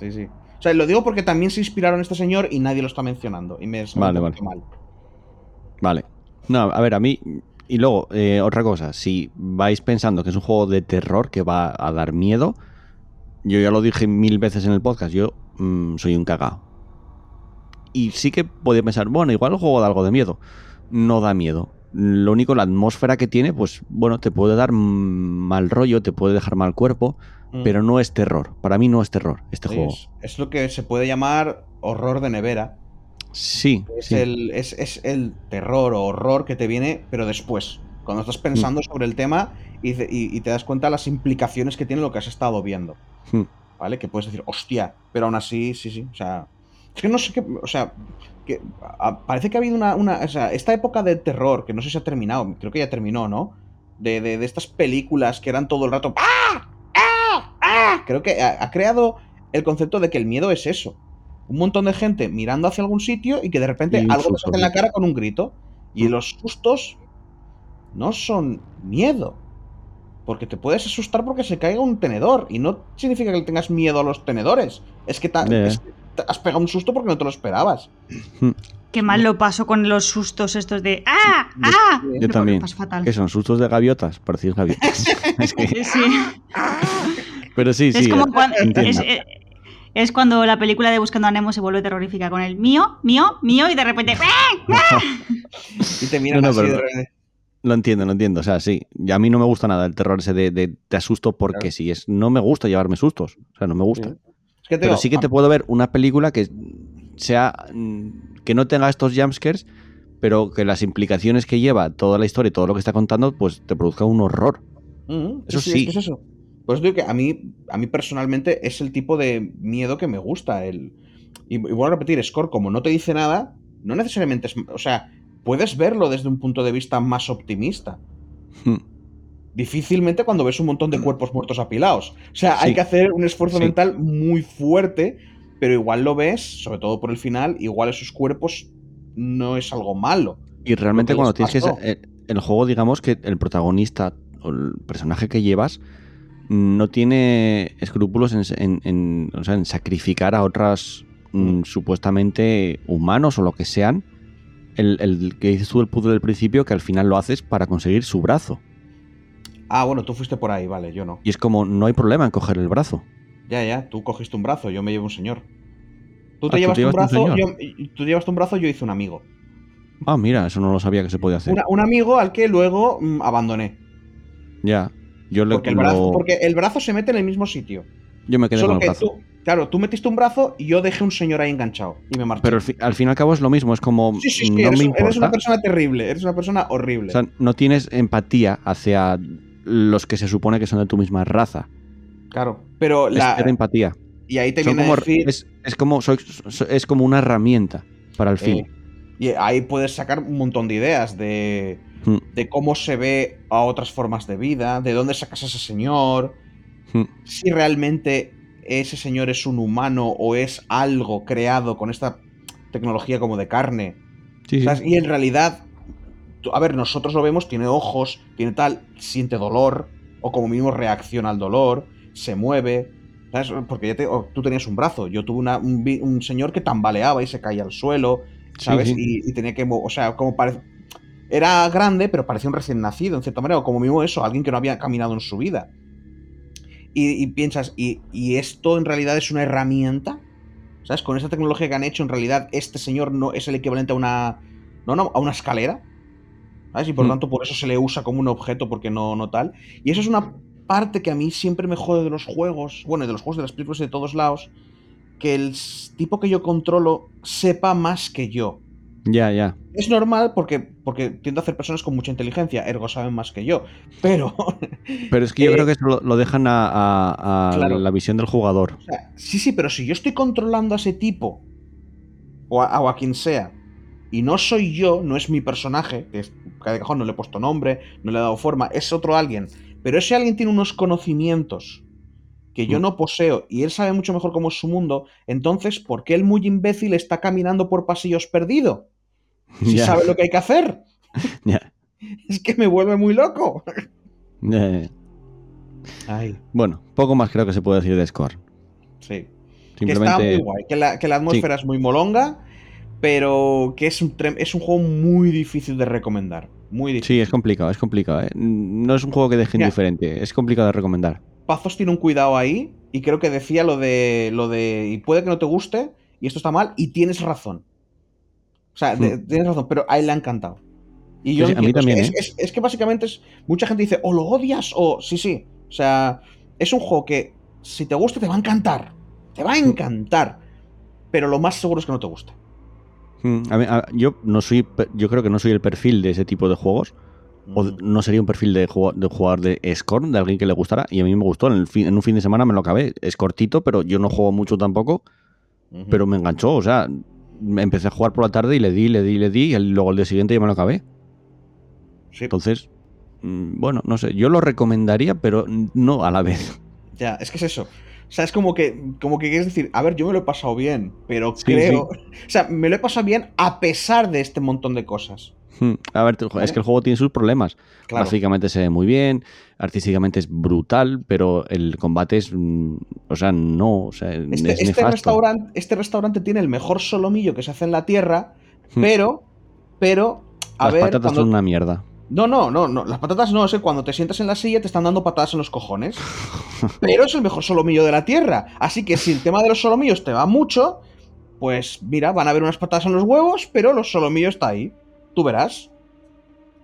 Sí, sí. O sea, lo digo porque también se inspiraron este señor y nadie lo está mencionando. Y me Vale, vale. mal. Vale. No, a ver, a mí. Y luego, eh, otra cosa, si vais pensando que es un juego de terror que va a dar miedo, yo ya lo dije mil veces en el podcast, yo mm, soy un cagao. Y sí que podía pensar, bueno, igual el juego da algo de miedo. No da miedo. Lo único, la atmósfera que tiene, pues bueno, te puede dar mm, mal rollo, te puede dejar mal cuerpo, Mm. pero no es terror. Para mí no es terror este Sí, juego. es, es lo que se puede llamar horror de nevera. Sí, Es, sí. el, es, es el terror o horror que te viene, pero después. Cuando estás pensando Mm. sobre el tema y, te- y- y te das cuenta de las implicaciones que tiene lo que has estado viendo. Hmm. ¿Vale? Que puedes decir, hostia, pero aún así, sí, sí. O sea, es que no sé qué. O sea, que a- parece que ha habido una, una. O sea, esta época de terror, que no sé si ha terminado, creo que ya terminó, ¿no? De, de- de estas películas que eran todo el rato. ¡Ah! ¡Ah! ¡Ah! Creo que ha, ha creado el concepto de que el miedo es eso. Un montón de gente mirando hacia algún sitio y que de repente algo te susto, salta en la cara con un grito. Y Mm. los sustos no son miedo. Porque te puedes asustar porque se caiga un tenedor. Y no significa que le tengas miedo a los tenedores. Es que, es que te has pegado un susto porque no te lo esperabas. Qué mal lo paso con los sustos estos de ¡Ah! ¡Ah! Yo también. ¿Qué son? ¿Sustos de gaviotas? Parecís gaviotas. Es que- Sí. pero sí, sí. es como eh, cuando, entiendo. es, eh, es cuando la película de Buscando a Nemo se vuelve terrorífica con el mío, mío, mío y de repente ¡ah! Y te miran No, no, así pero- de repente. Lo entiendo, lo entiendo. O sea, sí. Y a mí no me gusta nada el terror ese de, de te asusto porque Claro. sí. Es, no me gusta llevarme sustos. O sea, no me gusta. Sí. Es que te Pero sí que te puedo ver una película que sea. mm, que no tenga estos jumpscares, pero que las implicaciones que lleva toda la historia y todo lo que está contando, pues te produzca un horror. Eso es sí. que es eso. Pues digo que a mí, a mí personalmente es el tipo de miedo que me gusta. El... Y, y vuelvo a repetir, Score, como no te dice nada, no necesariamente es. O sea, puedes verlo desde un punto de vista más optimista. Hmm. Difícilmente cuando ves un montón de cuerpos muertos apilados. O sea, hay que hacer un esfuerzo Sí. mental muy fuerte, pero igual lo ves, sobre todo por el final, igual esos cuerpos no es algo malo. Y realmente cuando tienes que... pasó. sa- El, juego, digamos que el protagonista o el personaje que llevas no tiene escrúpulos en, en- en- o sea, en sacrificar a otras mm, Mm. supuestamente humanos o lo que sean. El, el que dices tú el puzzle del principio, que al final lo haces para conseguir su brazo. Ah, bueno, tú fuiste por ahí, vale, yo no. Y es como, no hay problema en coger el brazo. Ya, ya, tú cogiste un brazo, yo me llevo un señor. Tú Ah, te ¿tú llevas te un brazo, yo, tú llevas un brazo, yo hice un amigo. Ah, mira, eso no lo sabía que se podía hacer. Una- un amigo al que luego mm, abandoné. Ya. Yo, le, Porque el, brazo, porque el brazo se mete en el mismo sitio. yo me quedé Solo con el que brazo. tú, claro, tú metiste un brazo y yo dejé un señor ahí enganchado. Y me marché. Pero al, fi- al fin y al cabo es lo mismo, es como, sí, sí, sí, no eres, me un- eres una importa. persona terrible, eres una persona horrible. O sea, no tienes empatía hacia los que se supone que son de tu misma raza. claro, pero Es la, empatía. y ahí te viene como, a decir... es, es como, soy- so- es como una herramienta para el fin. eh, Y ahí puedes sacar un montón de ideas de, Hmm. de cómo se ve a otras formas de vida, de dónde sacas a ese señor, Hmm. si realmente ese señor es un humano o es algo creado con esta tecnología como de carne. Sí, sí. ¿sabes? Y en realidad, a ver, nosotros lo vemos, tiene ojos, tiene tal, siente dolor, o como mínimo reacciona al dolor, se mueve. ¿sabes? Porque ya te- o tú tenías un brazo, yo tuve una- un, señor que tambaleaba y se caía al suelo, ¿sabes? sí. Y, y tenía que, o sea, como parece... Era grande, pero parecía un recién nacido, en cierta manera, o como mínimo eso, alguien que no había caminado en su vida. Y, y piensas, ¿y, y esto en realidad es una herramienta? ¿Sabes? Con esta tecnología que han hecho, en realidad este señor no es el equivalente a una. No, no, a una escalera. ¿Sabes? Y por Mm. tanto, por eso se le usa como un objeto, porque no, no tal. Y eso es una parte que a mí siempre me jode de los juegos. Bueno, de los juegos de las películas de todos lados. Que el tipo que yo controlo sepa más que yo. Ya, ya. Es normal porque, porque tiendo a hacer personas con mucha inteligencia, ergo saben más que yo. Pero, Pero es que yo Eh, creo que eso lo, lo dejan a, a- a Claro. la visión del jugador. O sea, sí, sí, pero si yo estoy controlando a ese tipo, o a, o a quien sea, y no soy yo, no es mi personaje, que es, de cajón no le he puesto nombre, no le he dado forma, es otro alguien, pero ese alguien tiene unos conocimientos que yo Mm. no poseo y él sabe mucho mejor cómo es su mundo, entonces, ¿por qué el muy imbécil está caminando por pasillos perdido? Si Ya, sabe lo que hay que hacer. Es que me vuelve muy loco. Ay, Bueno, poco más creo que se puede decir de Score. sí. Que está muy Simplemente. guay, que la, que la atmósfera es muy molonga, pero que es un, trem- es un juego muy difícil de recomendar. Muy difícil. Sí, es complicado, es complicado. ¿eh? No es un juego que deje indiferente, es complicado de recomendar. Pazos tiene un cuidado ahí, y creo que decía lo de, lo de, y puede que no te guste, y esto está mal, y tienes razón. O sea, de- tienes razón, pero a él le ha encantado. Y yo Hmm. A mí también, es, ¿eh? es- es que básicamente es, mucha gente dice, o lo odias, o sí, sí. O sea, es un juego que si te gusta te va a encantar. Te Hmm. va a encantar. Pero lo más seguro es que no te guste. Mm, a mí- a- yo no soy, yo creo que no soy el perfil de ese tipo de juegos. O no sería un perfil de jugador, de jugador de Scorn, de alguien que le gustara. Y a mí me gustó. En, el fin- en un fin de semana me lo acabé. Es cortito, pero yo no juego mucho tampoco. Pero me enganchó. O sea, empecé a jugar por la tarde y le di, le di, le di. Y luego al día siguiente ya me lo acabé. Sí. Entonces, mm, bueno, no sé. Yo lo recomendaría, pero no a la vez. Ya, es que es eso. O sea, es como que, como que quieres decir, a ver, yo me lo he pasado bien, pero Sí, creo. O sea, me lo he pasado bien a pesar de este montón de cosas. Mm, A ver, es que el juego tiene sus problemas. Claro. Gráficamente se ve muy bien, artísticamente es brutal, pero el combate es. mm, O sea, no. O sea, Este, es este nefasto. restaurante, este restaurante tiene el mejor solomillo que se hace en la tierra, Hmm. pero. Pero. A Las ver. patatas cuando- son una mierda. No, no, no, no. Las patatas no, es que cuando te sientas en la silla te están dando patadas en los cojones. Pero es el mejor solomillo de la tierra. Así que si el tema de los solomillos te va mucho, pues mira, van a haber unas patadas en los huevos, pero los solomillos está ahí. Tú verás.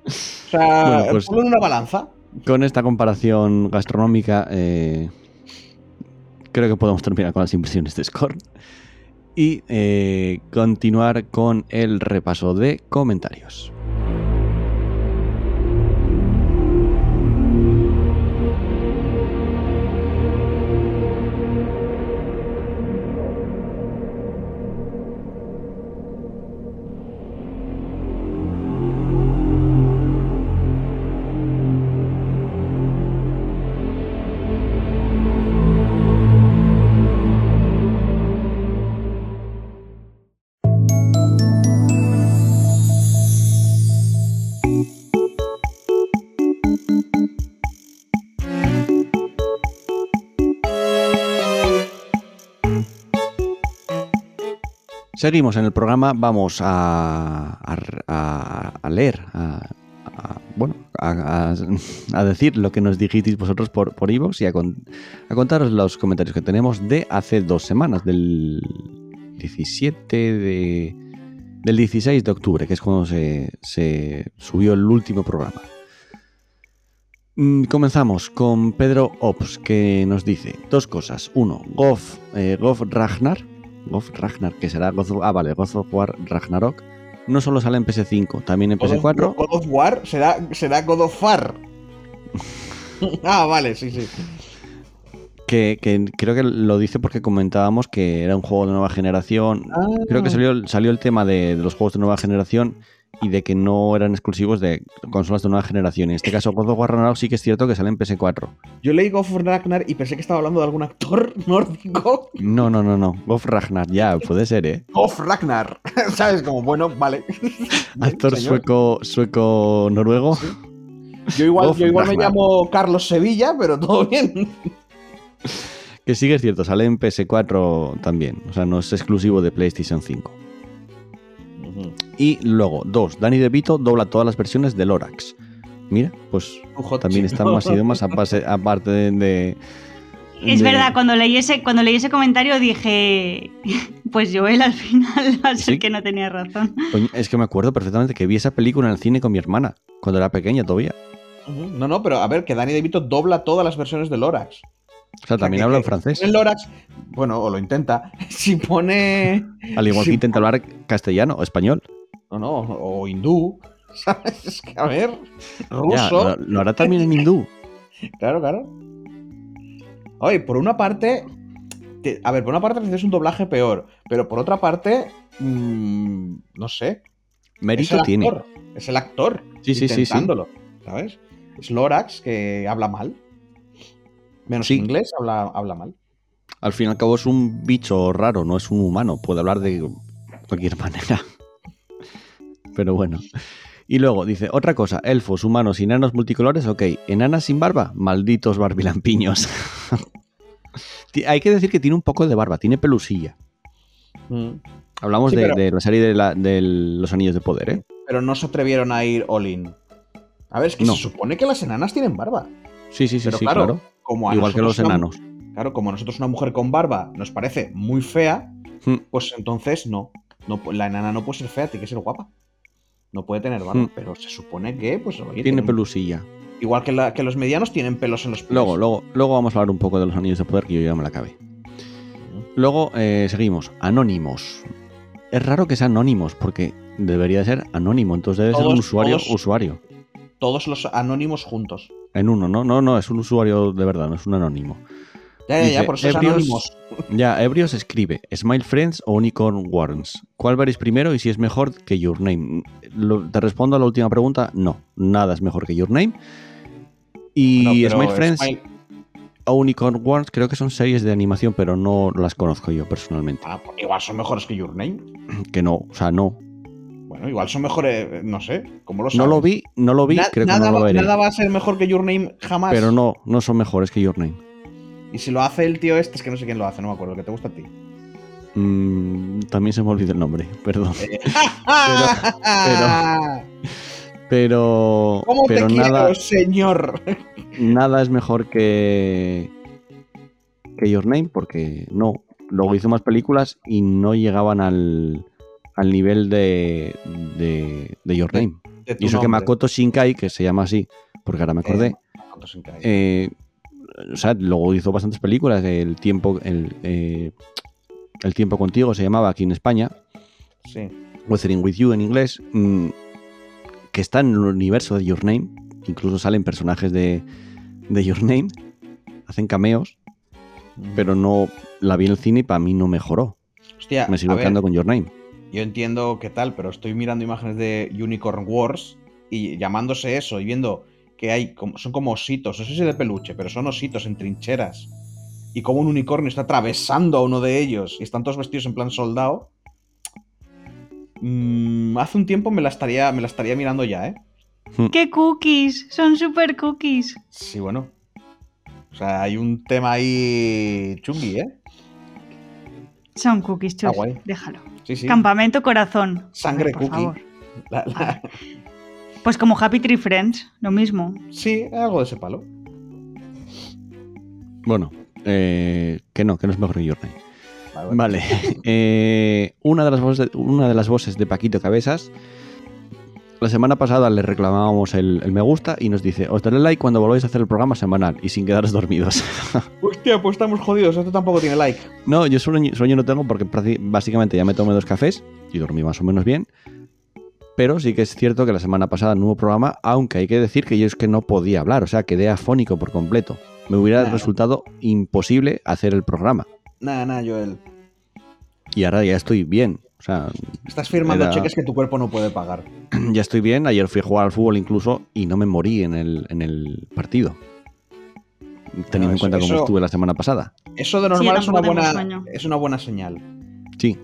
O sea, Bueno, pues- ponlo en una balanza. Con esta comparación gastronómica, eh, creo que podemos terminar con las impresiones de Scorn y eh, continuar con el repaso de comentarios. Seguimos en el programa, vamos a, leer, a, bueno, a, decir lo que nos dijisteis vosotros por, por y a, con- a contaros los comentarios que tenemos de hace dos semanas, del 17 de, del 16 de octubre, que es cuando se, se subió el último programa. Mm, Comenzamos con Pedro Ops, que nos dice dos cosas. Uno, Goff, eh, Ragnar, Goff Ragnar, que será God of, ah, vale, God of War Ragnarok, no solo sale en PS5, también en God of- PS4. God of War será, será God of War. ah, vale, sí, sí. Que, que creo que lo dice porque comentábamos que era un juego de nueva generación. Ah. Creo que salió, salió el tema de, de los juegos de nueva generación y de que no eran exclusivos de consolas de nueva generación. En este caso, God of War Ragnarok sí que es cierto que sale en PS4. Yo leí God of Ragnar y pensé que estaba hablando de algún actor nórdico. No, no, no, no. God of Ragnar, ya, puede ser, ¿eh? God of Ragnar. ¿Sabes? Como, bueno, vale. Actor sueco, sueco noruego. Yo igual, yo igual me llamo Carlos Sevilla, pero todo bien. Que sí que es cierto, sale en PS4 también. O sea, no es exclusivo de PlayStation 5. Y luego, dos, Danny DeVito dobla todas las versiones de Lorax. Mira, pues también chip. están más idiomas aparte, de, de- Es de- verdad, cuando leí, ese, cuando leí ese comentario dije, pues Joel al final va a ser Sí. que no tenía razón. Es que me acuerdo perfectamente que vi esa película en el cine con mi hermana, cuando era pequeña todavía. No, no, pero a ver, que Danny DeVito dobla todas las versiones de Lorax. O sea, también habla en francés. El Lorax, bueno, o lo intenta. Si pone. Al igual que intenta hablar castellano o español. No, no, o hindú. ¿Sabes? Es que, a ver. Ya, Ruso. lo, lo hará también en hindú. Claro, claro. Oye, por una parte. te- a ver, por una parte haces un doblaje peor. Pero por otra parte. mm, no sé. Mérito tiene. actor. Es el actor. Sí, sí, sí, ¿Sabes? Es Lorax que habla mal. Menos Sí. inglés, habla, habla mal. Al fin y al cabo es un bicho raro, no es un humano. Puede hablar de cualquier manera. Pero bueno. Y luego dice, otra cosa, elfos, humanos y enanos multicolores, ok. Enanas sin barba, malditos barbilampiños. Hay que decir que tiene un poco de barba, tiene pelusilla. Mm. Hablamos Sí, de, pero- de la serie de, la- de los anillos de poder, ¿eh? Pero no se atrevieron a ir all in. A ver, es que No. se supone que las enanas tienen barba. Sí, sí, sí, Pero sí, claro, claro. Como a Igual que los una- enanos. Claro, como a nosotros una mujer con barba nos parece muy fea, Hmm. pues entonces no. La enana no puede ser fea, tiene que ser guapa. No puede tener barba, Hmm. pero se supone que, pues, oye, Tiene pelusilla. Igual que, la- que los medianos tienen pelos en los pies. Luego, luego, luego vamos a hablar un poco de los anillos de poder, que yo ya me la acabé. Luego eh, seguimos. Anónimos. Es raro que sea anónimos, porque debería ser anónimo, entonces debe ser un usuario, todos- usuario. Todos los anónimos juntos. En uno, ¿no? No, no, es un usuario de verdad, no es un anónimo. Ya, ya, ya, por eso es ebrios-. Ya, Ebrios escribe Smile Friends o Unicorn Warns. ¿Cuál veréis primero y si es mejor que Your Name? Lo- te respondo a la última pregunta. No, nada es mejor que Your Name. Y No, Smile Friends Smile- o Unicorn Warns creo que son series de animación, pero no las conozco yo personalmente. Ah, pues igual son mejores que Your Name. Que no, o sea, no. Bueno, igual son mejores, no sé, ¿cómo lo No sabes? lo vi, no lo vi, Na- creo que no lo va- veré. nada va a ser mejor que Your Name jamás. Pero no, no son mejores que Your Name. Y si lo hace el tío este, es que no sé quién lo hace, no me acuerdo, que te gusta a ti. Mm, también se me olvidó el nombre, perdón. Eh, pero- Pero, ¿Cómo pero te nada, quiero, señor? nada es mejor que, que Your Name, porque no. Luego hizo más películas y no llegaban al, al nivel de, de, de Your Name. De Y eso que. Makoto Shinkai, que se llama así, porque ahora me acordé, Eh, Makoto Shinkai. eh, o sea, luego hizo bastantes películas. El tiempo, el, eh, el tiempo contigo se llamaba aquí en España, Sí. Weathering with You en inglés, mm, que está en el universo de Your Name, incluso salen personajes de, de Your Name, hacen cameos, pero no la vi en el cine y para mí no mejoró. Hostia, Me sigo ver, quedando con Your Name. yo entiendo qué tal, pero estoy mirando imágenes de Unicorn Wars y llamándose eso y viendo que hay como, son como ositos, no sé si de peluche, pero son ositos en trincheras. Y como un unicornio está atravesando a uno de ellos y están todos vestidos en plan soldado. Mm, hace un tiempo me la estaría, me la estaría mirando ya, ¿eh? ¡Qué cookies! Son super cookies. Sí, bueno. O sea, hay un tema ahí chungui, ¿eh? Son cookies, chus. Guay. Déjalo. Sí, sí. Campamento corazón. Sangre Por cookie. favor. La- la- Pues como Happy Tree Friends, lo mismo. Sí, algo de ese palo. Bueno, eh, que no, que no es mejor que Your Name. Vale, Vale. Eh, una, de las voces de, una de las voces de Paquito Cabezas. La semana pasada le reclamábamos el, el me gusta y nos dice, os daré like cuando volváis a hacer el programa semanal y sin quedaros dormidos. Hostia, pues estamos jodidos. Esto tampoco tiene like. no, yo sueño, sueño no tengo porque básicamente ya me tomé dos cafés y dormí más o menos bien. Pero sí que es cierto que la semana pasada no hubo programa, aunque hay que decir que yo es que no podía hablar, o sea, quedé afónico por completo. me hubiera resultado imposible hacer el programa. Nada, nada, Joel. Y ahora ya estoy bien. O sea, Estás firmando Era- cheques que tu cuerpo no puede pagar. ya estoy bien. Ayer fui a jugar al fútbol incluso y no me morí en el, en el partido. Teniendo en eso- cuenta cómo eso- estuve la semana pasada. Eso de normal es, una buena, es una buena señal. Sí,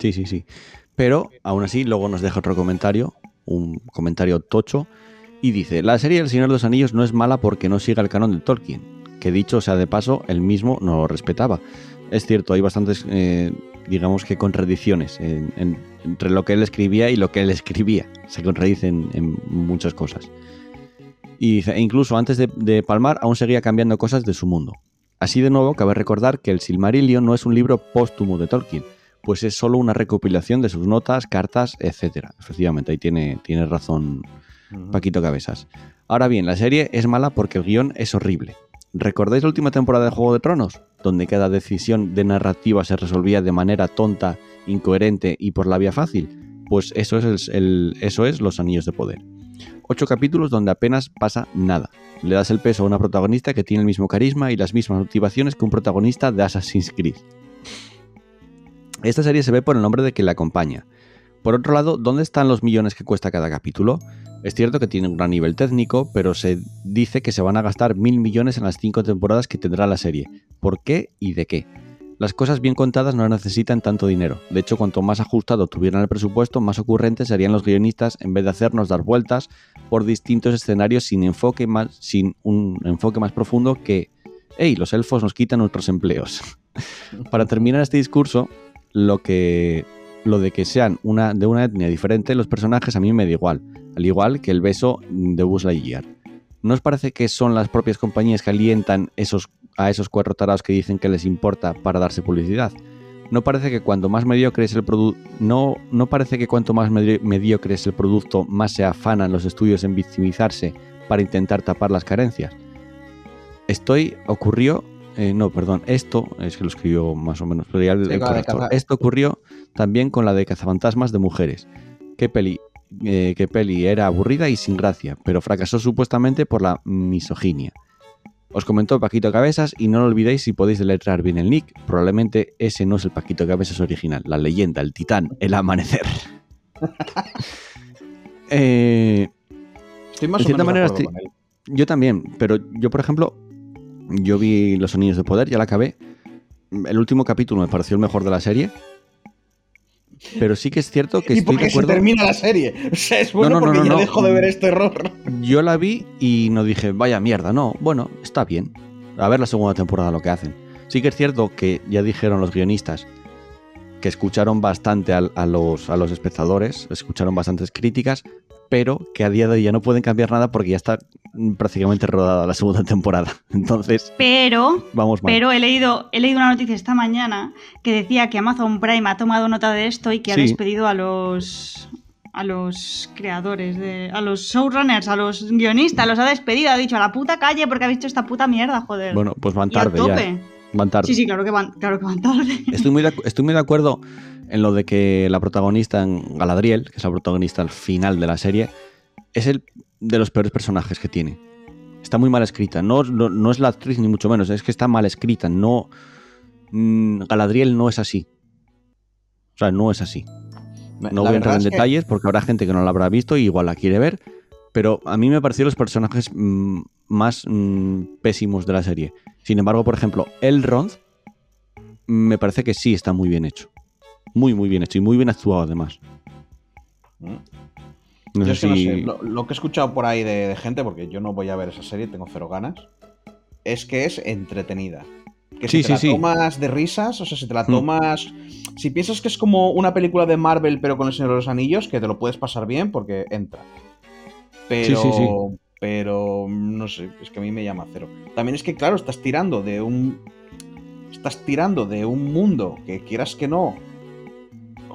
sí, sí, sí. Pero aún así, luego nos deja otro comentario, un comentario tocho, y dice, la serie del Señor de los Anillos no es mala porque no sigue el canon de Tolkien, que dicho sea de paso, él mismo no lo respetaba. Es cierto, hay bastantes, eh, digamos que contradicciones en- en- entre lo que él escribía y lo que él escribía. Se contradicen en muchas cosas. Y dice, e incluso antes de palmar, aún seguía cambiando cosas de su mundo. Así de nuevo, cabe recordar que el Silmarillion no es un libro póstumo de Tolkien, pues es solo una recopilación de sus notas, cartas, etc. Efectivamente, ahí tiene, tiene razón. Paquito Cabezas. Ahora bien, la serie es mala porque el guion es horrible. ¿Recordáis la última temporada de Juego de Tronos? Donde cada decisión de narrativa se resolvía de manera tonta, incoherente y por la vía fácil. Pues eso es, el- el- eso es Los Anillos de Poder. Ocho capítulos donde apenas pasa nada. Le das el peso a una protagonista que tiene el mismo carisma y las mismas motivaciones que un protagonista de Assassin's Creed. Esta serie se ve por el nombre de que la acompaña. Por otro lado, ¿dónde están los millones que cuesta cada capítulo? Es cierto que tiene un gran nivel técnico, pero se dice que se van a gastar mil millones en las cinco temporadas que tendrá la serie. ¿Por qué y de qué? Las cosas bien contadas no necesitan tanto dinero. De hecho, cuanto más ajustado tuvieran el presupuesto, más ocurrentes serían los guionistas en vez de hacernos dar vueltas por distintos escenarios sin enfoque más, sin un enfoque más profundo que, hey, los elfos nos quitan nuestros empleos. Para terminar este discurso, lo que lo de que sean una, de una etnia diferente, los personajes a mí me da igual, al igual que el beso de Buzz Lightyear. ¿No os parece que son las propias compañías que alientan esos, a esos cuatro tarados que dicen que les importa para darse publicidad? ¿No parece que cuanto más mediocre es el producto, no, no parece que cuanto más medi- mediocre es el producto, más se afanan los estudios en victimizarse para intentar tapar las carencias? Estoy ocurrió, eh, no, perdón, esto es que lo escribió más o menos, pero ya el, Sí, corrector. Esto ocurrió también con la de cazafantasmas de mujeres. ¿Qué peli, eh, qué peli era aburrida y sin gracia, pero fracasó supuestamente por la misoginia. Os comentó Paquito Cabezas y no lo olvidéis si podéis deletrear bien el nick. Probablemente ese no es el Paquito Cabezas original, la leyenda, el titán, el amanecer. Eh, Estoy más de o cierta manera estoy- yo también, pero yo, por ejemplo, yo vi Los Anillos de Poder, ya la acabé. El último capítulo me pareció el mejor de la serie. Pero sí que es cierto que Y estoy de porque se acuerdo. termina la serie. O sea, es bueno no, no, porque no, ya dejo de ver este error. Yo la vi y no dije, vaya mierda, no. Bueno, está bien. A ver la segunda temporada lo que hacen. Sí que es cierto que ya dijeron los guionistas que escucharon bastante al- a, los, a los espectadores, escucharon bastantes críticas, pero que a día de hoy ya no pueden cambiar nada porque ya está prácticamente rodada la segunda temporada. Entonces, Pero, vamos mal. pero he leído, he leído una noticia esta mañana que decía que Amazon Prime ha tomado nota de esto y que ha despedido a los a los creadores de a los showrunners, a los guionistas, los ha despedido, ha dicho a la puta calle porque ha visto esta puta mierda, joder. Bueno, pues van y a tarde ya. Van tarde. Sí, sí, claro que van, claro que van tarde. Estoy muy, de, estoy muy de acuerdo en lo de que la protagonista en Galadriel, que es la protagonista al final de la serie, es el de los peores personajes que tiene. Está muy mal escrita. No, no, no es la actriz ni mucho menos, es que está mal escrita. No, mm, Galadriel no es así. O sea, no es así. No voy a entrar en que- detalles porque habrá gente que no la habrá visto y igual la quiere ver. Pero a mí me parecieron los personajes mm, más mm, pésimos de la serie. Sin embargo, por ejemplo, Elrond me parece que sí está muy bien hecho. Muy, muy bien hecho y muy bien actuado además. Mm. No Yo sé es que si... no sé, lo, lo que he escuchado por ahí de, de gente, porque yo no voy a ver esa serie, tengo cero ganas, es que es entretenida. Que si te sí, la sí. tomas de risas, o sea, si te la Mm. tomas. Si piensas que es como una película de Marvel, pero con el Señor de los Anillos, que te lo puedes pasar bien porque entra. Pero. Pero. No sé, es que a mí me llama cero. También es que, claro, estás tirando de un. Estás tirando de un mundo que quieras que no.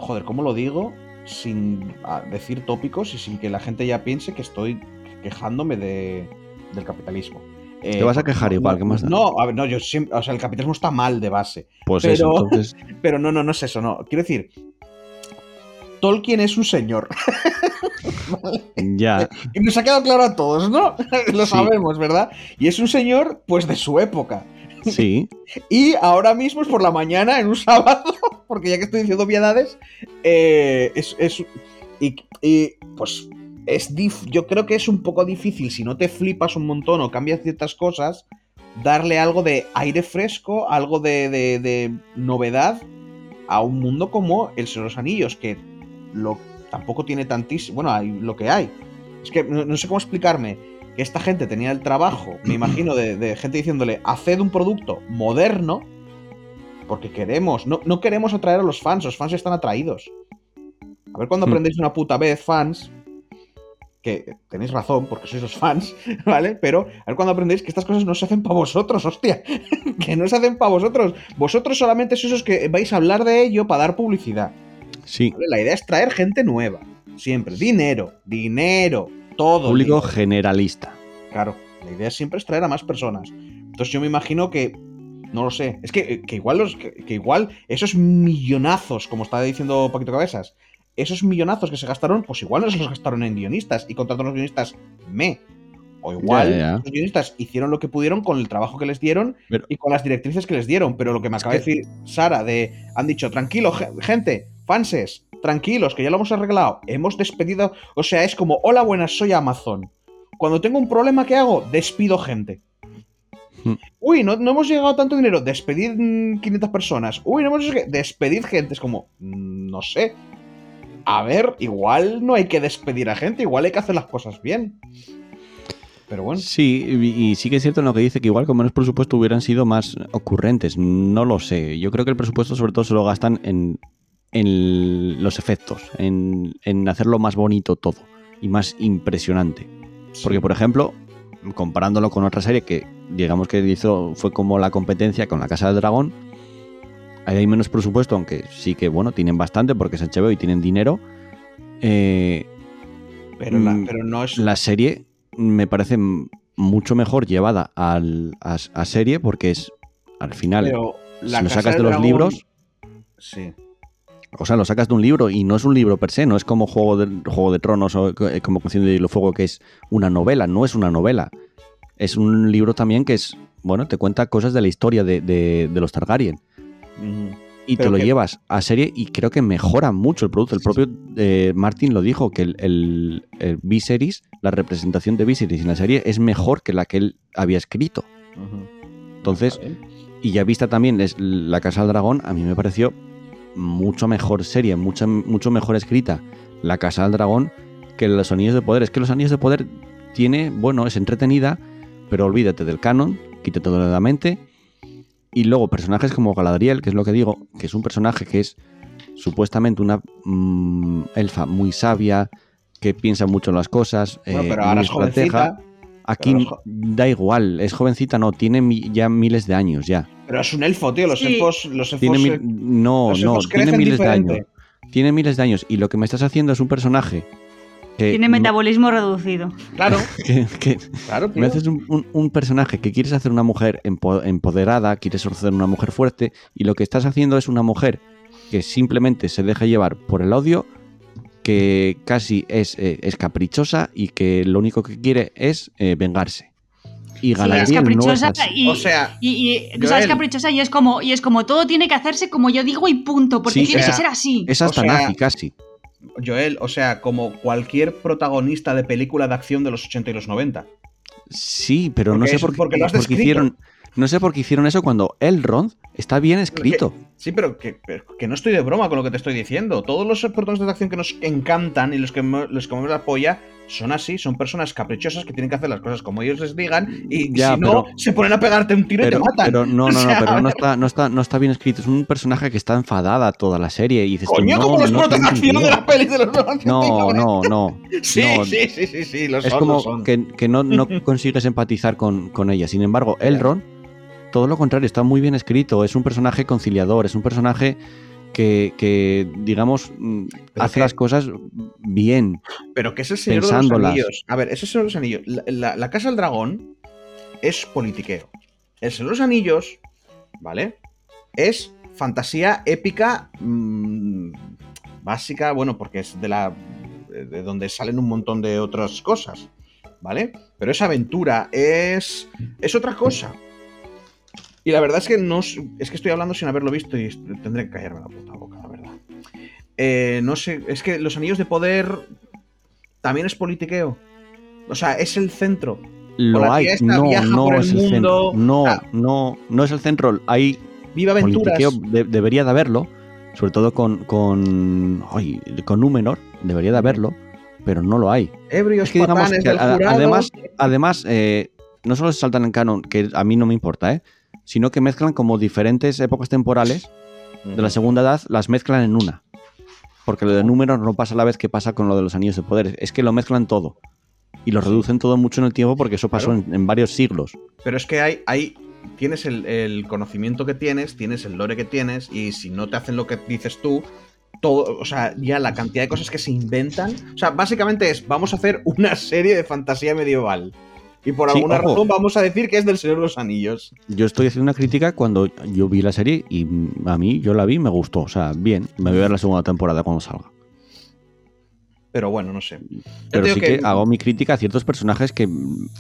Joder, ¿cómo lo digo? Sin ah, decir tópicos y sin que la gente ya piense que estoy quejándome de, del capitalismo. Eh, Te vas a quejar igual, ¿qué más da? No, a ver, no, yo siempre. O sea, el capitalismo está mal de base. Pues pero- eso, entonces... Pero no, no, no es eso, no. Quiero decir, Tolkien es un señor. Ya. Y nos ha quedado claro a todos, ¿no? Lo Sí. sabemos, ¿verdad? Y es un señor, pues, de su época. Sí. Y ahora mismo es por la mañana, en un sábado, porque ya que estoy diciendo obviedades, eh, es, es- y, y, pues es dif- yo creo que es un poco difícil si no te flipas un montón o cambias ciertas cosas, darle algo de aire fresco, algo de, de- novedad a un mundo como El de los Anillos, que lo, tampoco tiene tantísimo, bueno, hay lo que hay. Es que no, no sé cómo explicarme que esta gente tenía el trabajo, me imagino, de, de gente diciéndole, haced un producto moderno, porque queremos, no, no queremos atraer a los fans, los fans están atraídos. A ver cuando Hmm. aprendéis una puta vez, fans, que tenéis razón, porque sois los fans, ¿vale? Pero a ver cuando aprendéis que estas cosas no se hacen para vosotros, hostia. que no se hacen para vosotros. Vosotros solamente sois los que vais a hablar de ello para dar publicidad. Sí. ¿vale? La idea es traer gente nueva. Siempre. Dinero, dinero, todo. Público generalista. Claro, la idea siempre es traer a más personas. Entonces yo me imagino que, no lo sé, es que, que igual los, que, que igual esos millonazos, como estaba diciendo Paquito Cabezas, esos millonazos que se gastaron, pues igual no se los gastaron en guionistas y contrataron a los guionistas me. O igual los guionistas hicieron lo que pudieron con el trabajo que les dieron Pero- y con las directrices que les dieron. Pero lo que me acaba de decir Sara de han dicho, tranquilo, ge- gente, fanses, tranquilos, que ya lo hemos arreglado. Hemos despedido. O sea, es como, hola, buenas, soy Amazon. Cuando tengo un problema, ¿qué hago? Despido gente. Hmm. Uy, no, no hemos llegado a tanto dinero. Despedid mm, 500 personas. Uy, no hemos llegado. Despedid gente. Es como, mm, no sé. A ver, igual no hay que despedir a gente. Igual hay que hacer las cosas bien. Pero bueno. Sí, y, y sí que es cierto en lo que dice que igual con menos presupuesto hubieran sido más ocurrentes. No lo sé. Yo creo que el presupuesto sobre todo se lo gastan en, en los efectos, en, en hacerlo más bonito todo y más impresionante. Porque, por ejemplo, comparándolo con otra serie que digamos que hizo, fue como la competencia con La Casa del Dragón, ahí hay menos presupuesto, aunque sí que, bueno, tienen bastante porque es HBO y tienen dinero. Eh, Pero, la- Mm, pero no es. la serie me parece mucho mejor llevada al, a, a serie porque es, al final, pero la si lo sacas de los Dragón- libros, Sí. O sea, lo sacas de un libro y no es un libro per se, no es como Juego de, Juego de Tronos o como Canción de Hielo Fuego, que es una novela, no es una novela. Es un libro también que es, bueno, te cuenta cosas de la historia de, de- de los Targaryen. Y te lo que- llevas a serie y creo que mejora mucho el producto. El propio eh, Martin lo dijo, que el, el, el Viserys, la representación de Viserys en la serie es mejor que la que él había escrito. Entonces, y ya vista también es La Casa del Dragón, a mí me pareció mucho mejor serie, mucha, mucho mejor escrita La Casa del Dragón que Los Anillos de Poder. Es que Los Anillos de Poder tiene, bueno, es entretenida, pero olvídate del canon, quítate todo de la mente. Y luego personajes como Galadriel, que es lo que digo, que es un personaje que es supuestamente una mm, elfa muy sabia, que piensa mucho en las cosas. Bueno, eh, pero ahora muy es jovencita. Aquí pero da igual, es jovencita, no, tiene mi- ya miles de años ya. Pero es un elfo, tío. Los Sí. elfos. Los elfos Tiene mil- no, los no, elfos tiene miles de años. Tiene miles de años. Y lo que me estás haciendo es un personaje que, Tiene metabolismo reducido. Claro, que- que claro, tío. me haces un, un- un personaje que quieres hacer una mujer empo- empoderada, quieres hacer una mujer fuerte, y lo que estás haciendo es una mujer que simplemente se deja llevar por el odio, que casi es, eh, es caprichosa y que lo único que quiere es eh, vengarse. Y Sí, es Galadriel no es caprichosa así. y, O sea, y, y- o sea, es caprichosa y es como y es como todo tiene que hacerse como yo digo y punto, porque Sí, tiene o sea, que ser así. Es hasta o sea, nazi casi. Joel, o sea, como cualquier protagonista de película de acción de los 80 y los 90. Sí, pero no sé por qué, porque hicieron. No sé por qué hicieron eso cuando Elrond está bien escrito. Sí, pero que, pero que no estoy de broma con lo que te estoy diciendo. Todos los protagonistas de acción que nos encantan y los que los que la polla son así, son personas caprichosas que tienen que hacer las cosas como ellos les digan y Ya, si no, pero- se ponen a pegarte un tiro y Pero, te matan. pero no, O no, no, sea, pero a no está, no, está, no está bien escrito. Es un personaje que está enfadada toda la serie y dices tú, Coño, no, como los no protas de las pelis de los 90. No, no, no. Sí, no. sí, sí, sí, sí, lo Es son, como son. que, que no, no consigues empatizar con, con ella. Sin embargo, Elrond, todo lo contrario, está muy bien escrito. Es un personaje conciliador, es un personaje que, que, digamos, mm, Pero hace que- las cosas bien. Pero que es el Señor de los. Anillos. A ver, ese Señor de los Anillos. La, la- la Casa del Dragón es politiqueo. El Señor de los Anillos, ¿vale? Es fantasía épica. mm, básica, bueno, porque es de la de donde salen un montón de otras cosas, ¿vale? Pero esa aventura es es otra cosa. Y la verdad es que no es que estoy hablando sin haberlo visto y tendré que callarme la puta boca, la verdad. Eh, no sé, es que los anillos de poder también es politiqueo. O sea, es el centro. Lo hay, no, no es el centro. No, no, no es el centro. Hay Viva aventuras. De, debería de haberlo, sobre todo con con, ay, con Númenor, debería de haberlo, pero no lo hay. Ebrios, es que, digamos, que además, además eh, no solo se saltan en canon, que a mí no me importa, ¿eh? Sino que mezclan como diferentes épocas temporales de la segunda edad, las mezclan en una. Porque lo de números no pasa a la vez que pasa con lo de los anillos de poder. Es que lo mezclan todo. Y lo reducen todo mucho en el tiempo porque eso pasó en, varios siglos. Pero es que hay, hay tienes el, conocimiento que tienes, tienes el lore que tienes, y si no te hacen lo que dices tú, todo, o sea, ya la cantidad de cosas que se inventan. O sea, básicamente es, vamos a hacer una serie de fantasía medieval. Y por alguna razón vamos a decir que es del Señor de los Anillos. Yo estoy haciendo una crítica cuando yo vi la serie y a mí yo la vi me gustó. O sea, bien, me voy a ver la segunda temporada cuando salga. Pero bueno, no sé. Pero sí que... hago mi crítica a ciertos personajes que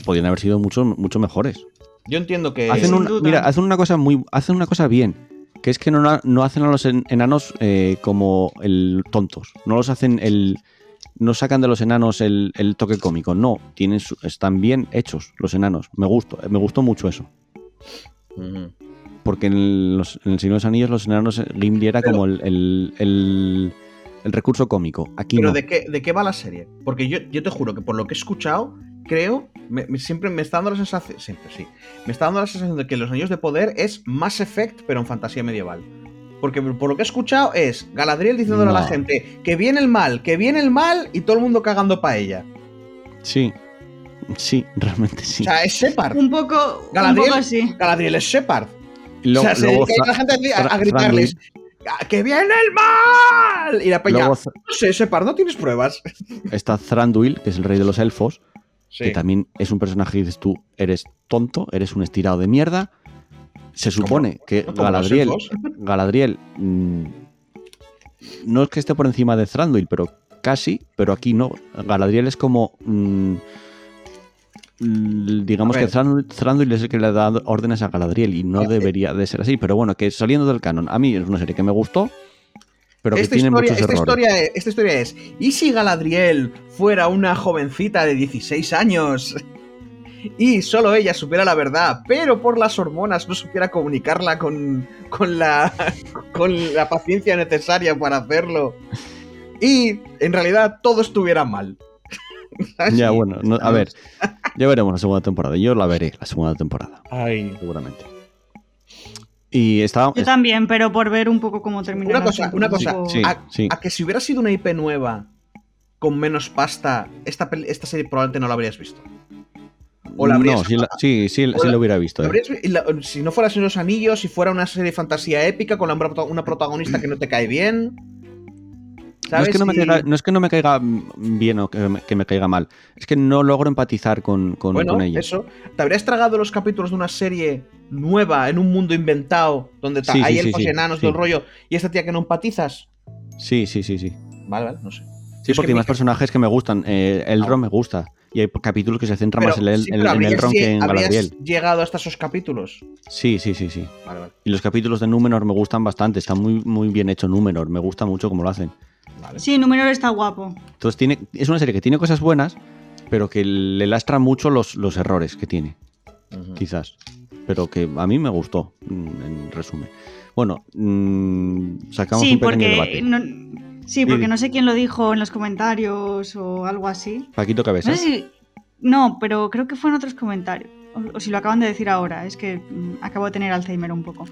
podrían haber sido mucho, mucho mejores. Yo entiendo que. Hacen mira, hacen una cosa muy. Hacen una cosa bien. Que es que no, no hacen a los enanos eh, como el tontos. No los hacen el no sacan de los enanos el, toque cómico, no, tienen están bien hechos los enanos. Me gustó, me gustó mucho eso. Porque en, El Señor de los Anillos los enanos, eh, Gimli era como el, recurso cómico. Aquí pero no. ¿de, qué, ¿de qué va la serie? Porque yo, yo te juro que por lo que he escuchado, creo, siempre me está dando la sensación, siempre sí, me está dando la sensación de que Los Anillos de Poder es Mass Effect, pero en fantasía medieval. Porque por lo que he escuchado es Galadriel diciéndole a la gente que viene el mal, que viene el mal y todo el mundo cagando para ella. Sí. Sí, realmente sí. O sea, es Shepard. Un poco, Galadriel, un poco así. Galadriel es Shepard. o sea, se dedica a la gente a, gritarles ¡Que viene el mal! Y la peña, no sé, Shepard, ¿no tienes pruebas? Está Thranduil, que es el rey de los elfos, que también es un personaje que dices tú, eres tonto, eres un estirado de mierda, se supone que Galadriel, Galadriel mm, no es que esté por encima de Thranduil, pero casi, pero aquí no. Galadriel es como mm, digamos que Thranduil es el que le da órdenes a Galadriel y no debería de ser así, pero bueno, que saliendo del canon, a mí es una serie que me gustó, pero que tiene muchos esta errores. Historia, esta historia es, ¿y si Galadriel fuera una jovencita de 16 años y solo ella supiera la verdad, pero por las hormonas no supiera comunicarla con, con, la, con la paciencia necesaria para hacerlo. Y en realidad todo estuviera mal. ya, bueno, a ver, ya veremos la segunda temporada. Yo la veré la segunda temporada. Ay. Seguramente. Y estaba, Yo también, pero por ver un poco cómo termina. Una cosa, una cosa. a, que si hubiera sido una IP nueva con menos pasta, esta, esta serie probablemente no la habrías visto. No, sí, sí, lo hubiera visto. Eh. si no fuera Sin los Anillos, si fuera una serie de fantasía épica con una protagonista que no te cae bien. No es, que no, me caiga, bien o que me, caiga mal. Es que no logro empatizar con, con, bueno, ella. Eso. ¿Te habrías tragado los capítulos de una serie nueva en un mundo inventado donde hay elfos enanos del rollo y esta tía que no empatizas? Sí, sí, sí, sí. Vale, vale, no sé. Sí, porque hay más personajes que me gustan. Eh, el ah. me gusta. Y hay capítulos que se centran más en el, en, el Ron que en Galadriel. llegado hasta esos capítulos? Sí, sí, sí, sí. Y los capítulos de Númenor me gustan bastante. Está muy, muy bien hecho Númenor. Me gusta mucho cómo lo hacen. Sí, Númenor está guapo. Entonces tiene, es una serie que tiene cosas buenas, pero que le lastra mucho los, los errores que tiene. Quizás. Pero que a mí me gustó, mm, en resumen. Bueno, mm, sacamos un pequeño debate. Sí, porque no sé quién lo dijo en los comentarios o algo así. Paquito Cabeza. No, pero creo que fue en otros comentarios. O, si lo acaban de decir ahora, es que mm, acabo de tener Alzheimer un poco.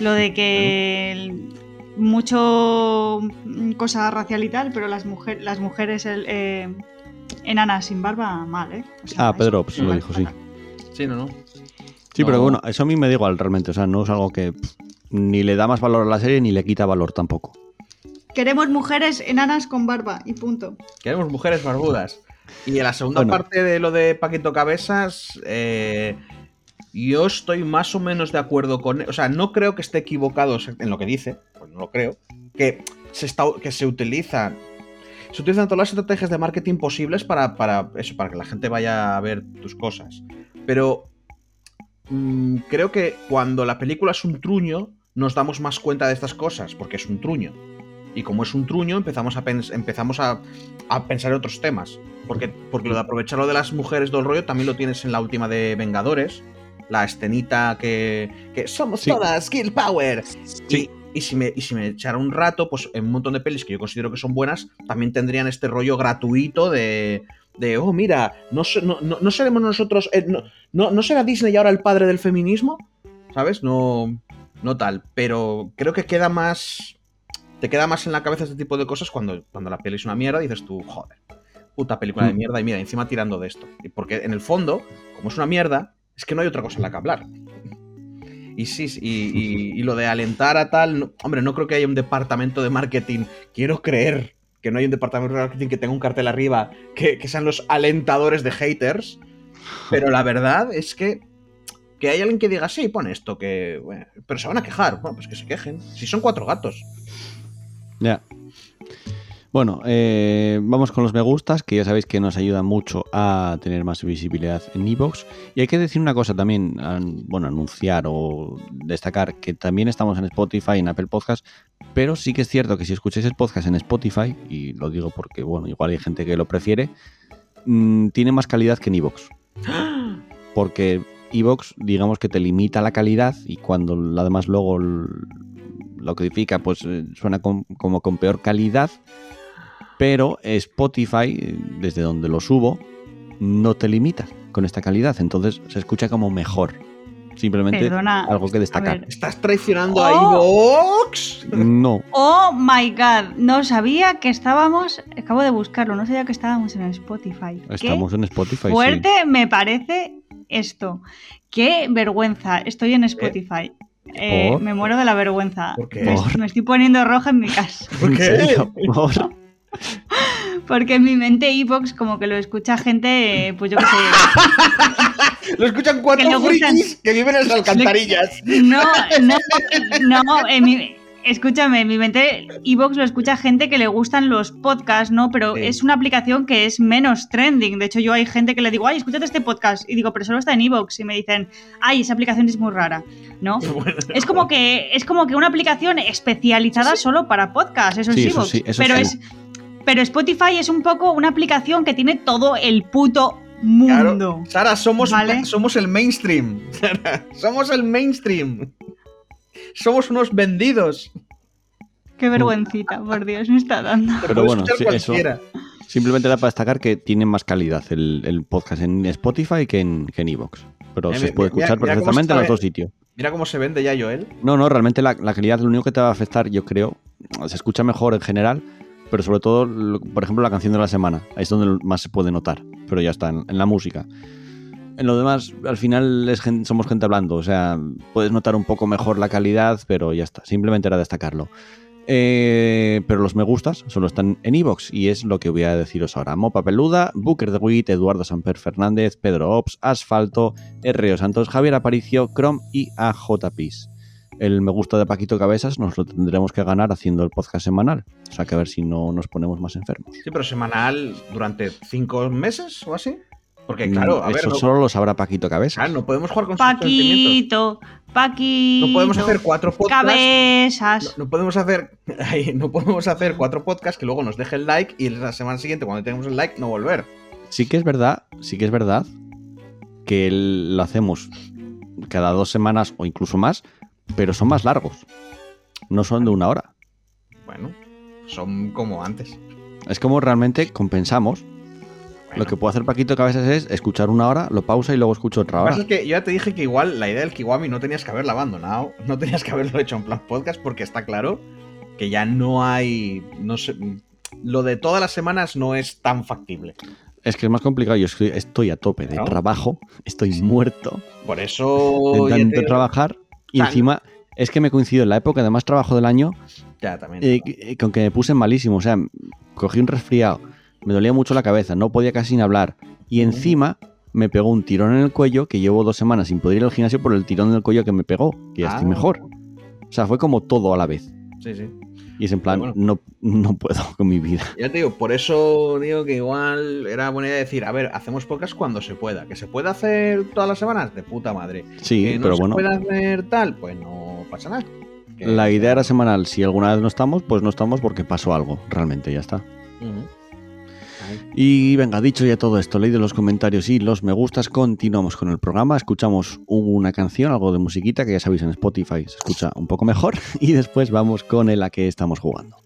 Lo de que mucho mm, cosa racial y tal, pero las, mujeres las mujeres eh, enanas sin barba, mal, ¿eh? ah, Pedro pues lo dijo, sí. Sí, no, no. Sí, pero bueno, eso a mí me da igual realmente. O sea, no es algo que ni le da más valor a la serie ni le quita valor tampoco. Queremos mujeres enanas con barba y punto. Queremos mujeres barbudas. Y en la segunda parte de lo de Paquito Cabezas, eh, yo estoy más o menos de acuerdo con él. O sea, no creo que esté equivocado en lo que dice, pues no lo creo. Que se, está, que se utilizan. Se utilizan todas las estrategias de marketing posibles para, para eso, para que la gente vaya a ver tus cosas. Pero mm, creo que cuando la película es un truño, nos damos más cuenta de estas cosas, porque es un truño. Y como es un truño, empezamos a, empezamos a, a pensar en otros temas. Porque, porque lo de aprovechar lo de las mujeres del rollo también lo tienes en la última de Vengadores. La escenita que, que somos Sí. todas Skill Power. Sí. Y, y si me, y si me echara un rato, pues en un montón de pelis que yo considero que son buenas, también tendrían este rollo gratuito de, de oh, mira, no, no, no- no seremos nosotros, eh, no, no, ¿no será Disney ahora el padre del feminismo? ¿Sabes? No, no tal. Pero creo que queda más. Te queda más en la cabeza este tipo de cosas cuando, cuando la peli es una mierda y dices tú, joder, puta película de Mm. mierda y mira, encima tirando de esto. Porque en el fondo, como es una mierda, es que no hay otra cosa en la que hablar. Y sí, y, y- y lo de alentar a tal, no- hombre, no creo que haya un departamento de marketing. Quiero creer que no hay un departamento de marketing que tenga un cartel arriba que, que sean los alentadores de haters. Pero la verdad es que que hay alguien que diga, sí, pone esto, que. bueno, pero se van a quejar. Bueno, pues que se quejen. Si son cuatro gatos. Ya. Bueno, eh, vamos con los me gustas, que ya sabéis que nos ayudan mucho a tener más visibilidad en Evox. Y hay que decir una cosa también, bueno, anunciar o destacar que también estamos en Spotify, en Apple Podcast, pero sí que es cierto que si escucháis el podcast en Spotify, y lo digo porque, bueno, igual hay gente que lo prefiere, mm, tiene más calidad que en Evox. Porque Evox, digamos que te limita la calidad y cuando además luego lo codifica, pues eh, suena con- como con peor calidad. Pero Spotify, eh, desde donde lo subo, no te limita con esta calidad. Entonces se escucha como mejor. Simplemente Perdona, algo que destacar. ver. ¿Estás traicionando a Oh. Ivox? No. Oh my god, no sabía que estábamos. Acabo de buscarlo, no sabía que estábamos en Spotify. Qué Estamos en Spotify. sí. fuerte me parece esto. Qué vergüenza, estoy en Spotify. Eh, ¿Por? me muero de la vergüenza. ¿Por qué? Me, Por. me estoy poniendo roja en mi casa. ¿Por ¿En qué? Por- Porque en mi mente Evox como que lo escucha gente, eh, pues yo qué sé. Lo escuchan Que cuatro gustan- frikis que viven en las alcantarillas. No, no, no, en mi- escúchame, en mi mente Evox lo escucha gente que le gustan los podcasts, ¿no? Pero Sí. es una aplicación que es menos trending. De hecho, yo hay gente que le digo, ay, escúchate este podcast. Y digo, pero solo está en Evox. Y me dicen, ay, esa aplicación es muy rara, ¿no? Bueno, Es como que es como que una aplicación especializada solo para podcasts, eso Sí, es Evox. pero es pero Spotify es un poco una aplicación que tiene todo el puto Claro. mundo. Sara, somos, Vale. somos el mainstream. Sara, somos el mainstream. Somos unos vendidos. Qué vergüencita, por Dios, me está dando. Pero bueno, sí, eso- cualquiera. Simplemente era para destacar que tiene más calidad el, el podcast en Spotify que en, que en Evox. Pero Mira, se mira, puede mira, escuchar mira perfectamente en los eh. dos sitios. Mira cómo se vende ya Joel. No, no, realmente la, la calidad lo único que te va a afectar, yo creo, se escucha mejor en general, pero sobre todo, por ejemplo, la canción de la semana. Ahí es donde más se puede notar, pero ya está, en, en la música. En lo demás, al final es gen- somos gente hablando, o sea, puedes notar un poco mejor la calidad, pero ya está, simplemente era destacarlo. Eh, pero los me gustas solo están en Evox y es lo que voy a deciros ahora. Mopa Peluda, Booker de Witt, Eduardo Samper Fernández, Pedro Ops, Asfalto, R.O. Santos, Javier Aparicio, Chrome y AJPis. El me gusta de Paquito Cabezas nos lo tendremos que ganar haciendo el podcast semanal. O sea que a ver si no nos ponemos más enfermos. Sí, pero semanal durante cinco meses o así. Porque claro, a Mm, ver, Eso no, solo lo sabrá Paquito Cabezas. claro, no podemos jugar con sus sentimientos. Paquito, Paquito. No podemos hacer cuatro podcasts. Cabezas. No, no podemos hacer ay, no podemos hacer cuatro podcasts que luego nos deje el like y la semana siguiente cuando tengamos el like no volver. Sí que es verdad, sí que es verdad que el- lo hacemos cada dos semanas o incluso más, pero son más largos. No son de una hora. Bueno, son como antes. Es como realmente compensamos. Lo que puede hacer Paquito Cabezas es escuchar una hora, lo pausa y luego escucha otra Lo que hora. pasa es que yo ya te dije que igual la idea del Kiwami no tenías que haberla abandonado, no tenías que haberlo hecho en plan podcast porque está claro que ya no hay, no sé, lo de todas las semanas no es tan factible. Es que es más complicado. Yo estoy, estoy a tope de trabajo, estoy muerto Por eso de te- trabajar y Tan- encima es que me coincidió en la época de más trabajo del año ya también. eh, eh, con que me puse malísimo. O sea, cogí un resfriado, me dolía mucho la cabeza, no podía casi ni hablar. Y encima me pegó un tirón en el cuello que llevo dos semanas sin poder ir al gimnasio por el tirón en el cuello que me pegó, que ya estoy Ah. mejor. O sea, fue como todo a la vez. Sí, sí. Y es en plan, no, no puedo con mi vida. Ya te digo, por eso digo que igual era buena idea decir, a ver, hacemos podcast cuando se pueda. Que se pueda hacer todas las semanas, de puta madre. Sí, que no pero se bueno. pueda hacer tal, pues no pasa nada. Que- La idea era semanal. Si alguna vez no estamos, pues no estamos porque pasó algo. Realmente, ya está. Ahí. Y venga, dicho ya todo esto, leído los comentarios y los me gustas, continuamos con el programa. Escuchamos una canción, algo de musiquita, que ya sabéis en Spotify se escucha un poco mejor. Y después vamos con el a que estamos jugando.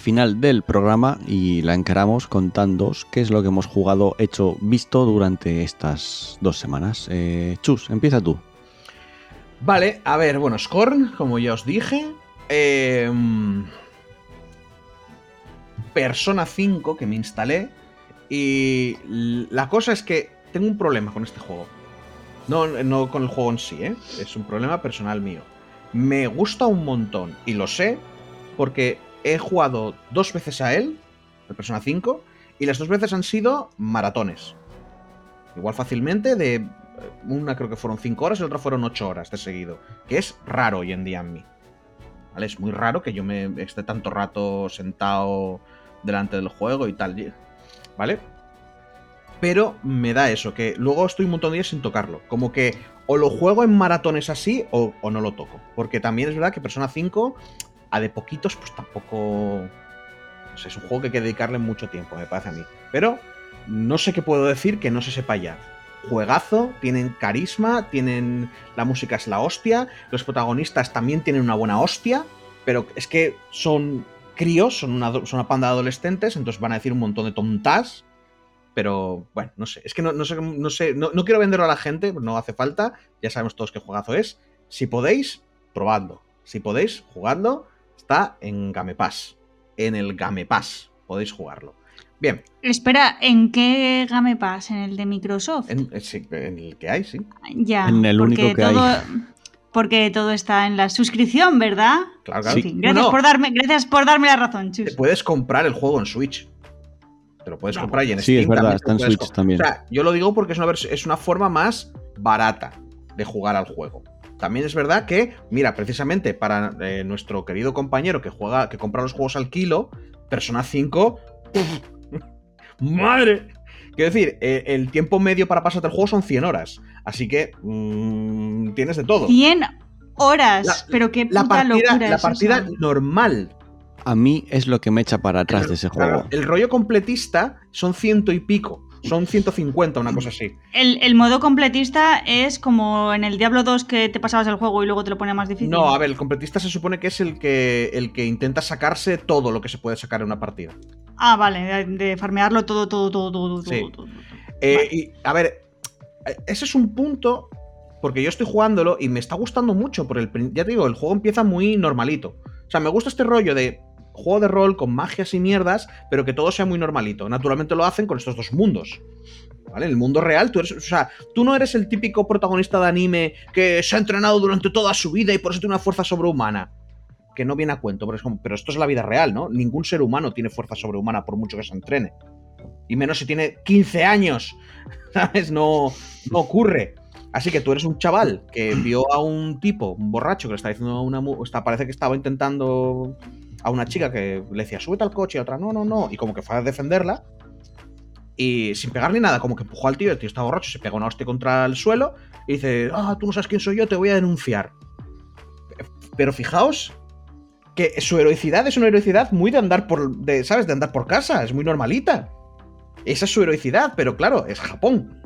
Final del programa y la encaramos contándoos qué es lo que hemos jugado, hecho, visto durante estas dos semanas. Eh, Chus, empieza tú. Vale, a ver, bueno, Scorn, como ya os dije. eh, Persona 5 que me instalé. Y la cosa es que tengo un problema con este juego. No, no con el juego en sí, ¿eh? Es un problema personal mío. Me gusta un montón y lo sé porque he jugado dos veces a él, el Persona 5, y las dos veces han sido maratones. Igual fácilmente de eh, una creo que fueron 5 horas y la otra fueron 8 horas de seguido, que es raro hoy en día en mí. ¿Vale? Es muy raro que yo me esté tanto rato sentado delante del juego y tal, ¿vale? Pero me da eso, que luego estoy un montón de días sin tocarlo. Como que o lo juego en maratones así o, o no lo toco. Porque también es verdad que Persona 5, a de poquitos, pues tampoco... no sé, es un juego que hay que dedicarle mucho tiempo, me parece a mí. Pero no sé qué puedo decir que no se sepa ya. Juegazo, tienen carisma, tienen. La música es la hostia, los protagonistas también tienen una buena hostia, pero es que son críos, son una, son una panda de adolescentes, entonces van a decir un montón de tontas. Pero bueno, no sé, es que no, no sé, no, sé no, no quiero venderlo a la gente, no hace falta, ya sabemos todos qué juegazo es. Si podéis, probadlo. Si podéis, jugadlo. Está en Game Pass. En el Game Pass podéis jugarlo. Bien, Espera, ¿en qué Game Pass? ¿En el de Microsoft? en, eh, sí, en el que hay, sí. Ya. En el porque único que hay. todo, Porque todo está en la suscripción, ¿verdad? Claro, claro. Sí. Sí, gracias, no, por darme, gracias por darme la razón, Te Chus. puedes comprar el juego en Switch. Te lo puedes No. comprar y en Sí, Steam es verdad, también está te en Switch también. O sea, yo lo digo porque es una, vers- es una forma más barata de jugar al juego. También es verdad que, mira, precisamente para eh, nuestro querido compañero que juega, que compra los juegos al kilo, Persona 5. ¡puf! ¡Madre! Quiero decir, eh, el tiempo medio para pasarte el juego son 100 horas. Así que mm, tienes de todo. 100 horas, La- pero qué La puta partida, locura la es partida eso. A normal. mí es lo que me echa para atrás de ese Claro, juego. el rollo completista son ciento y pico. Son 150, una cosa así. El, el modo completista es como en el Diablo 2 que te pasabas el juego y luego te lo ponía más difícil. No, a ver, el completista se supone que es el que, el que intenta sacarse todo lo que se puede sacar en una partida. Ah, vale, de, de farmearlo todo, todo, todo, todo, Sí. todo, todo, todo. Eh, Vale. y, a ver, ese es un punto, porque yo estoy jugándolo y me está gustando mucho, por el, ya te digo, el juego empieza muy normalito. O sea, me gusta este rollo de juego de rol con magias y mierdas, pero que todo sea muy normalito. Naturalmente lo hacen con estos dos mundos. ¿Vale? En el mundo real, tú eres, o sea, tú no eres el típico protagonista de anime que se ha entrenado durante toda su vida y por eso tiene una fuerza sobrehumana. Que no viene a cuento, pero, esto es la vida real, ¿no? Ningún ser humano tiene fuerza sobrehumana por mucho que se entrene. Y menos si tiene 15 años. ¿Sabes? No, no ocurre. Así que tú eres un chaval que vio a un tipo, un borracho, que le está diciendo una. está- parece que estaba intentando a una chica que le decía, súbete al coche, y a otra, no, no, no. Y como que fue a defenderla. Y sin pegar ni nada, como que empujó al tío, el tío está borracho, se pega una hostia contra el suelo y dice, ah, tú no sabes quién soy yo, te voy a denunciar. Pero fijaos que su heroicidad es una heroicidad muy de andar por, de, ¿sabes? De andar por casa, es muy normalita. Esa es su heroicidad, pero claro, es Japón.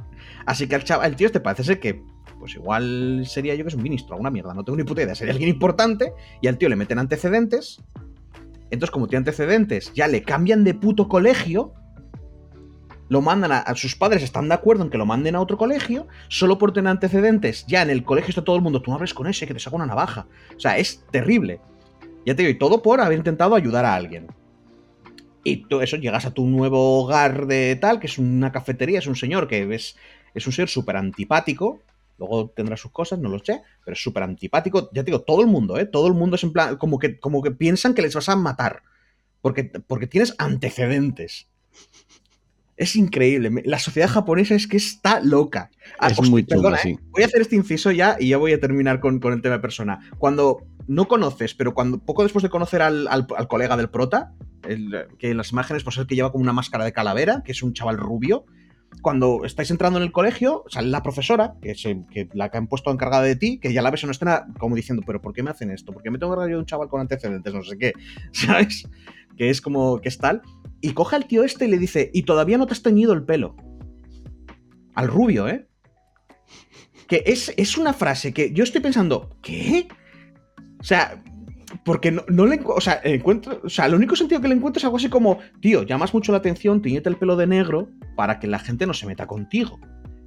Así que al chaval, el tío este parece ser que, pues igual sería yo que es un ministro, alguna mierda, no tengo ni puta idea, sería alguien importante y al tío le meten antecedentes. Entonces, como tiene antecedentes, ya le cambian de puto colegio. Lo mandan a, sus padres, están de acuerdo en que lo manden a otro colegio, solo por tener antecedentes. Ya en el colegio está todo el mundo, tú no hables con ese, que te saca una navaja. O sea, es terrible. Ya te digo, y todo por haber intentado ayudar a alguien. Y tú eso, llegas a tu nuevo hogar de tal, que es una cafetería, es un señor que es, es un ser súper antipático. Luego tendrá sus cosas, no lo sé, pero es súper antipático. Ya te digo, todo el mundo, ¿eh? Todo el mundo es en plan, como que, como que piensan que les vas a matar. Porque, porque tienes antecedentes. Es increíble. La sociedad japonesa es que está loca. Ah, Es hostia, muy chunga, perdona, sí. ¿eh? Voy a hacer este inciso ya y ya voy a terminar con, con el tema de persona. Cuando no conoces, pero cuando poco después de conocer al, al- al colega del prota, el- que en las imágenes pues es el que lleva como una máscara de calavera, que es un chaval rubio, cuando estáis entrando en el colegio, sale la profesora, que, es, eh, que la que han puesto encargada de ti, que ya la ves en una escena como diciendo, pero ¿por qué me hacen esto? ¿Por qué me tengo que yo de un chaval con antecedentes? No sé qué, ¿sabes? Que es como, que es tal. Y coge al tío este y le dice, y todavía no te has teñido el pelo. Al rubio, ¿eh? Que es, es una frase que yo estoy pensando, ¿qué? O sea, porque no, no le o sea, encuentro, o sea, lo único sentido que le encuentro es algo así como, tío, llamas mucho la atención, tiñete el pelo de negro para que la gente no se meta contigo.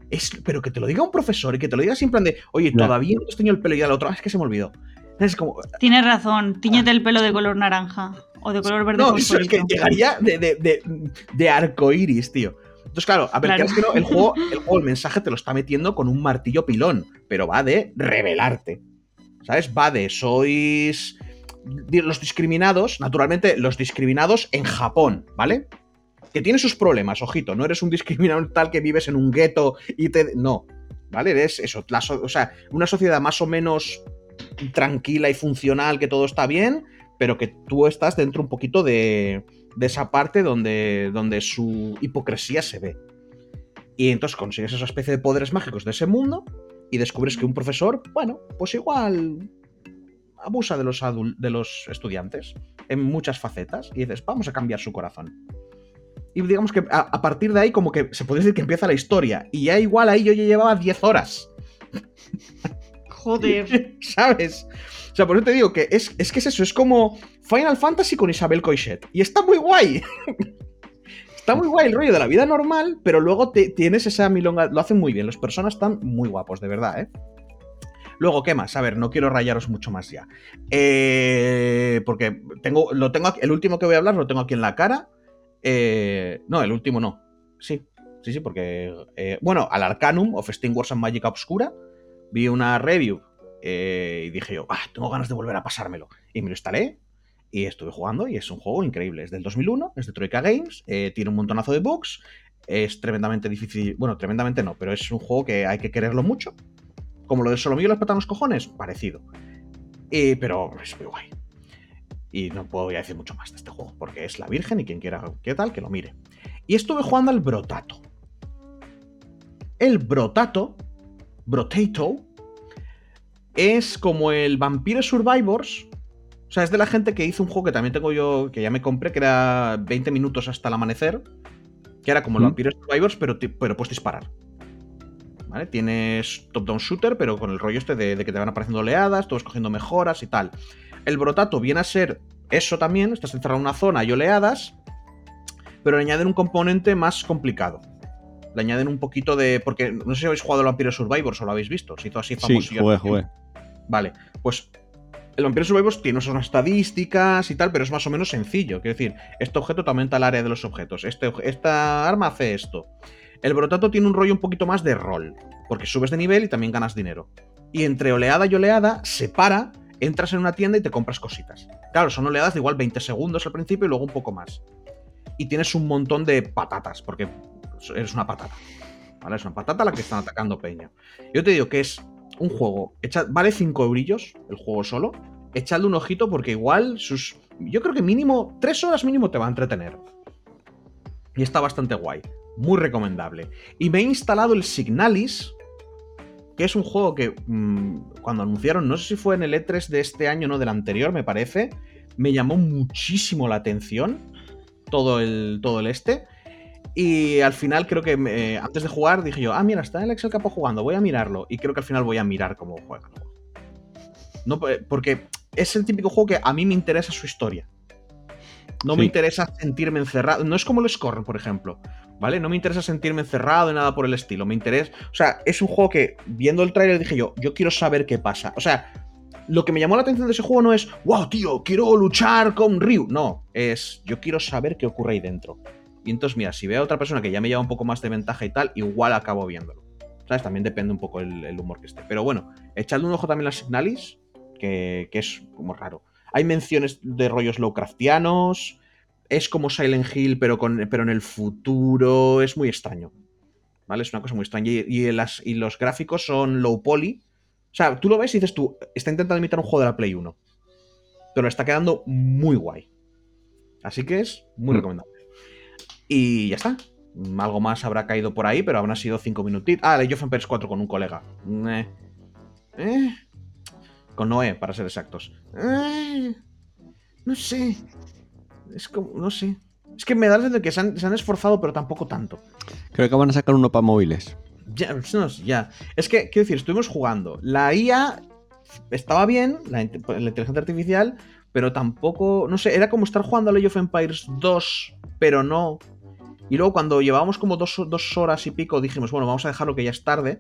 Es, pero que te lo diga un profesor y que te lo diga siempre en de, oye, todavía no el pelo y al otro, "Ah, es que se me olvidó. Es como, Tienes razón, tiñete el pelo de color naranja o de color verde no, eso es que llegaría de, de, de, de arco iris, tío. Entonces, claro, a ver, Claro. que no, el juego, el juego, el mensaje te lo está metiendo con un martillo pilón, pero va de revelarte. ¿Sabes? Va de sois los discriminados, naturalmente, los discriminados en Japón, ¿vale? Que tiene sus problemas, ojito, no eres un discriminado tal que vives en un gueto y te. No, ¿vale? Eres eso, o sea, una sociedad más o menos tranquila y funcional, que todo está bien, pero que tú estás dentro un poquito de, de esa parte donde, donde su hipocresía se ve. Y entonces consigues esa especie de poderes mágicos de ese mundo y descubres que un profesor, bueno, pues igual abusa de los, de los estudiantes en muchas facetas y dices, vamos a cambiar su corazón. Y digamos que a, a partir de ahí como que se puede decir que empieza la historia y ya igual ahí yo ya llevaba 10 horas. Joder. ¿Sabes? O sea, por eso te digo que es, es que es eso, es como Final Fantasy con Isabel Coixet. Y está muy guay. está muy guay el rollo de la vida normal, pero luego te- tienes esa milonga. Lo hacen muy bien, los personas están muy guapos, de verdad, ¿eh? Luego, ¿qué más? A ver, no quiero rayaros mucho más ya. Eh, porque tengo, lo tengo el último que voy a hablar lo tengo aquí en la cara. Eh, no, el último no. Sí, sí, sí, porque. eh, bueno, al Arcanum of Steam Wars and Magic Obscura. Vi una review eh, y dije yo, ah, tengo ganas de volver a pasármelo. Y me lo instalé y estuve jugando y es un juego increíble. Es del 2001, es de Troika Games, eh, tiene un montonazo de bugs, es tremendamente difícil, bueno, tremendamente no, pero es un juego que hay que quererlo mucho. Como lo de Solomillo y los cojones, parecido. Eh, pero es muy guay. Y no puedo ya decir mucho más de este juego, porque es la Virgen y quien quiera qué tal, que lo mire. Y estuve jugando al Brotato. El Brotato, Brotato, es como el Vampire Survivors. O sea, es de la gente que hizo un juego que también tengo yo, que ya me compré, que era 20 minutos hasta el amanecer. Que era como el. Vampire Survivors, pero, pero puedes disparar. ¿Vale? Tienes top-down shooter, pero con el rollo este de, de que te van apareciendo oleadas, tú vas cogiendo mejoras y tal. El Brotato viene a ser eso también, estás encerrado en una zona y oleadas, pero le añaden un componente más complicado. Le añaden un poquito de. Porque no sé si habéis jugado al Vampire Survivors o lo habéis visto. Se hizo así Sí, famoso. jugué, jugué. Vale, pues el Vampire Survivors tiene unas estadísticas y tal, pero es más o menos sencillo. Quiero decir, este objeto te aumenta el área de los objetos. Este, esta arma hace esto. El Brotato tiene un rollo un poquito más de rol, porque subes de nivel y también ganas dinero. Y entre oleada y oleada, se para, entras en una tienda y te compras cositas. Claro, son oleadas de igual 20 segundos al principio y luego un poco más. Y tienes un montón de patatas, porque eres una patata. ¿Vale? Es una patata la que están atacando Peña. Yo te digo que es un juego. vale 5 eurillos el juego solo. Echadle un ojito porque igual sus. Yo creo que mínimo. 3 horas mínimo te va a entretener. Y está bastante guay. Muy recomendable. Y me he instalado el Signalis. Que es un juego que mm, cuando anunciaron, no sé si fue en el E3 de este año o no del anterior, me parece. Me llamó muchísimo la atención. Todo el, todo el este. Y al final creo que me- antes de jugar dije yo, ah, mira, está el Excel Capo jugando, voy a mirarlo. Y creo que al final voy a mirar cómo juega. el juego. No, eh, porque es el típico juego que a mí me interesa su historia. No me interesa sentirme encerrado. No es como el Scorn, por ejemplo. ¿Vale? No me interesa sentirme encerrado y nada por el estilo. Me interesa. O sea, es un juego que, viendo el tráiler, dije yo, yo quiero saber qué pasa. O sea, lo que me llamó la atención de ese juego no es, wow, tío, quiero luchar con Ryu. No, es, yo quiero saber qué ocurre ahí dentro. Y entonces, mira, si veo a otra persona que ya me lleva un poco más de ventaja y tal, igual acabo viéndolo. ¿Sabes? También depende un poco el, el humor que esté. Pero bueno, echadle un ojo también a Signalis, que, que es como raro. Hay menciones de rollos Lovecraftianos. Es como Silent Hill, pero, con, pero en el futuro. Es muy extraño. ¿Vale? Es una cosa muy extraña. Y, y las, y los gráficos son low poly. O sea, tú lo ves y dices tú, está intentando imitar un juego de la Play 1. Pero le está quedando muy guay. Así que es muy Mm. recomendable. Y ya está. Algo más habrá caído por ahí, pero habrán sido 5 minutitos. Ah, Age of Empires 4 con un colega. Eh. Eh. Con Noé, para ser exactos. Eh. No sé. Es como. No sé. Es que me da la sensación de que se han, se han esforzado, pero tampoco tanto. Creo que van a sacar uno para móviles. Ya, no, ya. Es que, quiero decir, estuvimos jugando. La IA estaba bien, la inteligencia artificial, pero tampoco, no sé, era como estar jugando a Age of Empires 2, pero no. Y luego cuando llevábamos como dos, dos horas y pico, dijimos, bueno, vamos a dejarlo que ya es tarde.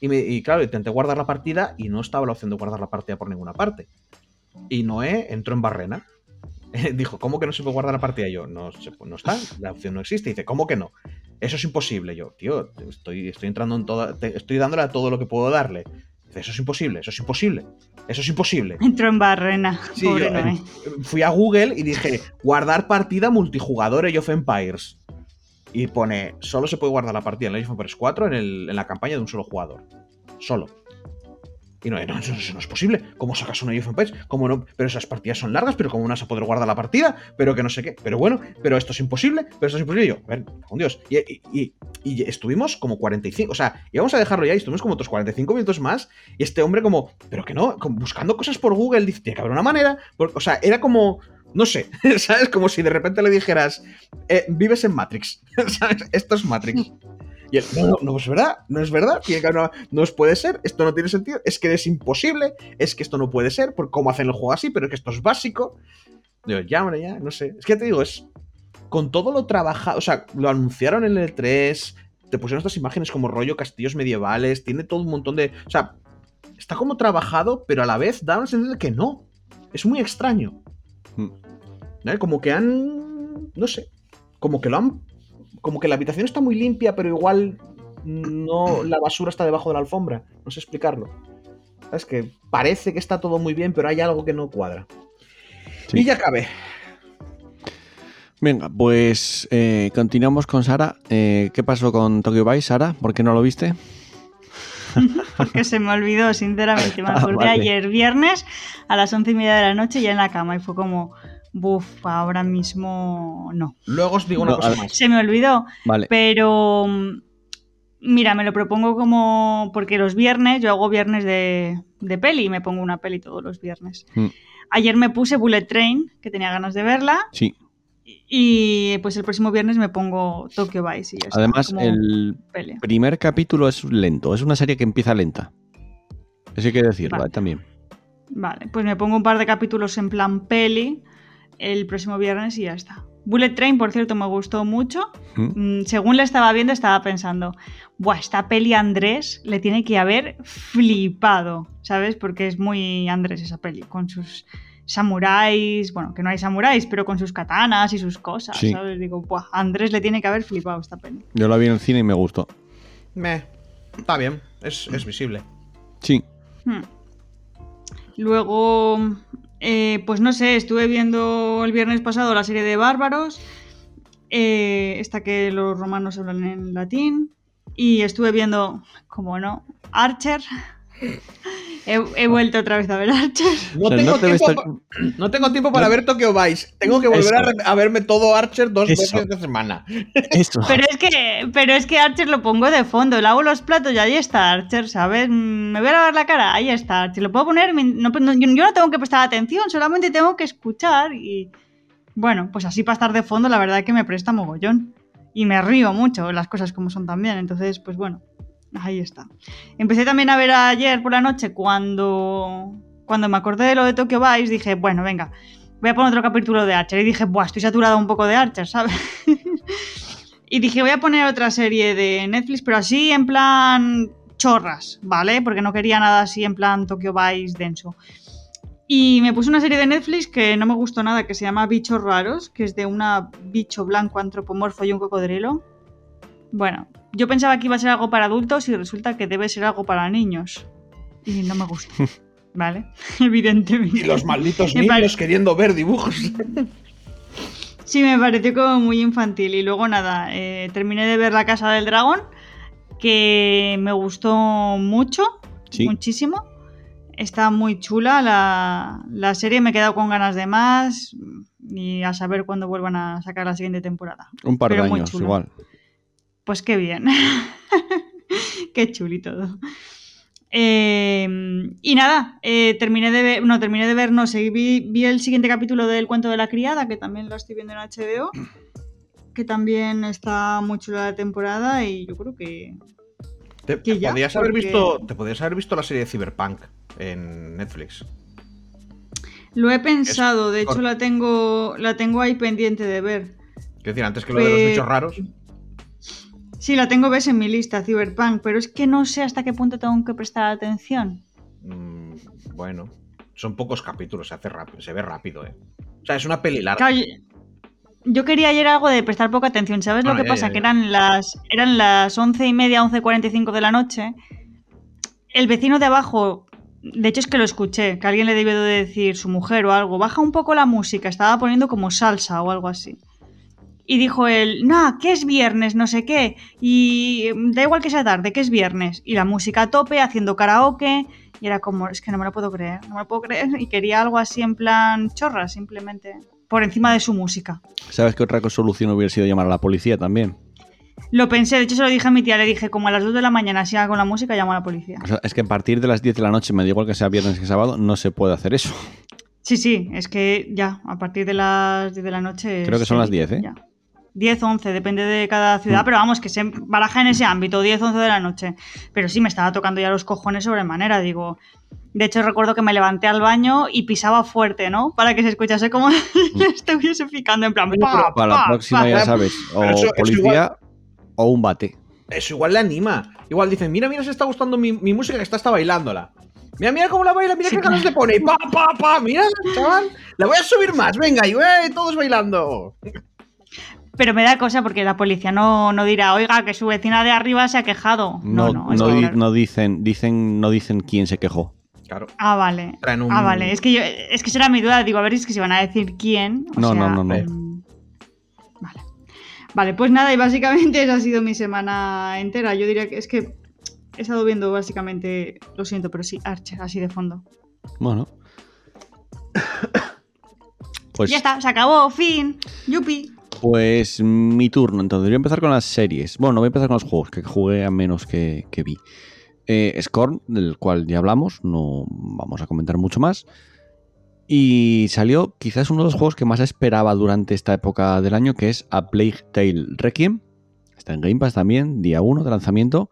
Y, me- y claro, intenté guardar la partida y no estaba la opción de guardar la partida por ninguna parte. Y Noé entró en barrena. Dijo, ¿cómo que no se puede guardar la partida? Y yo, no, no está, la opción no existe. Y dice, ¿cómo que no? Eso es imposible. Yo, tío, estoy, estoy entrando en toda. te- estoy dándole a todo lo que puedo darle. Dice, eso es imposible, eso es imposible. Eso es imposible. Entró en barrena. Sí, pobre yo, Noé. eh, fui a Google y dije, guardar partida multijugador Age of Empires. Y pone, solo se puede guardar la partida en Age of Empires 4 en, el- en la campaña de un solo jugador. Solo. Y no, no, eso, no es posible. ¿Cómo sacas un Age of Empires? ¿Cómo no? Pero esas partidas son largas, pero ¿cómo no vas a poder guardar la partida? Pero que no sé qué. Pero bueno, pero esto es imposible, pero esto es imposible. Y yo, a ver, con Dios. Y, y- y- y estuvimos como 45, o sea, íbamos a dejarlo ya y estuvimos como otros 45 minutos más. Y este hombre como, pero que no, buscando cosas por Google, dice, tiene que haber una manera. O sea, era como, no sé, ¿sabes? Como si de repente le dijeras, eh, vives en Matrix, ¿sabes? Esto es Matrix. Y él, no, no, no es verdad, no es verdad, una- no es puede ser, esto no tiene sentido, es que es imposible, es que esto no puede ser, por cómo hacen el juego así, pero es que esto es básico. Digo, ya, hombre, ya, no sé. Es que ya te digo, es con todo lo trabajado, o sea, lo anunciaron en el E3, te pusieron estas imágenes como rollo castillos medievales, tiene todo un montón de, o sea, está como trabajado, pero a la vez da la sensación de que no. Es muy extraño. Mm. Como que han, no sé, como que lo han, como que la habitación está muy limpia, pero igual no, la basura está debajo de la alfombra. No sé explicarlo. Es que parece que está todo muy bien, pero hay algo que no cuadra. Sí. Y ya acabé. Venga, pues eh, continuamos con Sara. Eh, ¿Qué pasó con Tokyo Vice, Sara? ¿Por qué no lo viste? Porque se me olvidó, sinceramente. Me Ah, acordé vale. ayer viernes a las once y media de la noche ya en la cama y fue como, buf, ahora mismo no. Luego os digo una No, cosa más. Se me olvidó, Vale. pero mm, mira, me lo propongo como, porque los viernes, yo hago viernes de, de peli y me pongo una peli todos los viernes. Mm. Ayer me puse Bullet Train, que tenía ganas de verla, Sí. y pues el próximo viernes me pongo Tokyo Vice. Y Además, el peli. primer capítulo es lento. Es una serie que empieza lenta. Eso hay que decirlo Vale. eh, también. Vale, pues me pongo un par de capítulos en plan peli el próximo viernes y ya está. Bullet Train, por cierto, me gustó mucho. ¿Mm? Mm, Según la estaba viendo, estaba pensando, Buah, esta peli a Andrés le tiene que haber flipado, ¿sabes? Porque es muy Andrés esa peli, con sus samuráis, bueno, que no hay samuráis, pero con sus katanas y sus cosas, Sí. ¿sabes? Digo, Buah, Andrés le tiene que haber flipado esta peli. Yo la vi en el cine y me gustó. Meh, está bien, es, es visible. Sí. Hmm. Luego, eh, pues no sé, estuve viendo el viernes pasado la serie de Bárbaros, eh, esta que los romanos hablan en latín, y estuve viendo, como no, Archer. He, he vuelto otra vez a ver Archer. No, O sea, tengo, no te ves tiempo, pa- no tengo tiempo para No- ver Tokyo Vice. Tengo que volver a, verme todo Archer dos Eso. veces de semana. Eso. Pero es que, pero es que Archer lo pongo de fondo, lavo los platos y ahí está Archer, ¿sabes? Mm, Me voy a lavar la cara, ahí está Archer. Lo puedo poner, no- no- yo yo no tengo que prestar atención, solamente tengo que escuchar y... Bueno, pues así para estar de fondo la verdad que me presta mogollón. Y me río mucho, las cosas como son también. Entonces, pues bueno, ahí está. Empecé también a ver ayer por la noche cuando, cuando me acordé de lo de Tokyo Vice, dije, bueno, venga, voy a poner otro capítulo de Archer. Y dije, buah, estoy saturada un poco de Archer, ¿sabes? y dije, voy a poner otra serie de Netflix, pero así en plan chorras, ¿vale? Porque no quería nada así en plan Tokyo Vice denso. Y me puse una serie de Netflix que no me gustó nada, que se llama Bichos Raros, que es de una bicho blanco antropomorfo y un cocodrilo. Bueno, yo pensaba que iba a ser algo para adultos y resulta que debe ser algo para niños. Y no me gustó. ¿Vale? Evidentemente. Y los malditos niños pare- queriendo ver dibujos. Sí, me pareció como muy infantil. Y luego nada, eh, terminé de ver La Casa del Dragón, que me gustó mucho, Sí. muchísimo. Está muy chula la, la serie, me he quedado con ganas de más y a saber cuándo vuelvan a sacar la siguiente temporada. Un par de pero años, igual. Pues qué bien. qué chuli todo. Eh, y nada, eh, terminé de ver, no, terminé de ver, no sé, vi, vi el siguiente capítulo del cuento de la criada, que también lo estoy viendo en HBO, que también está muy chula la temporada y yo creo que... Te, Que podías haber visto, te podías haber visto la serie de Cyberpunk en Netflix. Lo he pensado, de hecho la tengo, la tengo ahí pendiente de ver. Quiero decir, antes que lo de los bichos raros. Sí, la tengo, ves, en mi lista, Cyberpunk, pero es que no sé hasta qué punto tengo que prestar atención. mm, bueno, son pocos capítulos, se hace rápido, se ve rápido, ¿eh? O sea, es una peli larga. Claro, yo- quería ayer algo de prestar poca atención, ¿sabes Ah, lo que ya, pasa? ya, Que eran las, eran las once y media, 11.45 de la noche. El vecino de abajo, de hecho es que lo escuché, que alguien le debió de decir, su mujer o algo, baja un poco la música, estaba poniendo como salsa o algo así. Y dijo él, no, que es viernes, no sé qué, y mm, da igual que sea tarde, que es viernes. Y la música a tope, haciendo karaoke, y era como, es que no me lo puedo creer, no me lo puedo creer. Y quería algo así en plan chorra, simplemente, por encima de su música. ¿Sabes qué otra solución hubiera sido llamar a la policía también? Lo pensé, de hecho se lo dije a mi tía, le dije, como a las 2 de la mañana siga con la música, llamo a la policía. O sea, es que a partir de las 10 de la noche, me da igual que sea viernes que sábado, no se puede hacer eso. Sí, sí, es que ya, a partir de las 10 de la noche... Creo que son sí, las 10, ¿eh? ya. 10, 11, depende de cada ciudad, Mm. pero vamos, que se baraja en ese ámbito, 10, 11 de la noche. Pero sí, me estaba tocando ya los cojones sobremanera, digo. De hecho, recuerdo que me levanté al baño y pisaba fuerte, ¿no? Para que se escuchase como le estuviese picando en plan... Oye, pa, Para la pa, próxima, pa. ya sabes, o eso- eso policía o un bate. Eso igual le anima. Igual dicen, mira, mira, se está gustando mi, mi música que está hasta bailándola. Mira, mira cómo la baila, mira Sí, qué ganas le pone. Pa, pa, pa, mira, chaval. La voy a subir más, venga, y eh, todos bailando. Pero me da cosa porque la policía no, no dirá, oiga, que su vecina de arriba se ha quejado. No, No, no, di- dicen, dicen, no dicen quién se quejó. Claro. Ah, vale. Traen un- Ah, vale. Es que yo, es que será mi duda. Digo, a ver, es que si van a decir quién. o No, sea, no, no, no. mm, Vale. Vale, pues nada, y básicamente esa ha sido mi semana entera. Yo diría que es que he estado viendo básicamente, lo siento, pero sí, Archer, así de fondo. Bueno. Pues, ya está, se acabó, fin. Yupi. Pues mi turno. Entonces, voy a empezar con las series. Bueno, voy a empezar con los juegos, que jugué a menos que, que vi. Eh, Scorn, del cual ya hablamos, no vamos a comentar mucho más. Y salió quizás uno de los juegos que más esperaba durante esta época del año, que es A Plague Tale Requiem. Está en Game Pass también, día 1 de lanzamiento.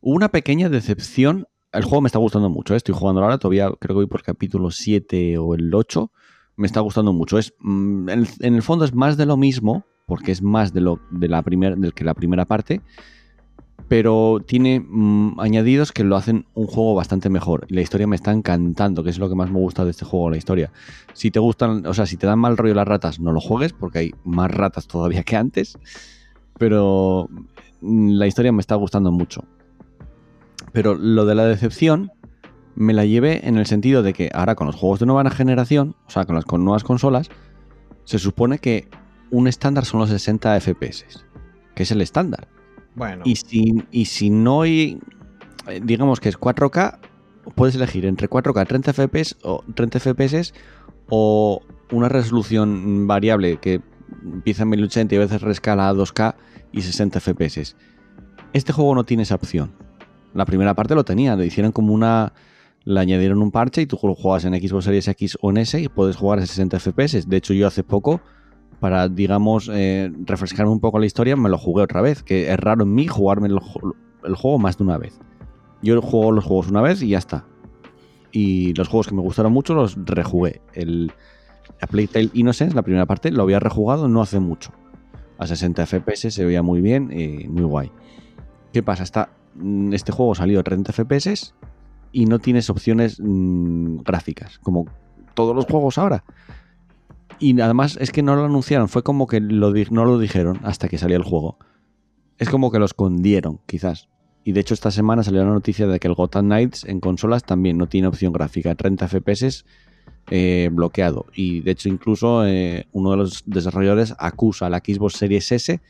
Una pequeña decepción. El juego me está gustando mucho, ¿eh? estoy jugando ahora, todavía creo que voy por capítulo 7 o el 8. Me está gustando mucho. Es, mm, en, el, fondo es más de lo mismo, porque es más de lo de la primer, del que la primera parte, pero tiene mm, añadidos que lo hacen un juego bastante mejor. La historia me está encantando, que es lo que más me gusta de este juego, la historia. Si te gustan, o sea, si te dan mal rollo las ratas, no lo juegues, porque hay más ratas todavía que antes. Pero mm, la historia me está gustando mucho. Pero lo de la decepción me la llevé en el sentido de que ahora con los juegos de nueva generación, o sea, con las con nuevas consolas, se supone que un estándar son los 60 FPS, que es el estándar. Bueno, Y si, y si no hay, eh, digamos que es 4K, puedes elegir entre 4K 30 FPS o 30 FPS o una resolución variable que empieza en 1080 y a veces rescala a 2K y 60 FPS. Este juego no tiene esa opción. La primera parte lo tenía, le hicieron como una le añadieron un parche y tú juegas en Xbox Series X o en S y puedes jugar a 60 FPS. De hecho, yo hace poco, para, digamos, eh, refrescarme un poco la historia, me lo jugué otra vez, que es raro en mí jugarme el, ju- el juego más de una vez. Yo juego los juegos una vez y ya está. Y los juegos que me gustaron mucho los rejugué. El A Plague Tale Innocence, la primera parte, lo había rejugado no hace mucho. A 60 FPS se veía muy bien y muy guay. ¿Qué pasa? Está, mm, este juego salió a 30 FPS y no tienes opciones mm, gráficas, como todos los juegos ahora. Y además es que no lo anunciaron, fue como que no lo dijeron hasta que salió el juego. Es como que lo escondieron, quizás. Y de hecho esta semana salió la noticia de que el Gotham Knights en consolas también no tiene opción gráfica, 30 FPS eh, bloqueado. Y de hecho incluso eh, uno de los desarrolladores acusa a la Xbox Series S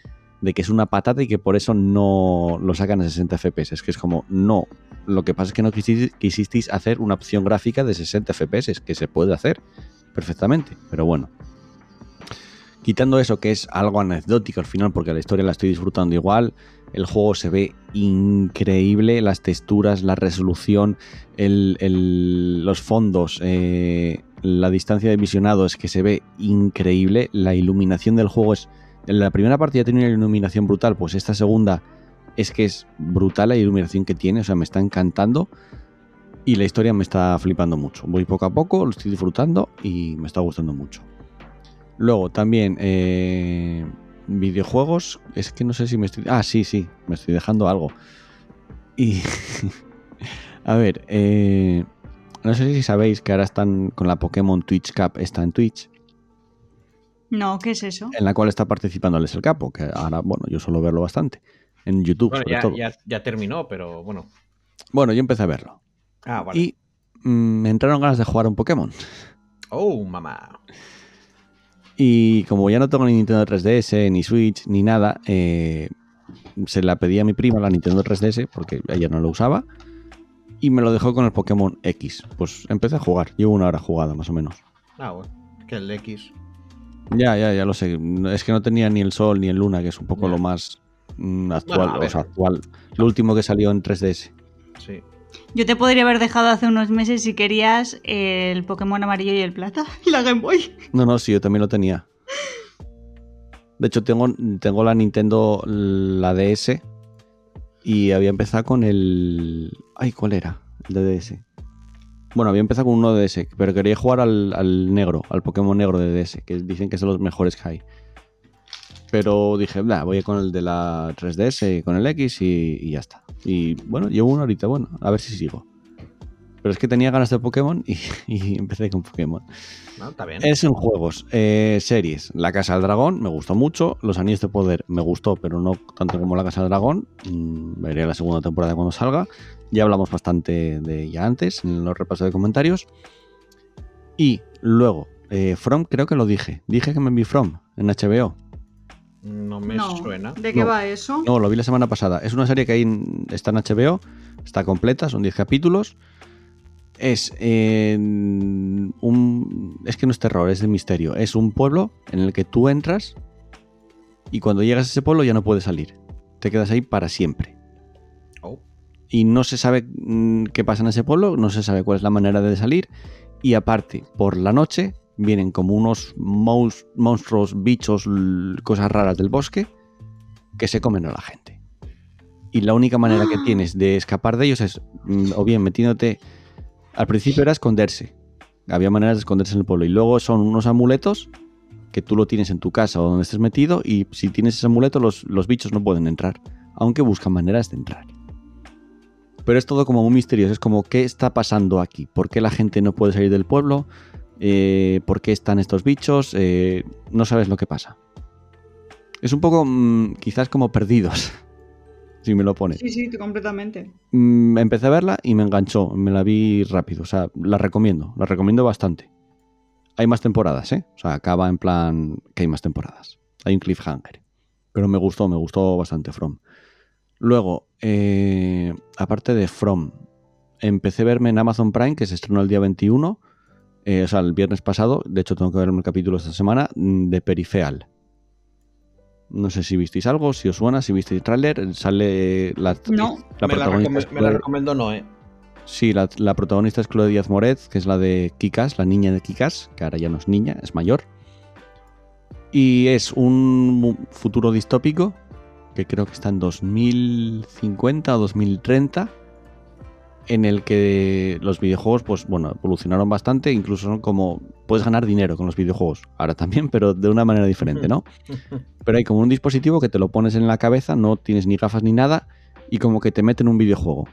de que es una patata y que por eso no lo sacan a 60 FPS. Es que es como, no, lo que pasa es que no quisisteis, hacer una opción gráfica de 60 FPS, que se puede hacer perfectamente, pero bueno. Quitando eso que es algo anecdótico al final, porque la historia la estoy disfrutando igual, el juego se ve increíble, las texturas, la resolución, el- el- los fondos, eh, la distancia de visionado es que se ve increíble, la iluminación del juego es... La primera parte ya tenía una iluminación brutal, pues esta segunda es que es brutal la iluminación que tiene, o sea, me está encantando. Y la historia me está flipando mucho. Voy poco a poco, lo estoy disfrutando y me está gustando mucho. Luego también eh, videojuegos. Es que no sé si me estoy... Ah, sí, sí, me estoy dejando algo. Y... a ver, eh, no sé si sabéis que ahora están con la Pokémon Twitch Cup, está en Twitch, No, ¿qué es eso? en la cual está participando el el Capo, que ahora, bueno, yo suelo verlo bastante. En YouTube, Bueno, sobre ya, todo. ya- ya terminó, pero bueno. Bueno, yo empecé a verlo. Ah, vale. Y mm, me entraron ganas de jugar a un Pokémon. Oh, mamá. Y como ya no tengo ni Nintendo 3DS, ni Switch, ni nada, eh, se la pedí a mi prima la Nintendo 3DS porque ella no lo usaba. Y me lo dejó con el Pokémon X. Pues empecé a jugar. Llevo una hora jugada, más o menos. Ah, bueno. Que el X. Ya, ya, ya lo sé. Es que no tenía ni el Sol ni el Luna, que es un poco Ya. lo más mm, actual. Bueno, o sea, actual. Lo último que salió en 3DS. Sí. Yo te podría haber dejado hace unos meses si querías el Pokémon amarillo y el plata y la Game Boy. No, no, sí, yo también lo tenía. De hecho, tengo, tengo la Nintendo, la DS, y había empezado con el... Ay, ¿cuál era? El de DS. Bueno, había empezado con uno de DS, pero quería jugar al, al negro, al Pokémon negro de DS, que dicen que de los mejores que hay. Pero dije, "Nah, voy con el de la 3DS, con el X y, y ya está. Y bueno, llevo una horita, bueno, a ver si sigo. Pero es que tenía ganas de Pokémon y, y empecé con Pokémon. No, está bien. Es en juegos, eh, series. La Casa del Dragón me gustó mucho. Los Anillos de Poder me gustó, pero no tanto como La Casa del Dragón. Mm, veré la segunda temporada cuando salga. Ya hablamos bastante de ella antes en los repasos de comentarios. Y luego, eh, From, creo que lo dije. Dije que me vi From en HBO. No me no. suena. ¿De qué No. va eso? No, lo vi la semana pasada. Es una serie que hay en- está en HBO, está completa, son 10 capítulos. Es eh, un. Es que no es terror, es de misterio. Es un pueblo en el que tú entras y cuando llegas a ese pueblo ya no puedes salir. Te quedas ahí para siempre. Oh. Y no se sabe mm, qué pasa en ese pueblo, no se sabe cuál es la manera de salir. Y aparte, por la noche vienen como unos monstruos, bichos, cosas raras del bosque que se comen a la gente. Y la única manera que Ah. tienes de escapar de ellos es mm, o bien metiéndote... Al principio era esconderse. Había maneras de esconderse en el pueblo. Y luego son unos amuletos que tú lo tienes en tu casa o donde estés metido y si tienes ese amuleto los, los bichos no pueden entrar. Aunque buscan maneras de entrar. Pero es todo como muy misterioso. Es como, ¿qué está pasando aquí? ¿Por qué la gente no puede salir del pueblo? Eh, ¿Por qué están estos bichos? Eh, no sabes lo que pasa. Es un poco, mm, quizás como perdidos, si me lo pones. Sí, sí, completamente. Mm, empecé a verla y me enganchó, me la vi rápido, o sea, la recomiendo, la recomiendo bastante. Hay más temporadas, ¿eh? O sea, acaba en plan que hay más temporadas. Hay un cliffhanger. Pero me gustó, me gustó bastante From. Luego, eh, aparte de From, empecé a verme en Amazon Prime, que se estrenó el día 21, eh, o sea, el viernes pasado, de hecho tengo que verme el capítulo esta semana, mm, de Perifeal. No sé si visteis algo, si os suena, si visteis el tráiler, sale la, No. la me, la protagonista. es me la recomiendo Noé. Sí, la, la protagonista es Chloe Díaz Moret, que es la de Kikas, la niña de Kikas, que ahora ya no es niña, es mayor. Y es un futuro distópico, que creo que está en 2050 o 2030, en el que los videojuegos, pues bueno, evolucionaron bastante, incluso son como, puedes ganar dinero con los videojuegos, ahora también, pero de una manera diferente, ¿no? Pero hay como un dispositivo que te lo pones en la cabeza, no tienes ni gafas ni nada, y como que te meten un videojuego.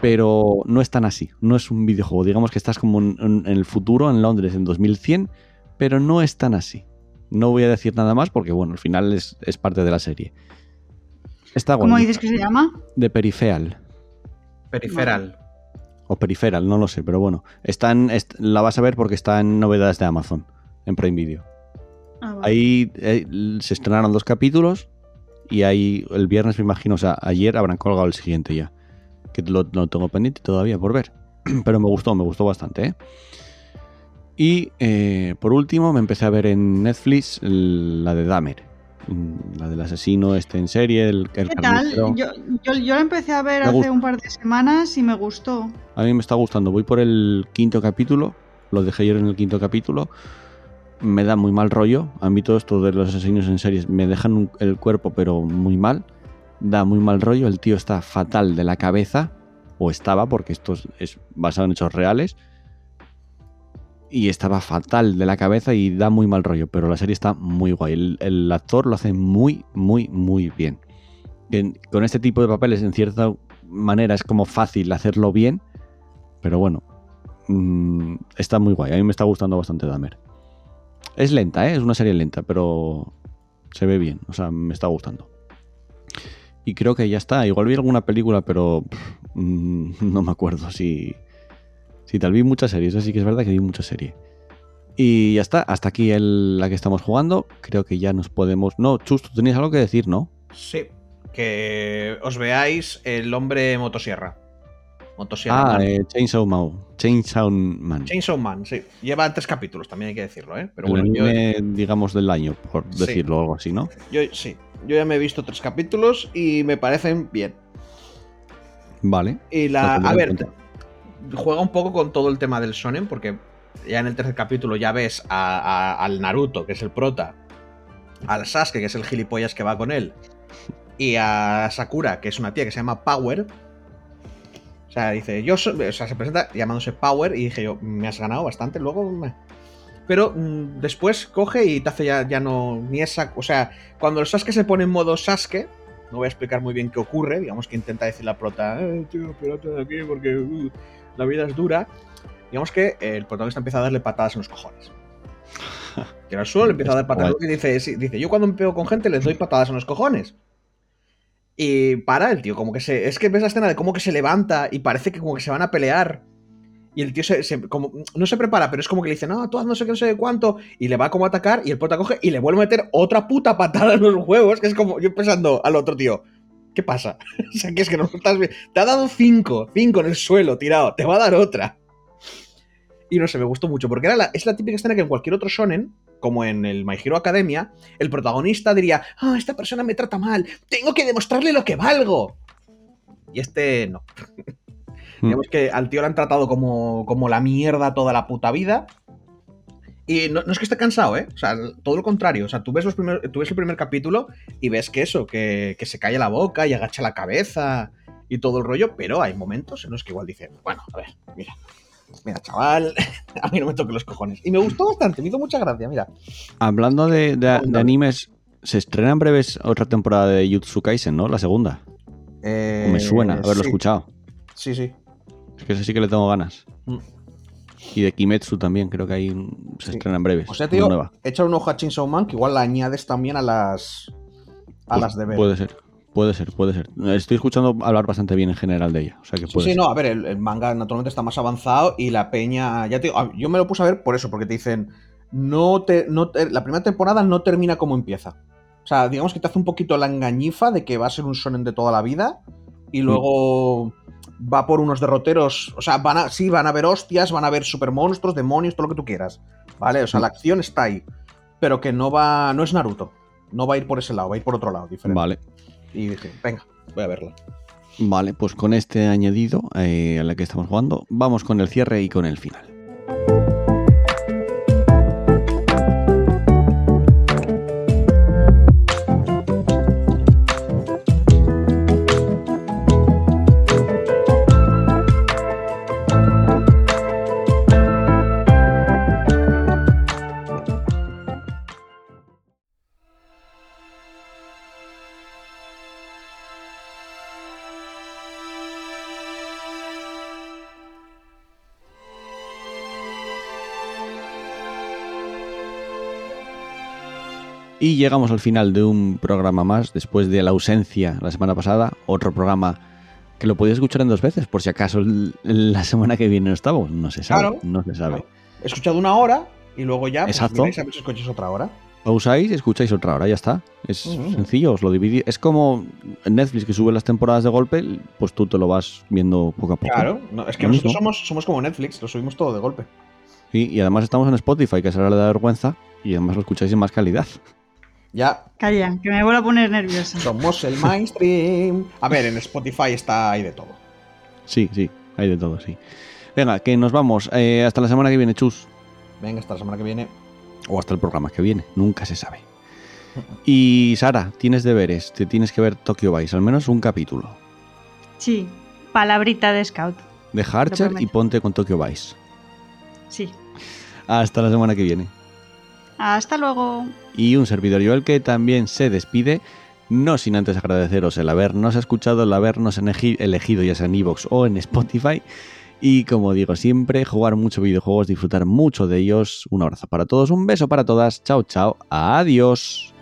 Pero no es tan así, no es un videojuego. Digamos que estás como en, en- en el futuro, en Londres, en 2100, pero no es tan así. No voy a decir nada más porque, bueno, al final es, es parte de la serie. Está ¿Cómo dices que se llama? De Perifeal. Periferal. O Peripheral, no lo sé, pero bueno. Está en- est- la vas a ver porque está en novedades de Amazon, en Prime Video. Ah, vale. Ahí eh, se estrenaron dos capítulos y ahí el viernes, me imagino, o sea, ayer habrán colgado el siguiente ya. Que lo, lo tengo pendiente todavía por ver. Pero me gustó, me gustó bastante, ¿eh? Y eh, por último, me empecé a ver en Netflix la de Dahmer. Mm, La del asesino este en serie, el, el ¿Qué tal? Yo, yo, yo la empecé a ver Me hace gusta. un par de semanas y me gustó. A mí me está gustando. Voy por el quinto capítulo. Lo dejé ayer en el quinto capítulo. Me da muy mal rollo. A mí todo esto de los asesinos en series me dejan un- el cuerpo, pero muy mal. Da muy mal rollo. El tío está fatal de la cabeza. o estaba, porque esto es, es basado en hechos reales. Y estaba fatal de la cabeza y da muy mal rollo, pero la serie está muy guay. El, actor lo hace muy, muy, muy bien. En- con este tipo de papeles, en cierta manera, es como fácil hacerlo bien, pero bueno, mm, está muy guay. A mí me está gustando bastante Dahmer. Es lenta, ¿eh? es una serie lenta, pero se ve bien, o sea, me está gustando. Y creo que ya está. Igual vi alguna película, pero mm, no me acuerdo si, si tal vi muchas series. Así que es verdad que vi mucha serie. Y ya está. Hasta aquí el- la que estamos jugando. Creo que ya nos podemos. No, Chus, tú tenías algo que decir, ¿no? Sí. Que os veáis el hombre motosierra. Motosierra. Ah, eh, Chainsaw Man. Chainsaw Man. Chainsaw Man, sí. Lleva tres capítulos, también hay que decirlo, ¿eh? Pero el bueno, yo, digamos, del año, por Sí. decirlo algo así, ¿no? yo sí. Yo ya me he visto tres capítulos y me parecen bien. Vale. Y la. A ver. Juega un poco con todo el tema del shonen, porque ya en el tercer capítulo ya ves a- al Naruto, que es el prota, al Sasuke, que es el gilipollas que va con él, y a Sakura, que es una tía que se llama Power. O sea, dice, yo soy, o sea, se presenta llamándose Power y dije yo, me has ganado bastante, luego... me-". Pero mm, después coge y te hace ya, ya no ni esa... O sea, cuando el Sasuke se pone en modo Sasuke, no voy a explicar muy bien qué ocurre, digamos que intenta decir la prota, eh, tío, espérate de aquí porque uh, la vida es dura. Digamos que el protagonista empieza a darle patadas en los cojones. Tira al suelo, le empieza a dar patadas y dice, sí, dice, yo cuando me pego con gente les doy patadas en los cojones. Y para el tío, como que se... Es que ves la escena de cómo que se levanta y parece que como que se van a pelear. Y el tío se, se- como, no se prepara, pero es como que le dice, no, tú haz no sé qué, no sé cuánto. Y le va como a atacar y el prota coge y le vuelve a meter otra puta patada en los huevos. Que es como yo pensando al otro tío, ¿qué pasa? o sea, que es que no estás bien. Te ha dado cinco, cinco en el suelo tirado, te va a dar otra. Y no sé, me gustó mucho, porque era la- es la típica escena que en cualquier otro shonen, como en el My Hero Academia, el protagonista diría, ah, esta persona me trata mal, tengo que demostrarle lo que valgo. Y este no. Hmm. Digamos que al tío le han tratado como, como la mierda toda la puta vida. Y no, no es que esté cansado, ¿eh? O sea, todo lo contrario. O sea, tú ves, los primer- tú ves el primer capítulo y ves que eso, que, que se cae la boca y agacha la cabeza y todo el rollo, pero hay momentos en los que igual dice, bueno, a ver, mira, mira, chaval, a mí no me toque los cojones. Y me gustó bastante, me hizo mucha gracia, mira. Hablando de, de- animes, se estrena en breves otra temporada de Jutsu Kaisen, ¿no? La segunda. Eh, me suena haberlo sí, escuchado. Sí, sí. Es que ese sí que le tengo ganas. Mm. Y de Kimetsu también, creo que ahí se Sí. estrena en breves. O sea, tío, nueva. echa un ojo a Chainsaw Man, que igual la añades también a las. A Pues las de ver. Puede ser, puede ser, puede ser. Estoy escuchando hablar bastante bien en general de ella. O sea que Sí, puede sí, no, a ver, el, el manga naturalmente está más avanzado y la peña. Ya te digo, yo me lo puse a ver por eso, porque te dicen. No te, no te- la primera temporada no termina como empieza. O sea, digamos que te hace un poquito la engañifa de que va a ser un shonen de toda la vida. Y luego va por unos derroteros. O sea, van a, sí, van a haber hostias, van a haber supermonstruos, demonios, todo lo que tú quieras. ¿Vale? O sea, la acción está ahí. Pero que no va. No es Naruto. No va a ir por ese lado, va a ir por otro lado, diferente. Vale. Y dije, venga, voy a verla. Vale, pues con este añadido eh, a la que estamos jugando, vamos con el cierre y con el final. Y llegamos al final de un programa más, después de la ausencia la semana pasada, otro programa que lo podéis escuchar en dos veces, por si acaso la semana que viene no estamos, no se sabe, Claro. no se sabe. He escuchado una hora y luego ya. Pues, Exacto. miráis a ver si escucháis otra hora. Pausáis y escucháis otra hora, ya está. Es sencillo, os lo dividís. Es como Netflix que sube las temporadas de golpe, pues tú te lo vas viendo poco a poco. Claro, no, es que Lo nosotros somos, somos como Netflix, lo subimos todo de golpe. Sí, y además estamos en Spotify, que será la de vergüenza, y además lo escucháis en más calidad. Ya Calla, que me vuelvo a poner nerviosa. somos el mainstream. A ver, en Spotify está ahí de todo. Sí, sí, hay de todo, sí. Venga, que nos vamos. Eh, hasta la semana que viene, chus. Venga, hasta la semana que viene. O hasta el programa que viene, nunca se sabe. Y Sara, tienes deberes, te tienes que ver Tokyo Vice, al menos un capítulo. Sí, Palabrita de scout. Deja Archer y ponte con Tokyo Vice. Sí. Hasta la semana que viene. Hasta luego. Y un servidor Joel que también se despide, no sin antes agradeceros el habernos escuchado, el habernos elegido ya sea en Evox o en Spotify. Y como digo siempre, jugar mucho videojuegos, disfrutar mucho de ellos. Un abrazo para todos, un beso para todas. Chao, chao. Adiós.